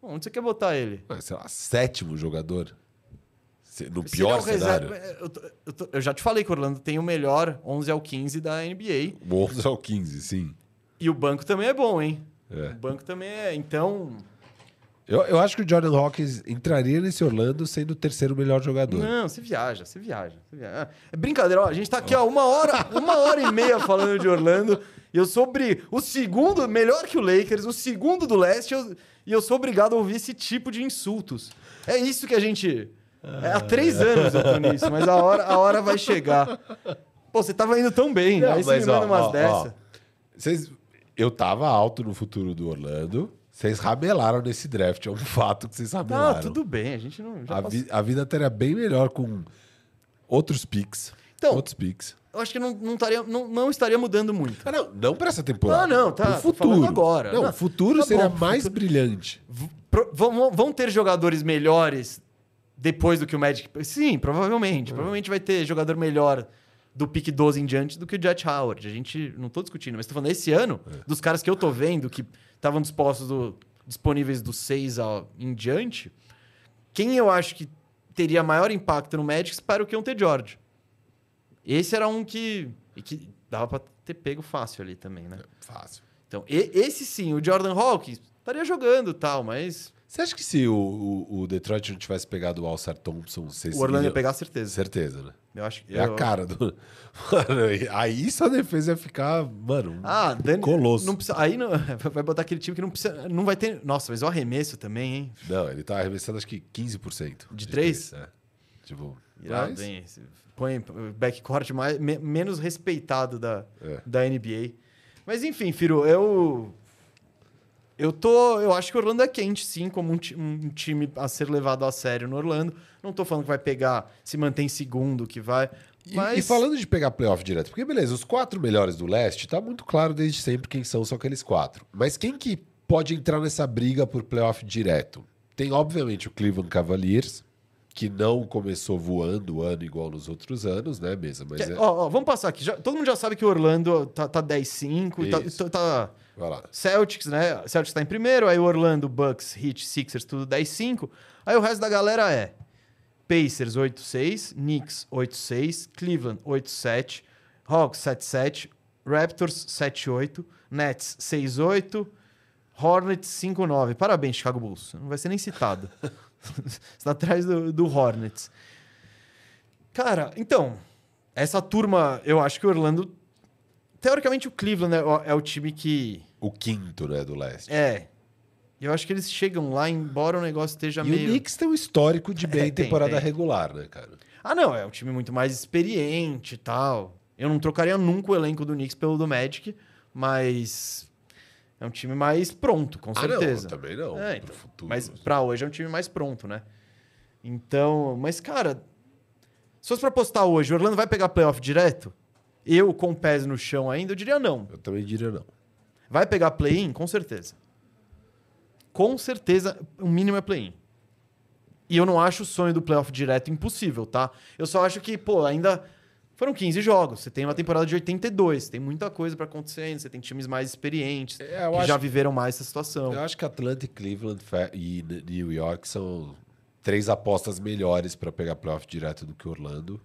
Onde você quer botar ele? Ah, Sei lá, sétimo jogador. Se- No Se pior o reserva- cenário. Eu, tô- eu tô- eu já te falei que o Orlando tem o melhor 11 ao 15 da NBA. O 11 ao 15, sim. E o banco também é bom, hein? É. O banco também é. Então. Eu, eu acho que o Jordan Hawkins entraria nesse Orlando sendo o terceiro melhor jogador. Não, você viaja, você viaja. Viaja. É brincadeira, ó. A gente tá aqui, ó, uma hora, uma hora e meia falando de Orlando. E eu sou obri- o segundo, melhor que o Lakers, o segundo do leste, eu- e eu sou obrigado a ouvir esse tipo de insultos. É isso que a gente. É, há três anos eu tô nisso, mas a hora, a hora vai chegar. Pô, você tava indo tão bem, Não, aí você me manda umas dessa. Vocês, eu tava alto no futuro do Orlando. Vocês ramelaram nesse draft. É um fato que vocês ramelaram. Não, tudo bem, a gente não. A, vi- a vida teria bem melhor com outros picks. Então- outros picks. Eu acho que não, não, estaria, não, não estaria mudando muito. Ah, não, não para essa temporada. Ah, não, tá, Pro futuro. agora. Não, Não, o futuro tá seria bom, mais futuro- brilhante. V- pro- vão, vão ter jogadores melhores depois do que o Magic. Sim, provavelmente. Provavelmente vai ter jogador melhor do pick 12 em diante do que o Jet Howard. A gente não tô discutindo, mas tô falando esse ano, dos caras que eu tô vendo que estavam dispostos do- disponíveis do 6 ao, em diante, quem eu acho que teria maior impacto no Magic para o que um T. George. Esse era um que, e que dava pra ter pego fácil ali também, né? Fácil. Então, e- esse sim, o Jordan Hawkins estaria jogando tal, mas Você acha que se o, o, o Detroit não tivesse pegado o Alçar Thompson, vocês o Orlando ia pegar certeza. Certeza, né? Eu acho que É eu- a cara do. Mano, aí sua defesa ia ficar, mano, Ah, Dani, colosso. Não precisa, aí não, vai botar aquele time que não precisa, não vai ter. Nossa, mas o arremesso também, hein? Não, ele tá arremessando acho que 15%. De três? É. Tipo, Irado, mas- Põe backcourt mais, me- menos respeitado da, É. da NBA. Mas enfim, Firo, eu. Eu tô. Eu acho que o Orlando é quente, sim, como um, um time a ser levado a sério no Orlando. Não tô falando que vai pegar, se mantém segundo, que vai. E, Mas. e falando de pegar playoff direto, porque beleza, os quatro melhores do leste, tá muito claro desde sempre quem são só aqueles quatro. Mas quem que pode entrar nessa briga por playoff direto? Tem, obviamente, o Cleveland Cavaliers, que não começou voando o ano igual nos outros anos, né, mesa? Mas Que- é... ó, ó, vamos passar aqui. Já- todo mundo já sabe que o Orlando tá, tá 10-5. Tá, tá- tá Vai lá. Celtics, né? Celtics tá em primeiro. Aí Orlando, Bucks, Heat, Sixers, tudo 10-5. Aí o resto da galera é Pacers 8-6, Knicks 8-6, Cleveland 8-7, Hawks 7-7, Raptors 7-8, Nets 6-8, Hornets 5-9. Parabéns, Chicago Bulls. Não vai ser nem citado. Você tá atrás do, do Hornets. Cara, então, essa turma, eu acho que o Orlando. Teoricamente, o Cleveland é, o- é o time que. O quinto, né, do leste. É. Eu acho que eles chegam lá, embora o negócio esteja e meio. o Knicks tem um histórico de bem É, em tem, temporada tem. regular, né, cara? Ah, não, é um time muito mais experiente e tal. Eu não trocaria nunca o elenco do Knicks pelo do Magic, mas. É um time mais pronto, com certeza. Ah, não, também não. É, então, futuro. Mas pra hoje é um time mais pronto, né? Então, mas cara, se fosse pra apostar hoje, o Orlando vai pegar playoff direto? Eu com pés no chão ainda, eu diria não. Eu também diria não. Vai pegar play-in? Com certeza. Com certeza, o mínimo é play-in. E eu não acho o sonho do playoff direto impossível, tá? Eu só acho que, pô, ainda foram 15 jogos. Você tem uma temporada de 82, tem muita coisa pra acontecer ainda. Você tem times mais experientes, É, que acho já viveram mais essa situação. Eu acho que Atlanta e Cleveland e New York são três apostas melhores para pegar playoff direto do que Orlando.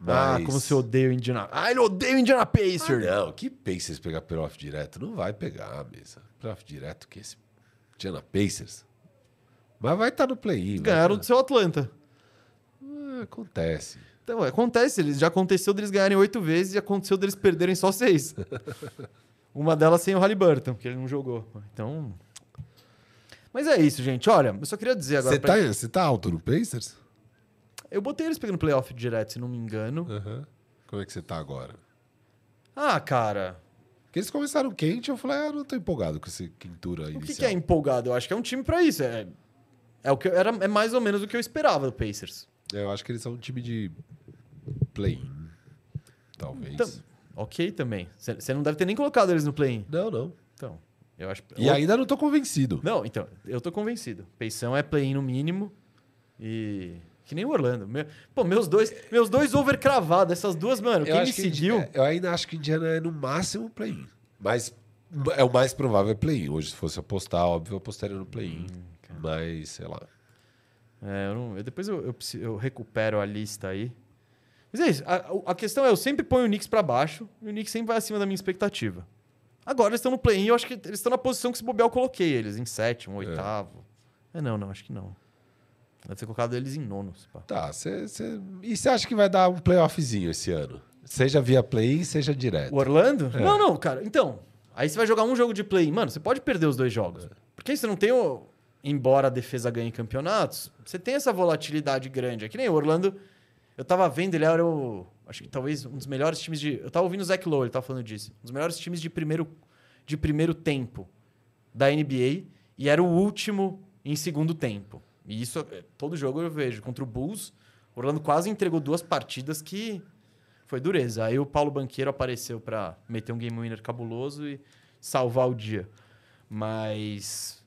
Ah, Mas- como você odeia o Indiana. Ah, ele odeia o Indiana Ah, Pacers. não, que Pacers pegar playoff direto? Não vai pegar, mesa. Playoff direto que esse Indiana Pacers. Mas vai estar no play-in. Ganharam tá- do seu Atlanta. Ah, acontece. Então, acontece, eles já aconteceu deles ganharem oito vezes e aconteceu deles perderem só seis. Uma delas sem o Halliburton, porque ele não jogou. Então. Mas é isso, gente. Olha, eu só queria dizer agora. Você pra- tá, você tá alto no Pacers? Eu botei eles pegando playoff direto, se não me engano. Aham. Como é que você tá agora? Ah, cara. Porque eles começaram quente, eu falei, ah, não tô empolgado com essa quintura O inicial. que, que é empolgado? Eu acho que é um time pra isso. É, é, o que eu- era, é mais ou menos o que eu esperava do Pacers. É, Eu acho que eles são um time de play-in, talvez. Tam- ok também. Você não deve ter nem colocado eles no play-in. Não, não. Então, eu acho. E ainda não tô convencido. Não, então, eu tô convencido. Peição é play-in no mínimo. E. Que nem o Orlando. Meu- Pô, meus dois, meus dois over cravados, essas duas, mano, quem me acho que seguiu. Indi- Eu ainda acho que Indiana é no máximo play-in. Mas é o mais provável é play-in. Hoje, se fosse apostar, óbvio, eu apostaria no play-in. Mas, sei lá. É, eu não- eu- depois eu, eu, eu recupero a lista aí. Mas é isso. A, a questão é, eu sempre ponho o Knicks pra baixo e o Knicks sempre vai acima da minha expectativa. Agora eles estão no play-in eu acho que eles estão na posição que se bobear eu coloquei eles, em sétimo, oitavo. É, não, não, acho que não. Deve ter colocado eles em nono. Tá, cê, cê... e você acha que vai dar um playoffzinho esse ano? Seja via play-in, seja direto. O Orlando? É. Não, não, cara. Então, aí você vai jogar um jogo de play. Mano, você pode perder os dois jogos. Porque aí você não tem o. Embora a defesa ganhe campeonatos, você tem essa volatilidade grande. É que nem o Orlando. Eu tava vendo, ele era o. Acho que talvez um dos melhores times de. Eu tava ouvindo o Zach Lowe, ele tava falando disso. Um dos melhores times de primeiro, de primeiro tempo da NBA. E era o último em segundo tempo. E isso, é, todo jogo eu vejo. Contra o Bulls, o Orlando quase entregou duas partidas que foi dureza. Aí o Paulo Banqueiro apareceu pra meter um game winner cabuloso e salvar o dia. Mas.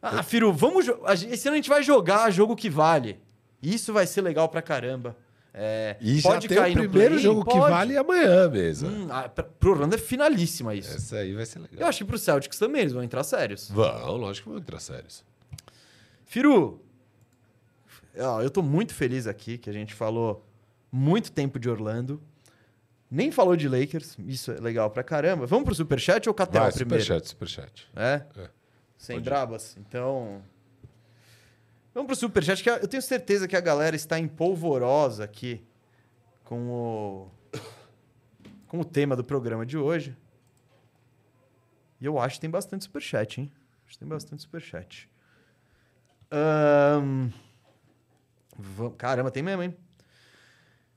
Ah, Firu, vamos. Esse ano a gente vai jogar jogo que vale. Isso vai ser legal pra caramba. É, E já pode o cair no primeiro jogo que Pode. vale amanhã mesmo. Hum, ah, pra- pro Orlando é finalíssima isso. Essa aí vai ser legal. Eu acho que pro Celtics também eles vão entrar sérios. Vão, lógico que vão entrar sérios. Firu, eu tô muito feliz aqui que a gente falou muito tempo de Orlando. Nem falou de Lakers, isso é legal pra caramba. Vamos pro Superchat ou KTO Vai, primeiro? superchat, superchat. É? É. Sem Pode ir. brabas. Então. Vamos pro Superchat, que eu tenho certeza que a galera está empolvorosa aqui com o. com o tema do programa de hoje. E eu acho que tem bastante Superchat, hein? Acho que tem bastante Superchat. Ahn, Caramba, tem mesmo, hein?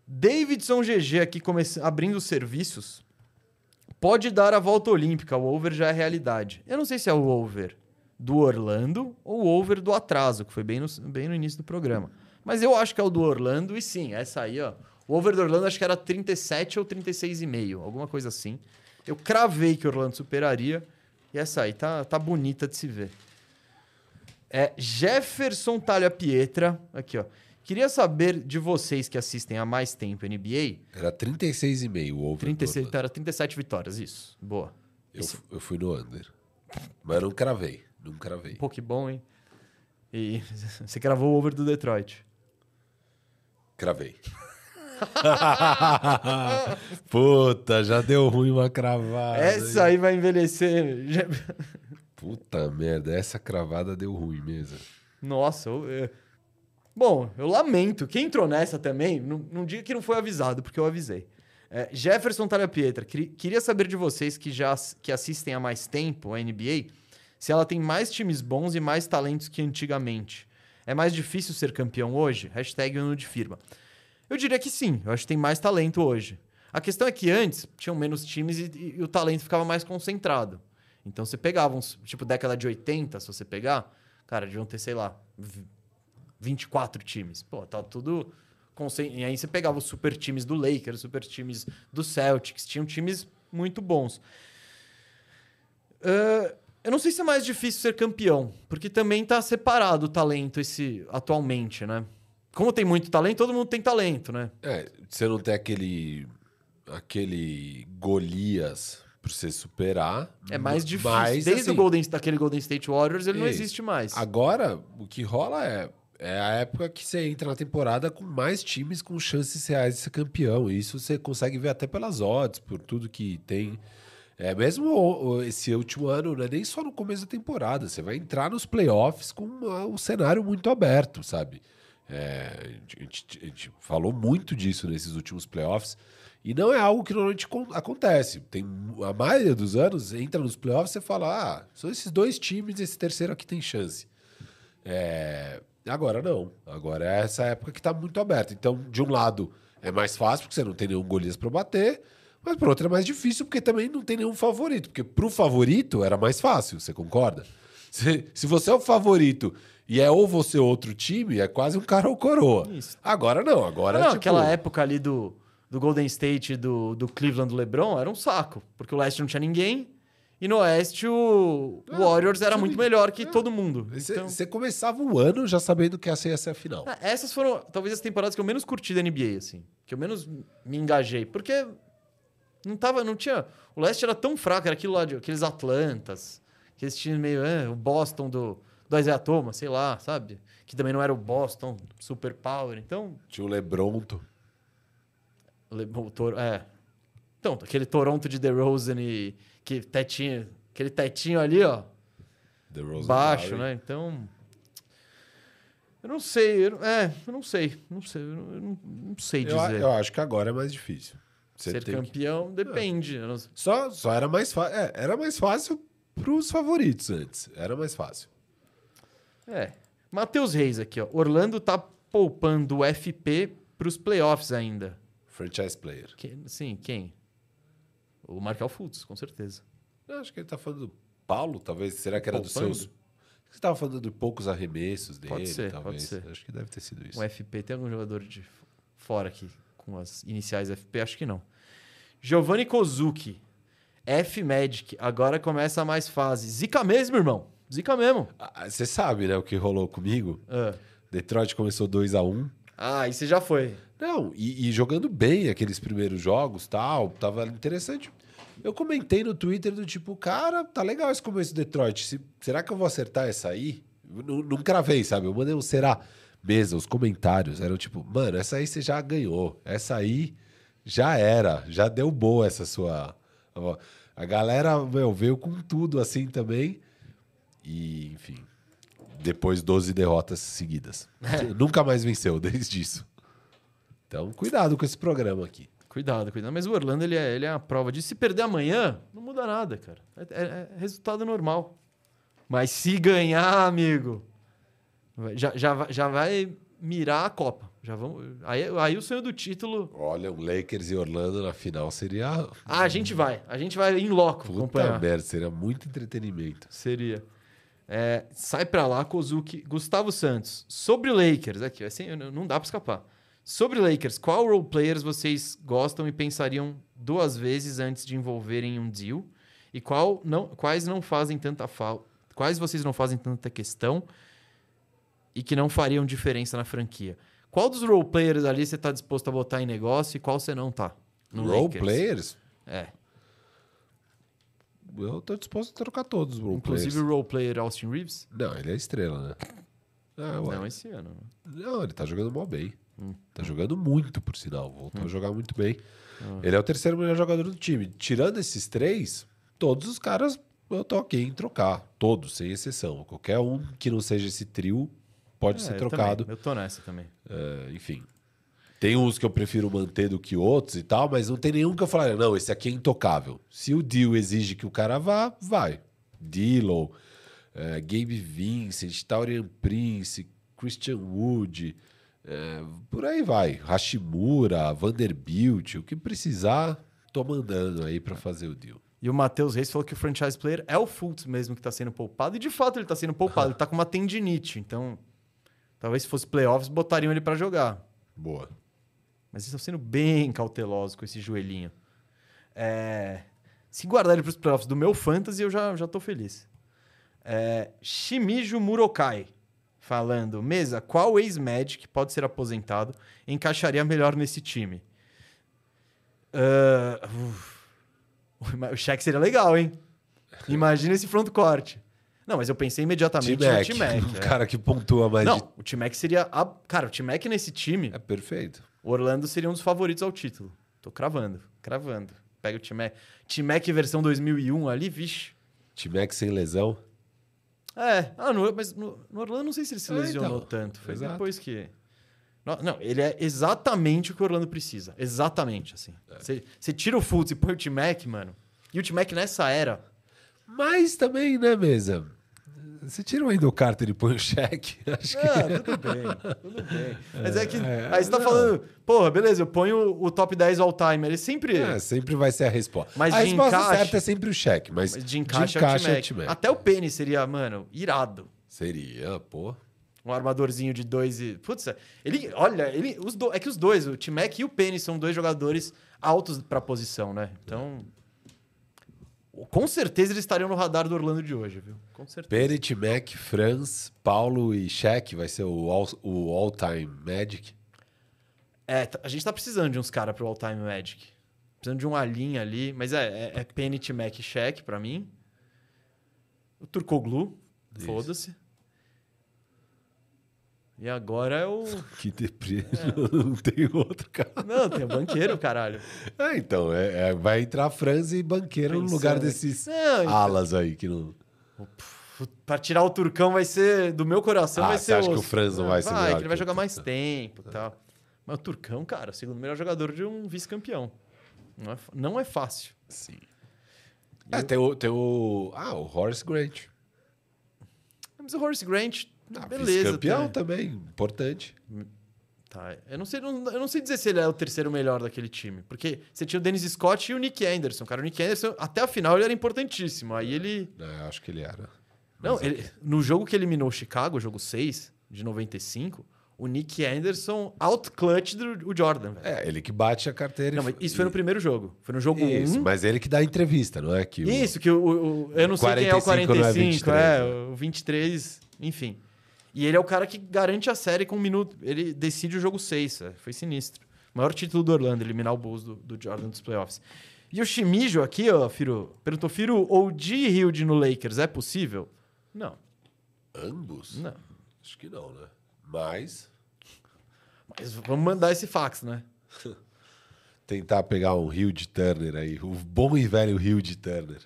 Davidson GG aqui começa... abrindo os serviços. Pode dar a volta olímpica, o over já é realidade. Eu não sei se é o over do Orlando ou o over do atraso, que foi bem no, bem no início do programa. Mas eu acho que é o do Orlando e sim, essa aí, ó. O over do Orlando acho que era 37 ou 36,5, alguma coisa assim. Eu cravei que o Orlando superaria e essa aí tá, tá bonita de se ver. É Jefferson Talha Pietra, aqui ó. Queria saber de vocês que assistem há mais tempo NBA. Era 36,5 o over. 36, do então era 37 vitórias, isso. Boa. Eu, fu- eu fui no under. Mas não cravei. Não cravei. Pô, que bom, hein? E você gravou o over do Detroit. Cravei. Puta, já deu ruim uma cravada. Essa aí vai envelhecer. Já- Puta merda, essa cravada deu ruim mesmo. Nossa, eu-. Bom, eu lamento. Quem entrou nessa também, não, não diga que não foi avisado, porque eu avisei. É, Jefferson Talha Pietra, queria- saber de vocês que já que assistem há mais tempo a NBA, se ela tem mais times bons e mais talentos que antigamente. É mais difícil ser campeão hoje? Hashtag firma. Eu diria que sim, eu acho que tem mais talento hoje. A questão é que antes tinham menos times e, e o talento ficava mais concentrado. Então você pegava uns, tipo, década de 80, se você pegar, cara, deviam ter, sei lá, 24 times. Pô, tá tudo. E aí você pegava os super times do Lakers, os super times do Celtics, tinham times muito bons. Ah, eu não sei se é mais difícil ser campeão, porque também tá separado o talento esse atualmente, né? Como tem muito talento, todo mundo tem talento, né? É, você não tem aquele. aquele Golias pra você superar. É mais difícil. Mas, Desde assim, o Golden, daquele Golden State Warriors, ele não existe mais. Agora, o que rola é. É a época que você entra na temporada com mais times com chances reais de ser campeão. Isso você consegue ver até pelas odds, por tudo que tem. É, mesmo esse último ano, não é nem só no começo da temporada. Você vai entrar nos playoffs com um cenário muito aberto, sabe? É, a, gente, a, gente, falou muito disso nesses últimos playoffs. E não é algo que normalmente acontece. Tem, a maioria dos anos entra nos playoffs e você fala: ah, são esses dois times, esse terceiro aqui tem chance. É, agora não. Agora é essa época que está muito aberta. Então, de um lado, é mais fácil, porque você não tem nenhum Golias para bater. Mas por outro é mais difícil, porque também não tem nenhum favorito. Porque pro favorito era mais fácil, você concorda? Se, se você é o favorito e é ou você ou outro time, é quase um cara ou coroa. Isso. Agora não, agora não, tipo... aquela época ali do do Golden State do, do Cleveland do LeBron era um saco, porque o leste não tinha ninguém. E no Oeste o ah, Warriors era muito melhor que é. todo mundo. Você então... começava o ano já sabendo que essa ia ser a final. É, essas foram talvez as temporadas que eu menos curti da NBA, assim. Que eu menos me engajei. Porque não tava, não tinha. O Leste era tão fraco, era aquilo lá de aqueles Atlantas, aqueles times meio. É, o Boston do, do Isaiah Thomas, sei lá, sabe? Que também não era o Boston Super Power. Então. Tinha o Lebronto. O Toro, é. Então, aquele Toronto de DeRozan e que tetinho, aquele tetinho ali, ó. baixo, né? Então, eu não sei, eu, é, eu não sei, não sei, eu não, não sei dizer. Eu, eu, acho que agora é mais difícil. Você Ser campeão que... depende. É. Só, só era mais fácil, é, era mais fácil para os favoritos antes, era mais fácil. É. Matheus Reis aqui, ó. Orlando tá poupando o FP para os playoffs ainda. Franchise player. Que, sim, quem? O Markel Fultz, com certeza. Eu acho que ele está falando do Paulo, talvez. Será que era Poupando? dos seus. Você estava falando de poucos arremessos dele, pode ser, talvez. Pode ser. Acho que deve ter sido isso. O FP tem algum jogador de fora aqui com as iniciais FP? Acho que não. Giovanni Kozuki. F Magic. Agora começa a mais fase. Zica mesmo, irmão. Zica mesmo. Ah, você sabe, né, o que rolou comigo? Uh. Detroit começou 2 a 1 um. Ah, e você já foi. Não, e, e, jogando bem aqueles primeiros jogos, tal, tava interessante. Eu comentei no Twitter do tipo, cara, tá legal esse começo do Detroit. Se, será que eu vou acertar essa aí? Não, não cravei, sabe? Eu mandei um será mesa, os comentários eram tipo, mano, essa aí você já ganhou. Essa aí já era, já deu boa essa sua. A galera, meu, veio com tudo assim também. E, enfim, depois 12 derrotas seguidas. Nunca mais venceu desde isso. Então, cuidado com esse programa aqui. Cuidado, cuidado. Mas o Orlando, ele é, ele é a prova de se perder amanhã, não muda nada, cara. É, é, é resultado normal. Mas se ganhar, amigo, já, já, já vai mirar a Copa. Já vamos, aí, aí o sonho do título. Olha, o Lakers e Orlando na final seria. Ah, a gente vai. A gente vai em loco Puta acompanhar. Merda, seria muito entretenimento. Seria. É, sai para lá, Kozuki. Gustavo Santos. Sobre o Lakers, aqui, assim, não dá para escapar. Sobre Lakers, qual role players vocês gostam e pensariam duas vezes antes de envolverem um deal? E qual não, quais não fazem tanta falta? Quais vocês não fazem tanta questão e que não fariam diferença na franquia? Qual dos role players ali você está disposto a botar em negócio e qual você não está? Role Lakers? players? É. Eu tô disposto a trocar todos os role Inclusive players. o role player Austin Reeves? Não, ele é estrela, né? Ah, não, esse ano. Não, ele tá jogando mal bem. Hum. Tá jogando muito, por sinal. Voltou hum. a jogar muito bem. Hum. Ele é o terceiro melhor jogador do time. Tirando esses três, todos os caras eu tô ok em trocar. Todos, sem exceção. Qualquer um que não seja esse trio pode é, ser trocado. Eu, eu tô nessa também. É, enfim. Tem uns que eu prefiro manter do que outros e tal, mas não tem nenhum que eu falaria, não, esse aqui é intocável. Se o deal exige que o cara vá, vai. Dillon, é, Gabe Vincent, Taurian Prince, Christian Wood, é, por aí vai. Hashimura, Vanderbilt, o que precisar, tô mandando aí para fazer o deal. E o Matheus Reis falou que o franchise player é o Fultz mesmo que está sendo poupado. E de fato ele está sendo poupado. ele está com uma tendinite. Então, talvez se fosse playoffs, botariam ele para jogar. Boa. Mas eles estão sendo bem cautelosos com esse joelhinho. É... Se guardar ele para os playoffs do meu fantasy, eu já, já tô feliz. É... Shimizu Murokai falando: Mesa, qual ex-Magic pode ser aposentado encaixaria melhor nesse time? Uh... O cheque seria legal, hein? Imagina esse front corte. Não, mas eu pensei imediatamente T-Mac. no T-Mac. Um é. cara que pontua mais Não, de... o T-Mac seria. A... Cara, o T-Mac nesse time, É perfeito. o Orlando seria um dos favoritos ao título. Tô cravando, cravando. Pega o T-Mac. T-Mac versão 2001 ali, vixe. T-Mac sem lesão. É, ah, no- mas no, no Orlando não sei se ele se É, lesionou então. tanto. Foi Exato. depois que. Não, não, ele é exatamente o que o Orlando precisa. Exatamente, assim. É. Você você tira o Fultz e põe o T-Mac, mano. E o T-Mac nessa era. Mas também, né, mesa? Você tira o Wendell Carter e põe o cheque. Acho que... Ah, tudo bem, tudo bem. Mas é que. é, aí você tá não. falando, porra, beleza, eu ponho o top 10 all-time. Ele sempre. É, sempre vai ser a resposta. Mas a de resposta encaixe- certa é sempre o cheque, mas, Mas de encaixe, é o T-Mac. Até o Penny seria, mano, irado. Seria, pô. Um armadorzinho de dois e. Putz, ele. Olha, ele. Os do... É que os dois, o T-Mac e o Penny, são dois jogadores altos pra posição, né? Então. Com certeza eles estariam no radar do Orlando de hoje, viu? Com certeza. Perit, Mac, Franz, Paulo e Cheque vai ser o all- o all-time Magic. É, t- a gente tá precisando de uns caras pro All-Time Magic. Precisando de uma linha ali. Mas é, é, é Penny, T-Mac e Shaq pra mim. O Turcoglu, Isso. foda-se. E agora é o. Que deprê. Não tem outro cara. Não, tem o banqueiro, caralho. Ah, então, é, é- vai entrar Franz e Banqueiro no Pensando lugar aqui. desses Não, então- alas aí que não. Pra tirar o Turcão vai ser. Do meu coração Ah, vai você ser. acha que osso. o Franz não vai ser Vai, melhor que ele vai que o jogar mais tempo e tal. Mas o Turcão, cara, o segundo melhor jogador de um vice-campeão. Não é, não é fácil. Sim. É, tem o, tem o. Ah, o Horace Grant. Mas o Horace Grant, Ah, beleza. Campeão também. também, importante. Tá, eu não, sei, eu não sei dizer se ele é o terceiro melhor daquele time. Porque você tinha o Dennis Scott e o Nick Anderson. Cara, o Nick Anderson, até a final, ele era importantíssimo. Aí ele. É, acho que ele era. Não, Mas ele, no jogo que eliminou o Chicago, jogo 6, de 95, o Nick Anderson out-clutch do o Jordan, velho. É, ele que bate a carteira. Não, e- isso foi no primeiro jogo. Foi no jogo Isso, 1. mas ele que dá a entrevista, não é? Que o- Isso, que o, o- eu não sei quem é o 45 não é 45, 23, é, o 23, enfim. E ele é o cara que garante a série com um minuto. Ele decide o jogo 6, é, foi sinistro. Maior título do Orlando, eliminar o Bulls do, do Jordan dos playoffs. E o Shimijo aqui, ó, Firo, perguntou, Firo, ou de Hilde no Lakers é possível? Não, Ambos? não. Acho que não, né? Mas Mas vamos mandar esse fax, né? tentar pegar um Rio de Turner aí, o bom e velho Rio de Turner.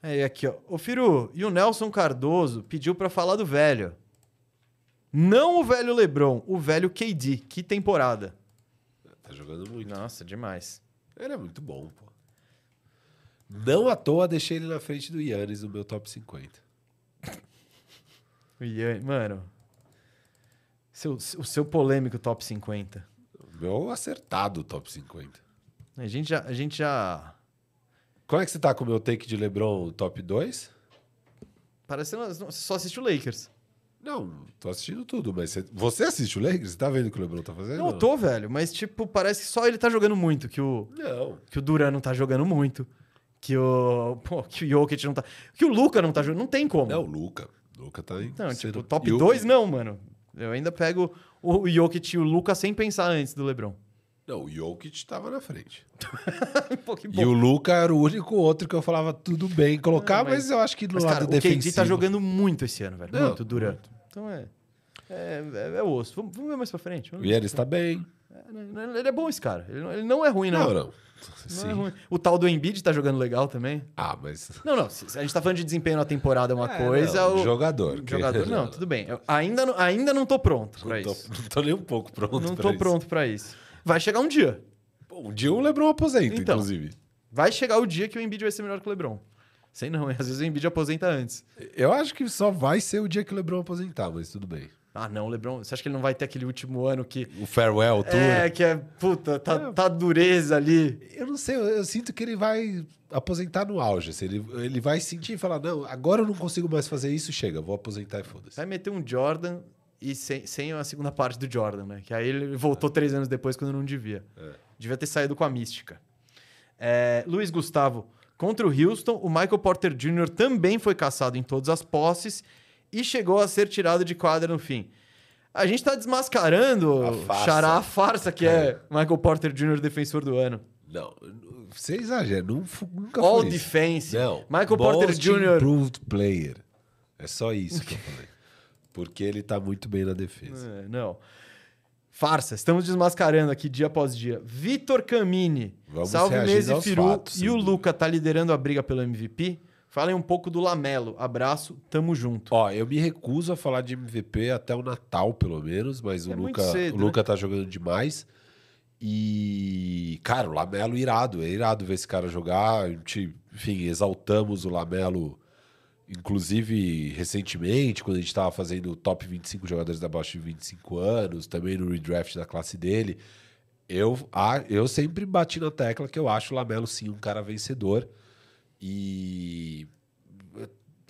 É, e aqui, ó. Ô, Firu, e o Nelson Cardoso pediu pra falar do velho. Não o velho Lebron, o velho KD. Que temporada. Tá jogando muito. Nossa, demais. Ele é muito bom, pô. Não à toa deixei ele na frente do Yannis no meu top 50. O Ian, mano. Seu, o seu polêmico top 50. O meu acertado top 50. A gente já. A gente já Como é que você tá com o meu take de LeBron top 2? parece que você só assiste o Lakers. Não, tô assistindo tudo, mas você, você assiste o Lakers? Você tá vendo o que o LeBron tá fazendo? Não, eu tô, velho, mas tipo, parece que só ele tá jogando muito, que o, Não. que o Duran não tá jogando muito, que o. Pô, que o Jokic não tá. Que o Luca não tá jogando. Não tem como. Não, o Luca. O Luca tá em. Não, sendo- tipo, top E o- 2 não, mano. Eu ainda pego o Jokic e o Luca sem pensar antes do LeBron. Não, o Jokic tava na frente. E o Luca era o único outro que eu falava tudo bem colocar, Ah, mas, mas- eu acho que no Mas, lado cara, o defensivo... KD tá jogando muito esse ano, velho. Não, muito, Duran. Então é. É, é, é osso. Vamos, vamos ver mais pra frente. O Vamos ver. Yannis tá bem. É, né, Ele é bom, esse cara. Ele não, ele não é ruim, não. Não, não. Não é ruim. O tal do Embiid tá jogando legal também. Ah, mas... Não, não. a gente tá falando de desempenho na temporada é uma É, coisa. não, o jogador. que- Jogador, não, tudo bem. Eu ainda, não- ainda não tô pronto pra tô, isso. não tô nem um pouco pronto Não pra tô isso. pronto pra isso. Vai chegar um dia. Bom, um dia o LeBron aposenta, Então. inclusive. Vai chegar o dia que o Embiid vai ser melhor que o LeBron. Sei não, às vezes o Embiid aposenta antes. Eu acho que só vai ser o dia que o LeBron aposentar, mas tudo bem. Ah, não, o LeBron, você acha que ele não vai ter aquele último ano que O farewell tour. é que é, puta, tá, tá dureza ali. Eu não sei, eu, eu sinto que ele vai aposentar no auge. assim, ele, ele vai sentir e falar: não, agora eu não consigo mais fazer isso, chega, vou aposentar e foda-se. Vai meter um Jordan e sem, sem a segunda parte do Jordan, né? Que aí ele voltou três anos depois quando não devia. É. Devia ter saído com a mística. É, Luiz Gustavo, contra o Houston, o Michael Porter Jr. também foi caçado em todas as posses e chegou a ser tirado de quadra no fim. A gente tá desmascarando, A farsa. Xará, a farsa que é. Michael Porter Jr. defensor do ano. Não, você exagera, nunca All foi isso. defense. Não, Michael Porter Jr. improved player. É só isso que eu falei. Porque ele tá muito bem na defesa. É, não. Farsa, estamos desmascarando aqui dia após dia. Vitor Camini, Vamos salve Mese Firu fatos, e o. Luca tá liderando a briga pelo MVP. Falem um pouco do Lamelo. Abraço, tamo junto. Ó, eu me recuso a falar de MVP até o Natal, pelo menos, mas o É muito Luca, cedo, o Luca tá jogando demais. E, cara, o Lamelo irado, é irado ver esse cara jogar. A gente, enfim, exaltamos o Lamelo, inclusive recentemente, quando a gente tava fazendo o top 25 jogadores abaixo de 25 anos, também no redraft da classe dele. Eu, a, eu sempre bati na tecla que eu acho o Lamelo sim um cara vencedor. E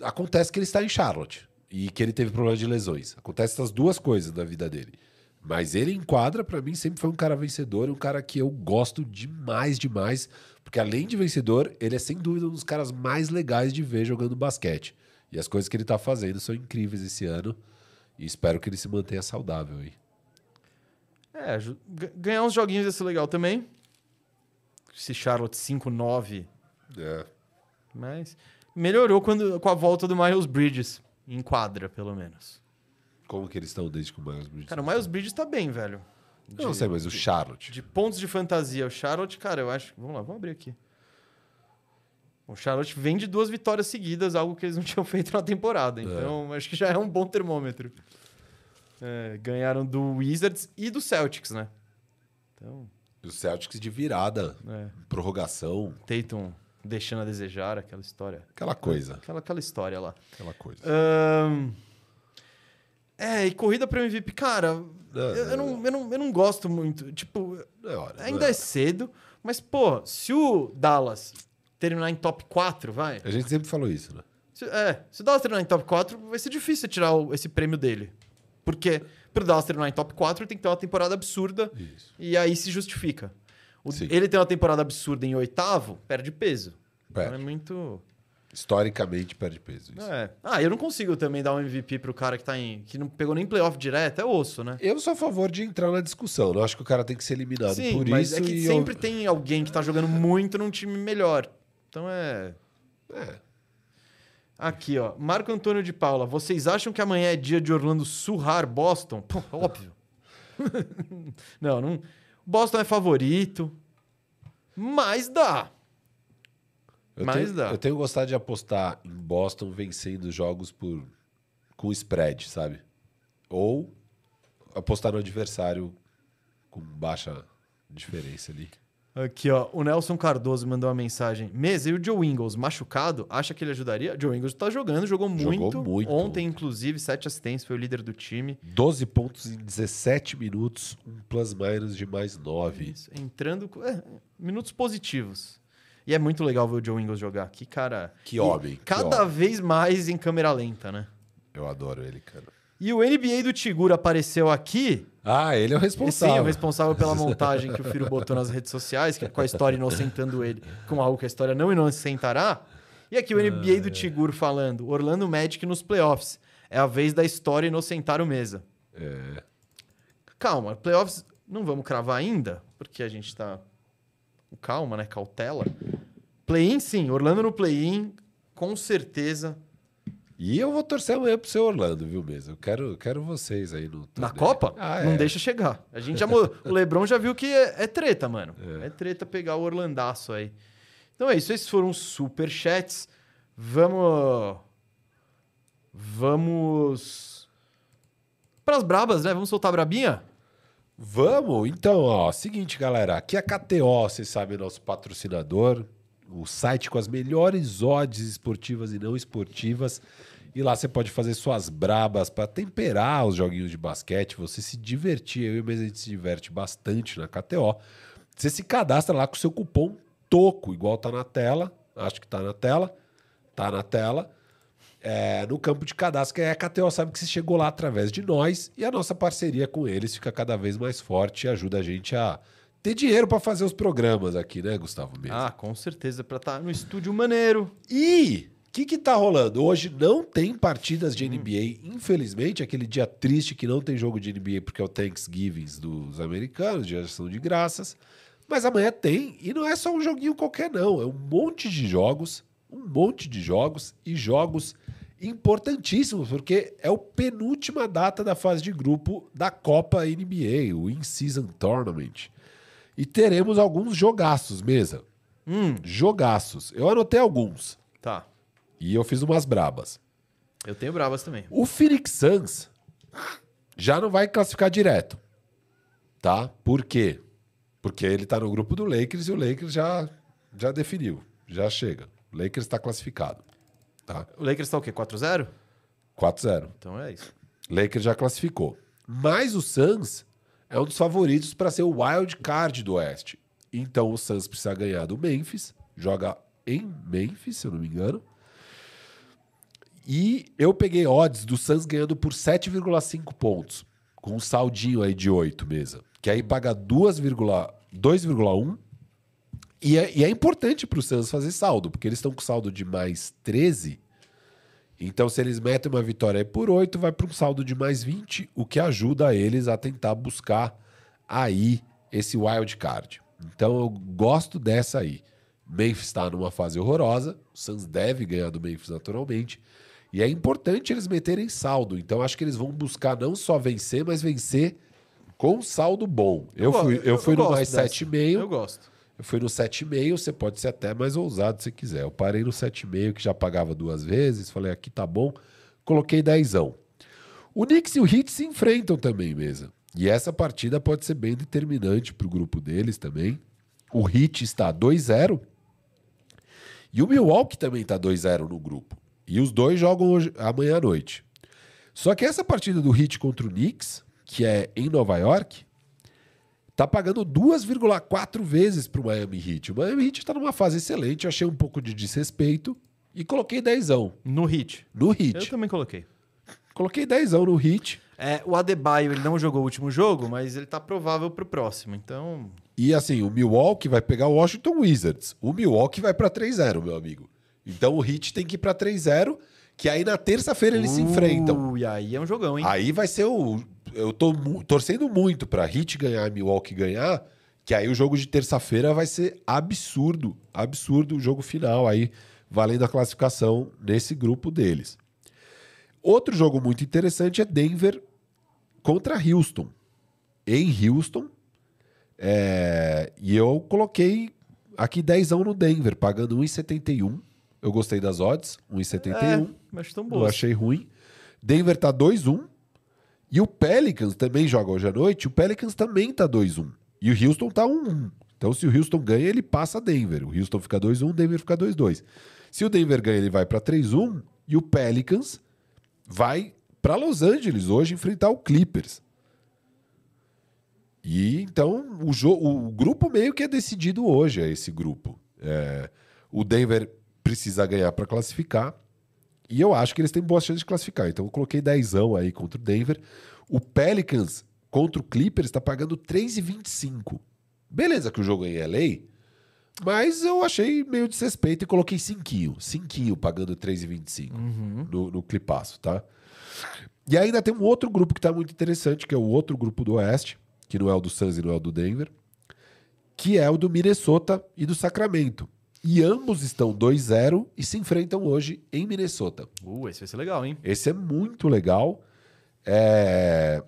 acontece que ele está em Charlotte e que ele teve problema de lesões. Acontece essas duas coisas na vida dele. Mas ele em quadra, pra mim, sempre foi um cara vencedor e um cara que eu gosto demais, demais. Porque além de vencedor, ele é sem dúvida um dos caras mais legais de ver jogando basquete. E as coisas que ele tá fazendo são incríveis esse ano. E espero que ele se mantenha saudável aí. É, ganhar uns joguinhos ia ser legal também. Esse Charlotte 5-9. É. Mas melhorou quando, com a volta do Miles Bridges. Em quadra, pelo menos. Como que eles estão desde que o Miles Bridges... Cara, o Miles Bridges tá bem, velho. Eu não sei, mas o Charlotte... De pontos de fantasia, o Charlotte, cara, eu acho. Vamos lá, vamos abrir aqui. O Charlotte vem de duas vitórias seguidas, algo que eles não tinham feito na temporada. Então, acho que já é um bom termômetro. É, ganharam do Wizards e do Celtics, né? Então, Os Celtics de virada, é, prorrogação, Tatum deixando a desejar, aquela história. aquela coisa. Aquela, aquela história lá. Aquela coisa. Ahn, É, e corrida para MVP, cara, Não, eu, eu não, eu, não, eu não gosto muito. Tipo, é hora, ainda é é cedo, mas, pô, se o Dallas terminar em top 4, vai. A gente sempre falou isso, né? Se, é, se o Dallas terminar em top 4, vai ser difícil tirar o- esse prêmio dele. Porque pro Dallas terminar em top 4, ele tem que ter uma temporada absurda Isso. e aí se justifica. O- ele tem uma temporada absurda em oitavo, perde peso. Perde. Então é muito. Historicamente perde peso. Isso. É. Ah, eu não consigo também dar um MVP pro cara que tá em. que não pegou nem playoff direto, é osso, né? Eu sou a favor de entrar na discussão. Não acho que o cara tem que ser eliminado Sim, por mas isso. é que sempre eu... tem alguém que tá jogando muito num time melhor. Então é. É. Aqui, ó. Marco Antônio de Paula. Vocês acham que amanhã é dia de Orlando surrar Boston? Pô, óbvio. não, não. Boston é favorito. Mas dá. Eu, Mas tenho, dá. eu tenho gostado de apostar em Boston vencendo jogos por com spread, sabe? Ou apostar no adversário com baixa diferença ali. Aqui, ó. O Nelson Cardoso mandou uma mensagem. Mesa, e o Joe Ingles machucado? Acha que ele ajudaria? O Joe Ingles tá jogando, jogou Jogou muito. muito. Ontem, inclusive, sete assistências, foi o líder do time. 12 pontos em 17 minutos, um plus-minus de mais 9. Isso, entrando. com- é, minutos positivos. E é muito legal ver o Joe Ingles jogar. Que cara. Que que Cada homem. vez mais em câmera lenta, né? Eu adoro ele, cara. E o NBA do Tigura apareceu aqui. Ah, ele é o Sim, responsável. é o responsável pela montagem que o Firo botou nas redes sociais, que, com a história inocentando ele com algo que a história não inocentará. E aqui o NBA do Tigur falando: Orlando Magic nos playoffs. É a vez da história inocentar o mesa. É. Calma, playoffs não vamos cravar ainda, porque a gente tá. Calma, né? Cautela. Play-in, sim. Orlando no play-in, com certeza. E eu vou torcer amanhã pro seu Orlando, viu mesmo? Eu quero, quero vocês aí no Na. Copa? Ah, não é. deixa chegar. A gente já. o Lebron já viu que é, é treta, mano. É. treta pegar o Orlandaço aí. Então é isso. Esses foram os super chats. Vamos. Vamos. Pras brabas, né? Vamos soltar a brabinha? Vamos? Então, ó, seguinte, galera. Aqui é a KTO, vocês sabem, nosso patrocinador. O site com as melhores odds esportivas e não esportivas. E lá você pode fazer suas brabas para temperar os joguinhos de basquete, você se divertir. Eu e o Mesa, a gente se diverte bastante na KTO. Você se cadastra lá com o seu cupom TOCO, igual tá na tela. Acho que tá na tela. Tá na tela. É, no campo de cadastro, que é a KTO sabe que você chegou lá através de nós e a nossa parceria com eles fica cada vez mais forte e ajuda a gente a ter dinheiro para fazer os programas aqui, né, Gustavo? Ah, com certeza. Pra estar no estúdio maneiro. E o que, que tá rolando? Hoje não tem partidas de NBA, infelizmente, aquele dia triste que não tem jogo de NBA porque é o Thanksgiving dos americanos, dia de ação de graças. Mas amanhã tem, e não é só um joguinho qualquer, não. É um monte de jogos, um monte de jogos e jogos importantíssimos, porque é a penúltima data da fase de grupo da Copa NBA, o In-Season Tournament. E teremos alguns jogaços, mesa. Hum, Jogaços. Eu anotei alguns. tá. E eu fiz umas brabas. Eu tenho bravas também. O Phoenix Suns já não vai classificar direto. Tá? Por quê? Porque ele tá no grupo do Lakers e o Lakers já, já definiu. Já chega. O Lakers está classificado. Tá? O Lakers tá o quê? 4-0? 4-0. Então é isso. Lakers já classificou. Mas o Suns é um dos favoritos para ser o wild card do Oeste. Então o Suns precisa ganhar do Memphis, joga em Memphis, se eu não me engano. E eu peguei odds do Suns ganhando por 7,5 pontos, com um saldinho aí de 8 mesa, que aí paga 2,1 2,1 e é, e é importante para o Suns fazer saldo, porque eles estão com saldo de mais 13 então, se eles metem uma vitória por 8, vai para um saldo de mais 20, o que ajuda eles a tentar buscar aí esse wild card. Então, eu gosto dessa aí. Memphis está numa fase horrorosa, o Suns deve ganhar do Memphis naturalmente, e é importante eles meterem saldo. Então, acho que eles vão buscar não só vencer, mas vencer com saldo bom. Eu, go- fui, eu fui no mais dessa. 7,5. Eu gosto. Eu fui no 7,5, você pode ser até mais ousado se quiser. Eu parei no 7,5, que já pagava duas vezes, falei, aqui tá bom, coloquei dezão. O Knicks e o Heat se enfrentam também, mesa. E essa partida pode ser bem determinante para o grupo deles também. O Heat está 2-0 e o Milwaukee também está 2-0 no grupo. E os dois jogam hoje, amanhã à noite. Só que essa partida do Heat contra o Knicks, que é em Nova York, tá pagando 2,4 vezes pro Miami Heat. O Miami Heat tá numa fase excelente, eu achei um pouco de desrespeito e coloquei dezão No hit. no Eu Heat. também coloquei. Coloquei dezão no Heat É, o Adebayo, ele não jogou o último jogo, mas ele tá provável pro próximo. Então, e assim, o Milwaukee vai pegar o Washington Wizards. O Milwaukee vai pra 3-0, meu amigo. Então o Heat tem que ir pra 3-0, que aí na terça-feira eles se enfrentam. E aí é um jogão, hein? Aí vai ser o. Eu tô mu- torcendo muito pra Heat ganhar e Milwaukee ganhar, que aí o jogo de terça-feira vai ser absurdo. Absurdo o jogo final aí, valendo a classificação nesse grupo deles. Outro jogo muito interessante é Denver contra Houston. Em Houston. é, E eu coloquei aqui 10 no Denver, pagando 1,71. Eu gostei das odds, 1,71. É, mas tão Eu boas. achei ruim. Denver tá 2-1. E o Pelicans também joga hoje à noite. O Pelicans também tá 2-1. E o Houston tá 1-1. Então, se o Houston ganha, ele passa Denver. O Houston fica 2-1, o Denver fica 2-2. Se o Denver ganha, ele vai para 3-1. E o Pelicans vai para Los Angeles hoje enfrentar o Clippers. E então o, o grupo meio que é decidido hoje, é esse grupo. É, o Denver precisa ganhar para classificar. E eu acho que eles têm boas chances de classificar. Então eu coloquei 10 aí contra o Denver. O Pelicans contra o Clippers está pagando 3,25. Beleza que o jogo é em LA, mas eu achei meio desrespeito e coloquei 5. 5 pagando 3,25 no, no clipaço, tá? E ainda tem um outro grupo que tá muito interessante, que é o outro grupo do Oeste, que não é o do Suns e não é o do Denver, que é o do Minnesota e do Sacramento. E ambos estão 2-0 e se enfrentam hoje em Minnesota. Uh, esse vai ser legal, hein? Esse é muito legal. É...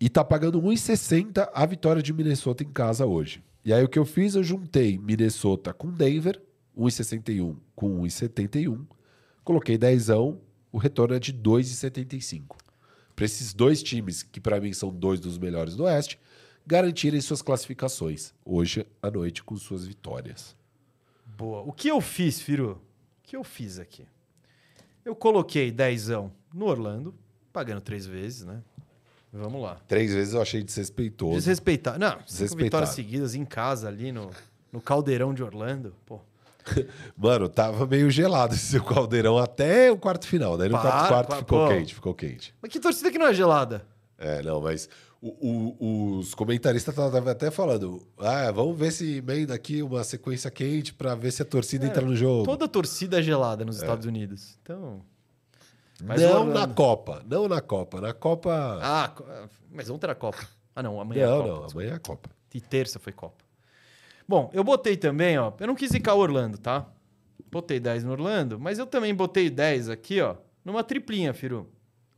E tá pagando 1,60 a vitória de Minnesota em casa hoje. E aí o que eu fiz? Eu juntei Minnesota com Denver, 1,61 com 1,71. Coloquei 10, o retorno é de 2,75. Para esses dois times, que para mim são dois dos melhores do Oeste, garantirem suas classificações hoje à noite com suas vitórias. Boa. O que eu fiz, Firu? O que eu fiz aqui? Eu coloquei dezão no Orlando, pagando três vezes, né? Vamos lá. Três vezes eu achei desrespeitoso. Desrespeitar. Não, cinco vitórias seguidas em casa ali no, no caldeirão de Orlando. Pô, Mano, tava meio gelado esse caldeirão até o quarto final. Daí no quarto, quarto ficou pô. quente, ficou quente. mas que torcida que não é gelada? É, não, mas o- o- os comentaristas estavam até falando: ah, vamos ver se emenda aqui uma sequência quente pra ver se a torcida É, entra no jogo. Toda torcida é gelada nos Estados Unidos. Então. Não na Copa, não na Copa. Na Copa. Ah, co- mas ontem era Copa. Ah, não, amanhã é não, Copa. não, amanhã é a Copa. E terça foi Copa. Bom, eu botei também, ó. Eu não quis zicar o Orlando, tá? Botei 10 no Orlando, mas eu também botei 10 aqui, ó, numa triplinha, Firu.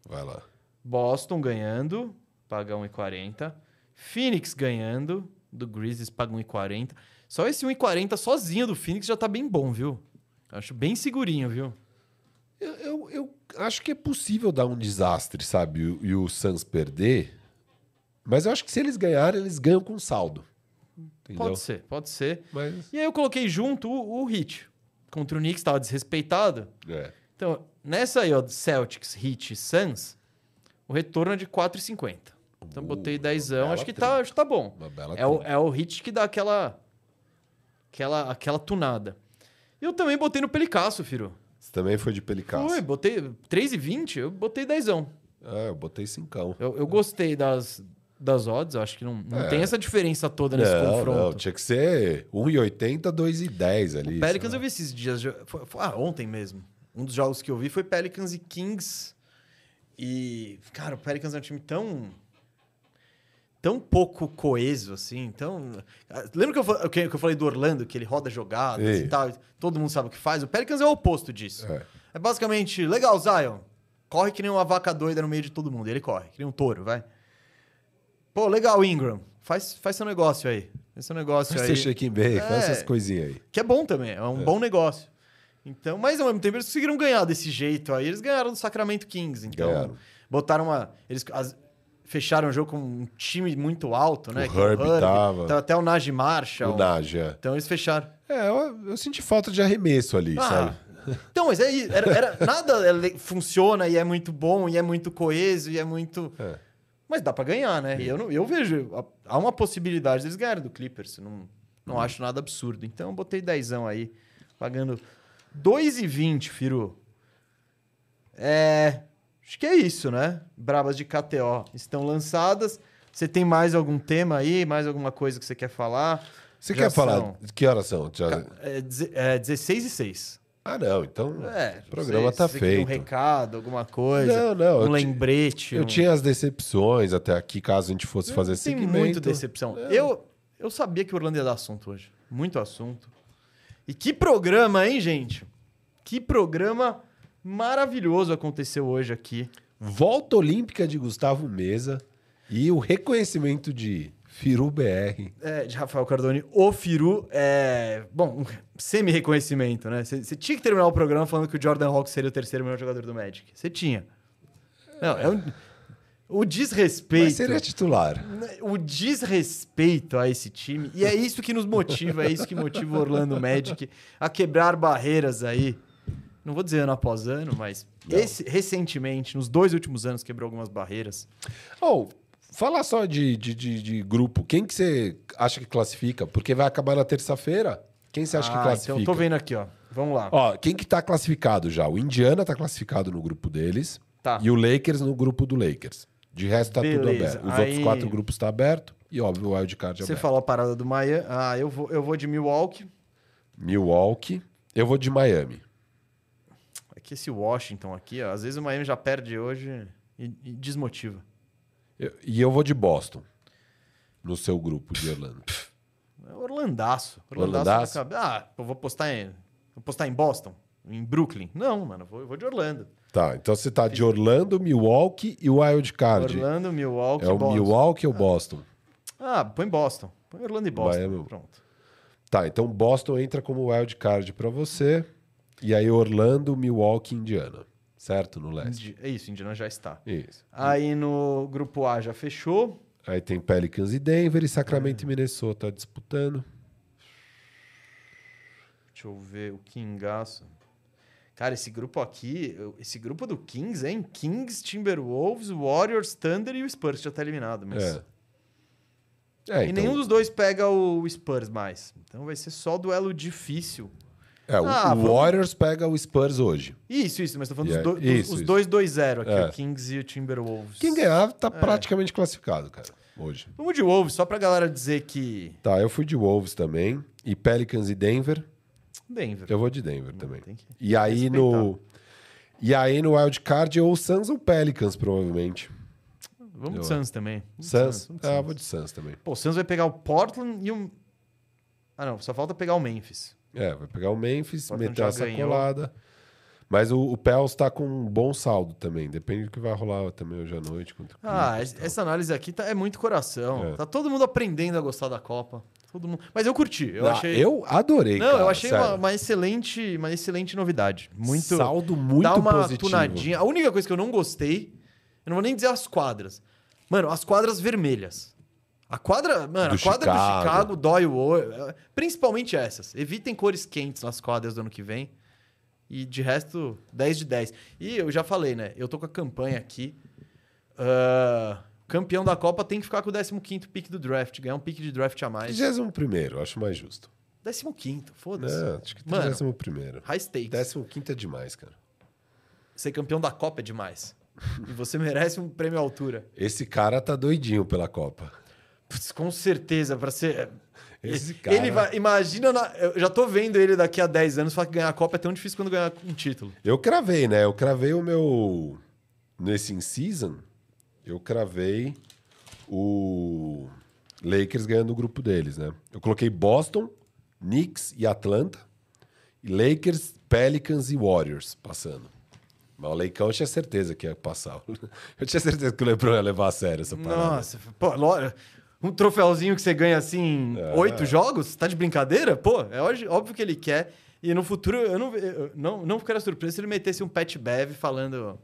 Vai lá. Boston ganhando, paga 1,40. Phoenix ganhando, do Grizzlies paga 1,40. Só esse 1,40 sozinho do Phoenix já tá bem bom, viu? Acho bem segurinho, viu? Eu, eu, eu acho que é possível dar um desastre, sabe? E, o- e o Suns perder. Mas eu acho que se eles ganharem, eles ganham com saldo. Entendeu? Pode ser, pode ser. Mas. E aí eu coloquei junto o, o Heat. Contra o Knicks, tava desrespeitado. É. Então, nessa aí, ó, Celtics, Heat e Suns, o retorno é de 4,50. Então, Uh, botei uma 10, bela acho que, tá, acho que tá bom. É o, é o Heat que dá aquela, aquela, aquela tunada. E eu também botei no Pelicasso, Firo. Você também foi de pelicaço. Foi, botei 3,20, eu botei 10. Eu, É, eu botei cincão. eu gostei das, das odds, eu acho que não, não É. tem essa diferença toda nesse não, confronto. não, tinha que ser 1,80, 2,10 ali. O Pelicans eu vi esses dias. foi- foi- ah, ontem mesmo. Um dos jogos que eu vi foi Pelicans e Kings. E, cara, o Pelicans é um time tão. Tão pouco coeso, assim. Então. Lembra que eu, que eu falei do Orlando, que ele roda jogadas e tal? Todo mundo sabe o que faz. O Pelicans é o oposto disso. É. É basicamente, legal, Zion. Corre que nem uma vaca doida no meio de todo mundo. Ele corre, que nem um touro, vai. Pô, legal, Ingram. Faz, faz seu negócio aí. Faz seu negócio Faz aí. seu shaking bake, faz É. essas coisinhas aí. Que é bom também, é um bom negócio. Então, mas ao mesmo tempo eles conseguiram ganhar desse jeito aí. Eles ganharam do Sacramento Kings. Então, Ganharam. botaram uma. Eles as- fecharam o jogo com um time muito alto, né? O que é Herb tava. Tava até o Najee Marshall. O Naja. Então eles fecharam. É, eu, eu senti falta de arremesso ali, Ah, sabe? Então, mas é, era, era- nada é funciona e é muito bom, e é muito coeso, e é muito. É. Mas dá pra ganhar, né? E eu, não- eu vejo. Há uma possibilidade deles ganharem do Clippers. Não, não acho nada absurdo. Então eu botei dezão aí, pagando 2,20, Firu. É. Acho que é isso, né? Brabas de KTO estão lançadas. Você tem mais algum tema aí? Mais alguma coisa que você quer falar? Você Já quer falar? são- Que horas são? Já- É, é 16 e 6. Ah, não, então É, o programa tá queria feito. Um recado, alguma coisa. Não, não, Um eu lembrete. Eu um- tinha as decepções até aqui, caso a gente fosse fazer Tem segmento. muito decepção. Eu, eu sabia que o Orlando ia dar assunto hoje. Muito assunto. E que programa, hein, gente? Que programa maravilhoso aconteceu hoje aqui. Volta Olímpica de Gustavo Mesa e o reconhecimento de Firu BR. É, de Rafael Cardone, o Firu. É, bom, semi-reconhecimento, né? Você tinha que terminar o programa falando que o Jordan Hawks seria o terceiro melhor jogador do Magic. Você tinha. Não, é um, o desrespeito. Mas seria titular. O desrespeito a esse time, e é isso que nos motiva, é isso que motiva o Orlando Magic a quebrar barreiras aí. Não vou dizer ano após ano, mas esse, recentemente, nos dois últimos anos, quebrou algumas barreiras. Oh, fala só de, de, de, de grupo. Quem que você acha que classifica? Porque vai acabar na terça-feira. Quem você acha que Ah, classifica? Então, tô vendo aqui, ó. Vamos lá. Ó, quem que tá classificado já? O Indiana tá classificado no grupo deles. Tá. E o Lakers no grupo do Lakers. De resto tá tudo Beleza. aberto. Os Aí- outros quatro grupos tá aberto. E óbvio, o wildcard Você aberto. falou a parada do Miami. Ah, eu vou, eu vou de Milwaukee. Milwaukee. Eu vou de Miami. Que esse Washington aqui, ó, às vezes o Miami já perde hoje e, e desmotiva. Eu- e eu vou de Boston. No seu grupo de Orlando. É Orlandaço. Orlandaço? cabe- Ah, eu vou postar em, vou postar em Boston, em Brooklyn. Não, mano, eu vou, eu vou de Orlando. tá, então você tá de Orlando, Milwaukee e wildcard. Orlando, Milwaukee, É o Boston. Milwaukee ou Boston? Ah, põe Boston. Põe Orlando e Boston. Miami. Pronto. Tá, então Boston entra como wildcard pra você. E aí Orlando, Milwaukee Indiana. Certo? No leste. É isso, Indiana já está. Isso. Aí no grupo A já fechou. Aí tem Pelicans e Denver e Sacramento e Minnesota disputando. Deixa eu ver o Kingaço. Cara, esse grupo aqui, esse grupo do Kings, hein? Kings, Timberwolves, Warriors, Thunder e o Spurs já tá eliminado. Mas... É. É, E então, nenhum dos dois pega o Spurs mais. Então vai ser só duelo difícil. É, o, Ah, o Warriors pega o Spurs hoje. Isso, isso, mas tô falando Yeah, dos, do- dos- isso, os isso. 2-2-0 aqui, É. o Kings e o Timberwolves. Quem ganhar É. tá praticamente classificado, cara, hoje. Vamos de Wolves, só pra galera dizer que. Tá, eu fui de Wolves também. E Pelicans e Denver. Denver. Eu vou de Denver também. Tem que E aí no. E aí no wildcard ou Suns ou Pelicans, provavelmente. Vamos Eu- de Suns também. Vamos de Suns? vamos Ah, Suns. vou de Suns também. Pô, o Suns vai pegar o Portland e o. Ah, não, só falta pegar o Memphis. É, vai pegar o Memphis, Portland meter uma ganhou. sacolada. Mas o, o Pels tá com um bom saldo também. Depende do que vai rolar também hoje à noite. Contra Ah, essa análise aqui tá, é muito coração. É. Tá todo mundo aprendendo a gostar da Copa. Todo mundo... Mas eu curti. Eu Ah, achei. eu adorei, Não, cara, eu achei uma, uma excelente, uma excelente novidade. Muito. Saldo muito dá uma positivo. tunadinha. A única coisa que eu não gostei, eu não vou nem dizer as quadras. Mano, as quadras vermelhas. A quadra, mano, Do a quadra do Chicago. Chicago dói o olho. É, Principalmente essas. Evitem cores quentes nas quadras do ano que vem. E de resto, 10 de 10. E eu já falei, né? Eu tô com a campanha aqui. Ah, campeão da Copa tem que ficar com o 15 pick do draft. Ganhar um pick de draft a mais. 31 primeiro, acho mais justo. 15, foda-se. Não, acho que Mano, 31 primeiro. High stakes. 15 é demais, cara. Ser campeão da Copa é demais. e você merece um prêmio à altura. Esse cara tá doidinho pela Copa. Putz, com certeza, pra ser. Esse cara- Ele vai. Imagina. na- Eu já tô vendo ele daqui a 10 anos falar que ganhar a Copa é tão difícil quando ganhar um título. Eu cravei, né? Eu cravei o meu. Nesse in-season, eu cravei o Lakers ganhando o grupo deles, né? Eu coloquei Boston, Knicks e Atlanta. E Lakers, Pelicans e Warriors passando. Mas o Leicão eu tinha certeza que ia passar. Eu tinha certeza que o LeBron ia levar a sério essa parada. Nossa, pô, um troféuzinho que você ganha assim, É. oito jogos? Tá de brincadeira? Pô, é óbvio- que ele quer. E no futuro, eu não, eu não, não ficaria surpreso se ele metesse um Pat Bev falando.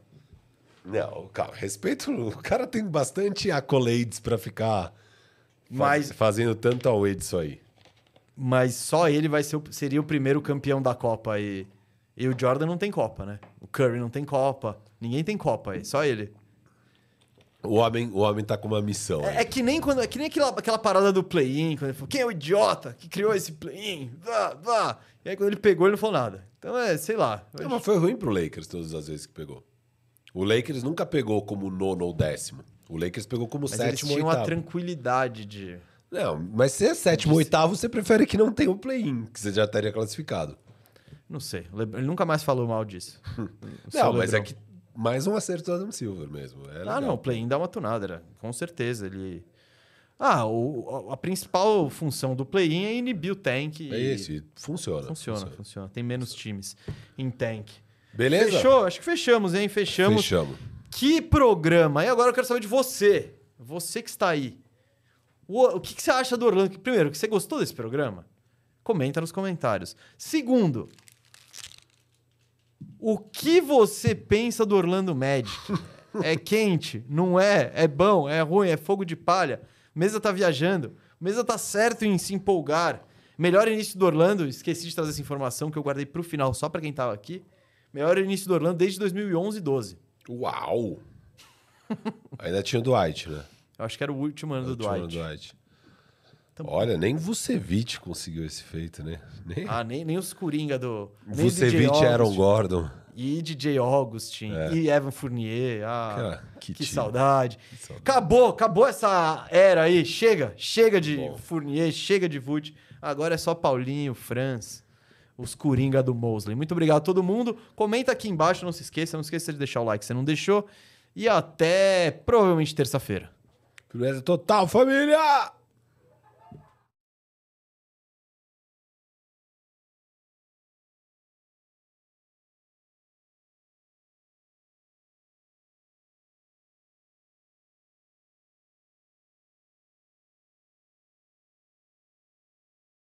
Não, calma, respeito. O cara tem bastante accolades pra ficar faz- Mas- fazendo tanto away disso aí. Mas só ele vai ser seria o primeiro campeão da Copa. E, e o Jordan não tem Copa, né? O Curry não tem Copa. Ninguém tem Copa aí, só ele. O homem, o homem tá com uma missão. É, é que nem quando é que nem aquela, aquela parada do play-in, quando ele falou, quem é o idiota que criou esse play-in? Vá, vá. E aí quando ele pegou, ele não falou nada. Então é, sei lá. Não, mas foi ruim pro Lakers todas as vezes que pegou. O Lakers nunca pegou como nono ou décimo. O Lakers pegou como Mas sétimo ou tinham a oitavo. tranquilidade de. Não, mas se é sétimo ou oitavo, você prefere que não tenha o play-in, que você já estaria classificado. Não sei. Ele nunca mais falou mal disso. Só Não, mas é que mais um acerto do Adam Silver mesmo. É Ah, não, o play-in dá uma tunada, era, com certeza. Ele. Ah, o, a principal função do play-in é inibir o tank. É isso, e funciona. Funciona, funciona. Tem menos times em tank. Beleza? Fechou? Acho que fechamos, hein? Fechamos. Fechamos. Que programa! E agora eu quero saber de você. Você que está aí. O, o que, que você acha do Orlando? Primeiro, que você gostou desse programa? Comenta nos comentários. Segundo, o que você pensa do Orlando Magic? É quente? Não é? É bom? É ruim? É fogo de palha? Mesa tá viajando? Mesa tá certo em se empolgar? Melhor início do Orlando, esqueci de trazer essa informação que eu guardei pro final só para quem tava aqui. Melhor início do Orlando desde 2011 e 12. Uau! Ainda tinha o Dwight, né? Eu acho que era o último ano do o Dwight. Dwight. Então- Olha, nem Vucevic conseguiu esse feito, né? Nem Ah, nem, nem os Coringa do. Vucevic e Aaron. Gordon. E DJ Augustin. E Evan Fournier. Ah, que, que saudade. saudade. Acabou, acabou essa era aí. Chega, chega de Bom. Fournier, chega de Vult. Agora é só Paulinho, Franz, os Coringa do Mosley. Muito obrigado a todo mundo. Comenta aqui embaixo, não se esqueça. Não esqueça de deixar o like se você não deixou. E até provavelmente terça-feira. Beleza total, família!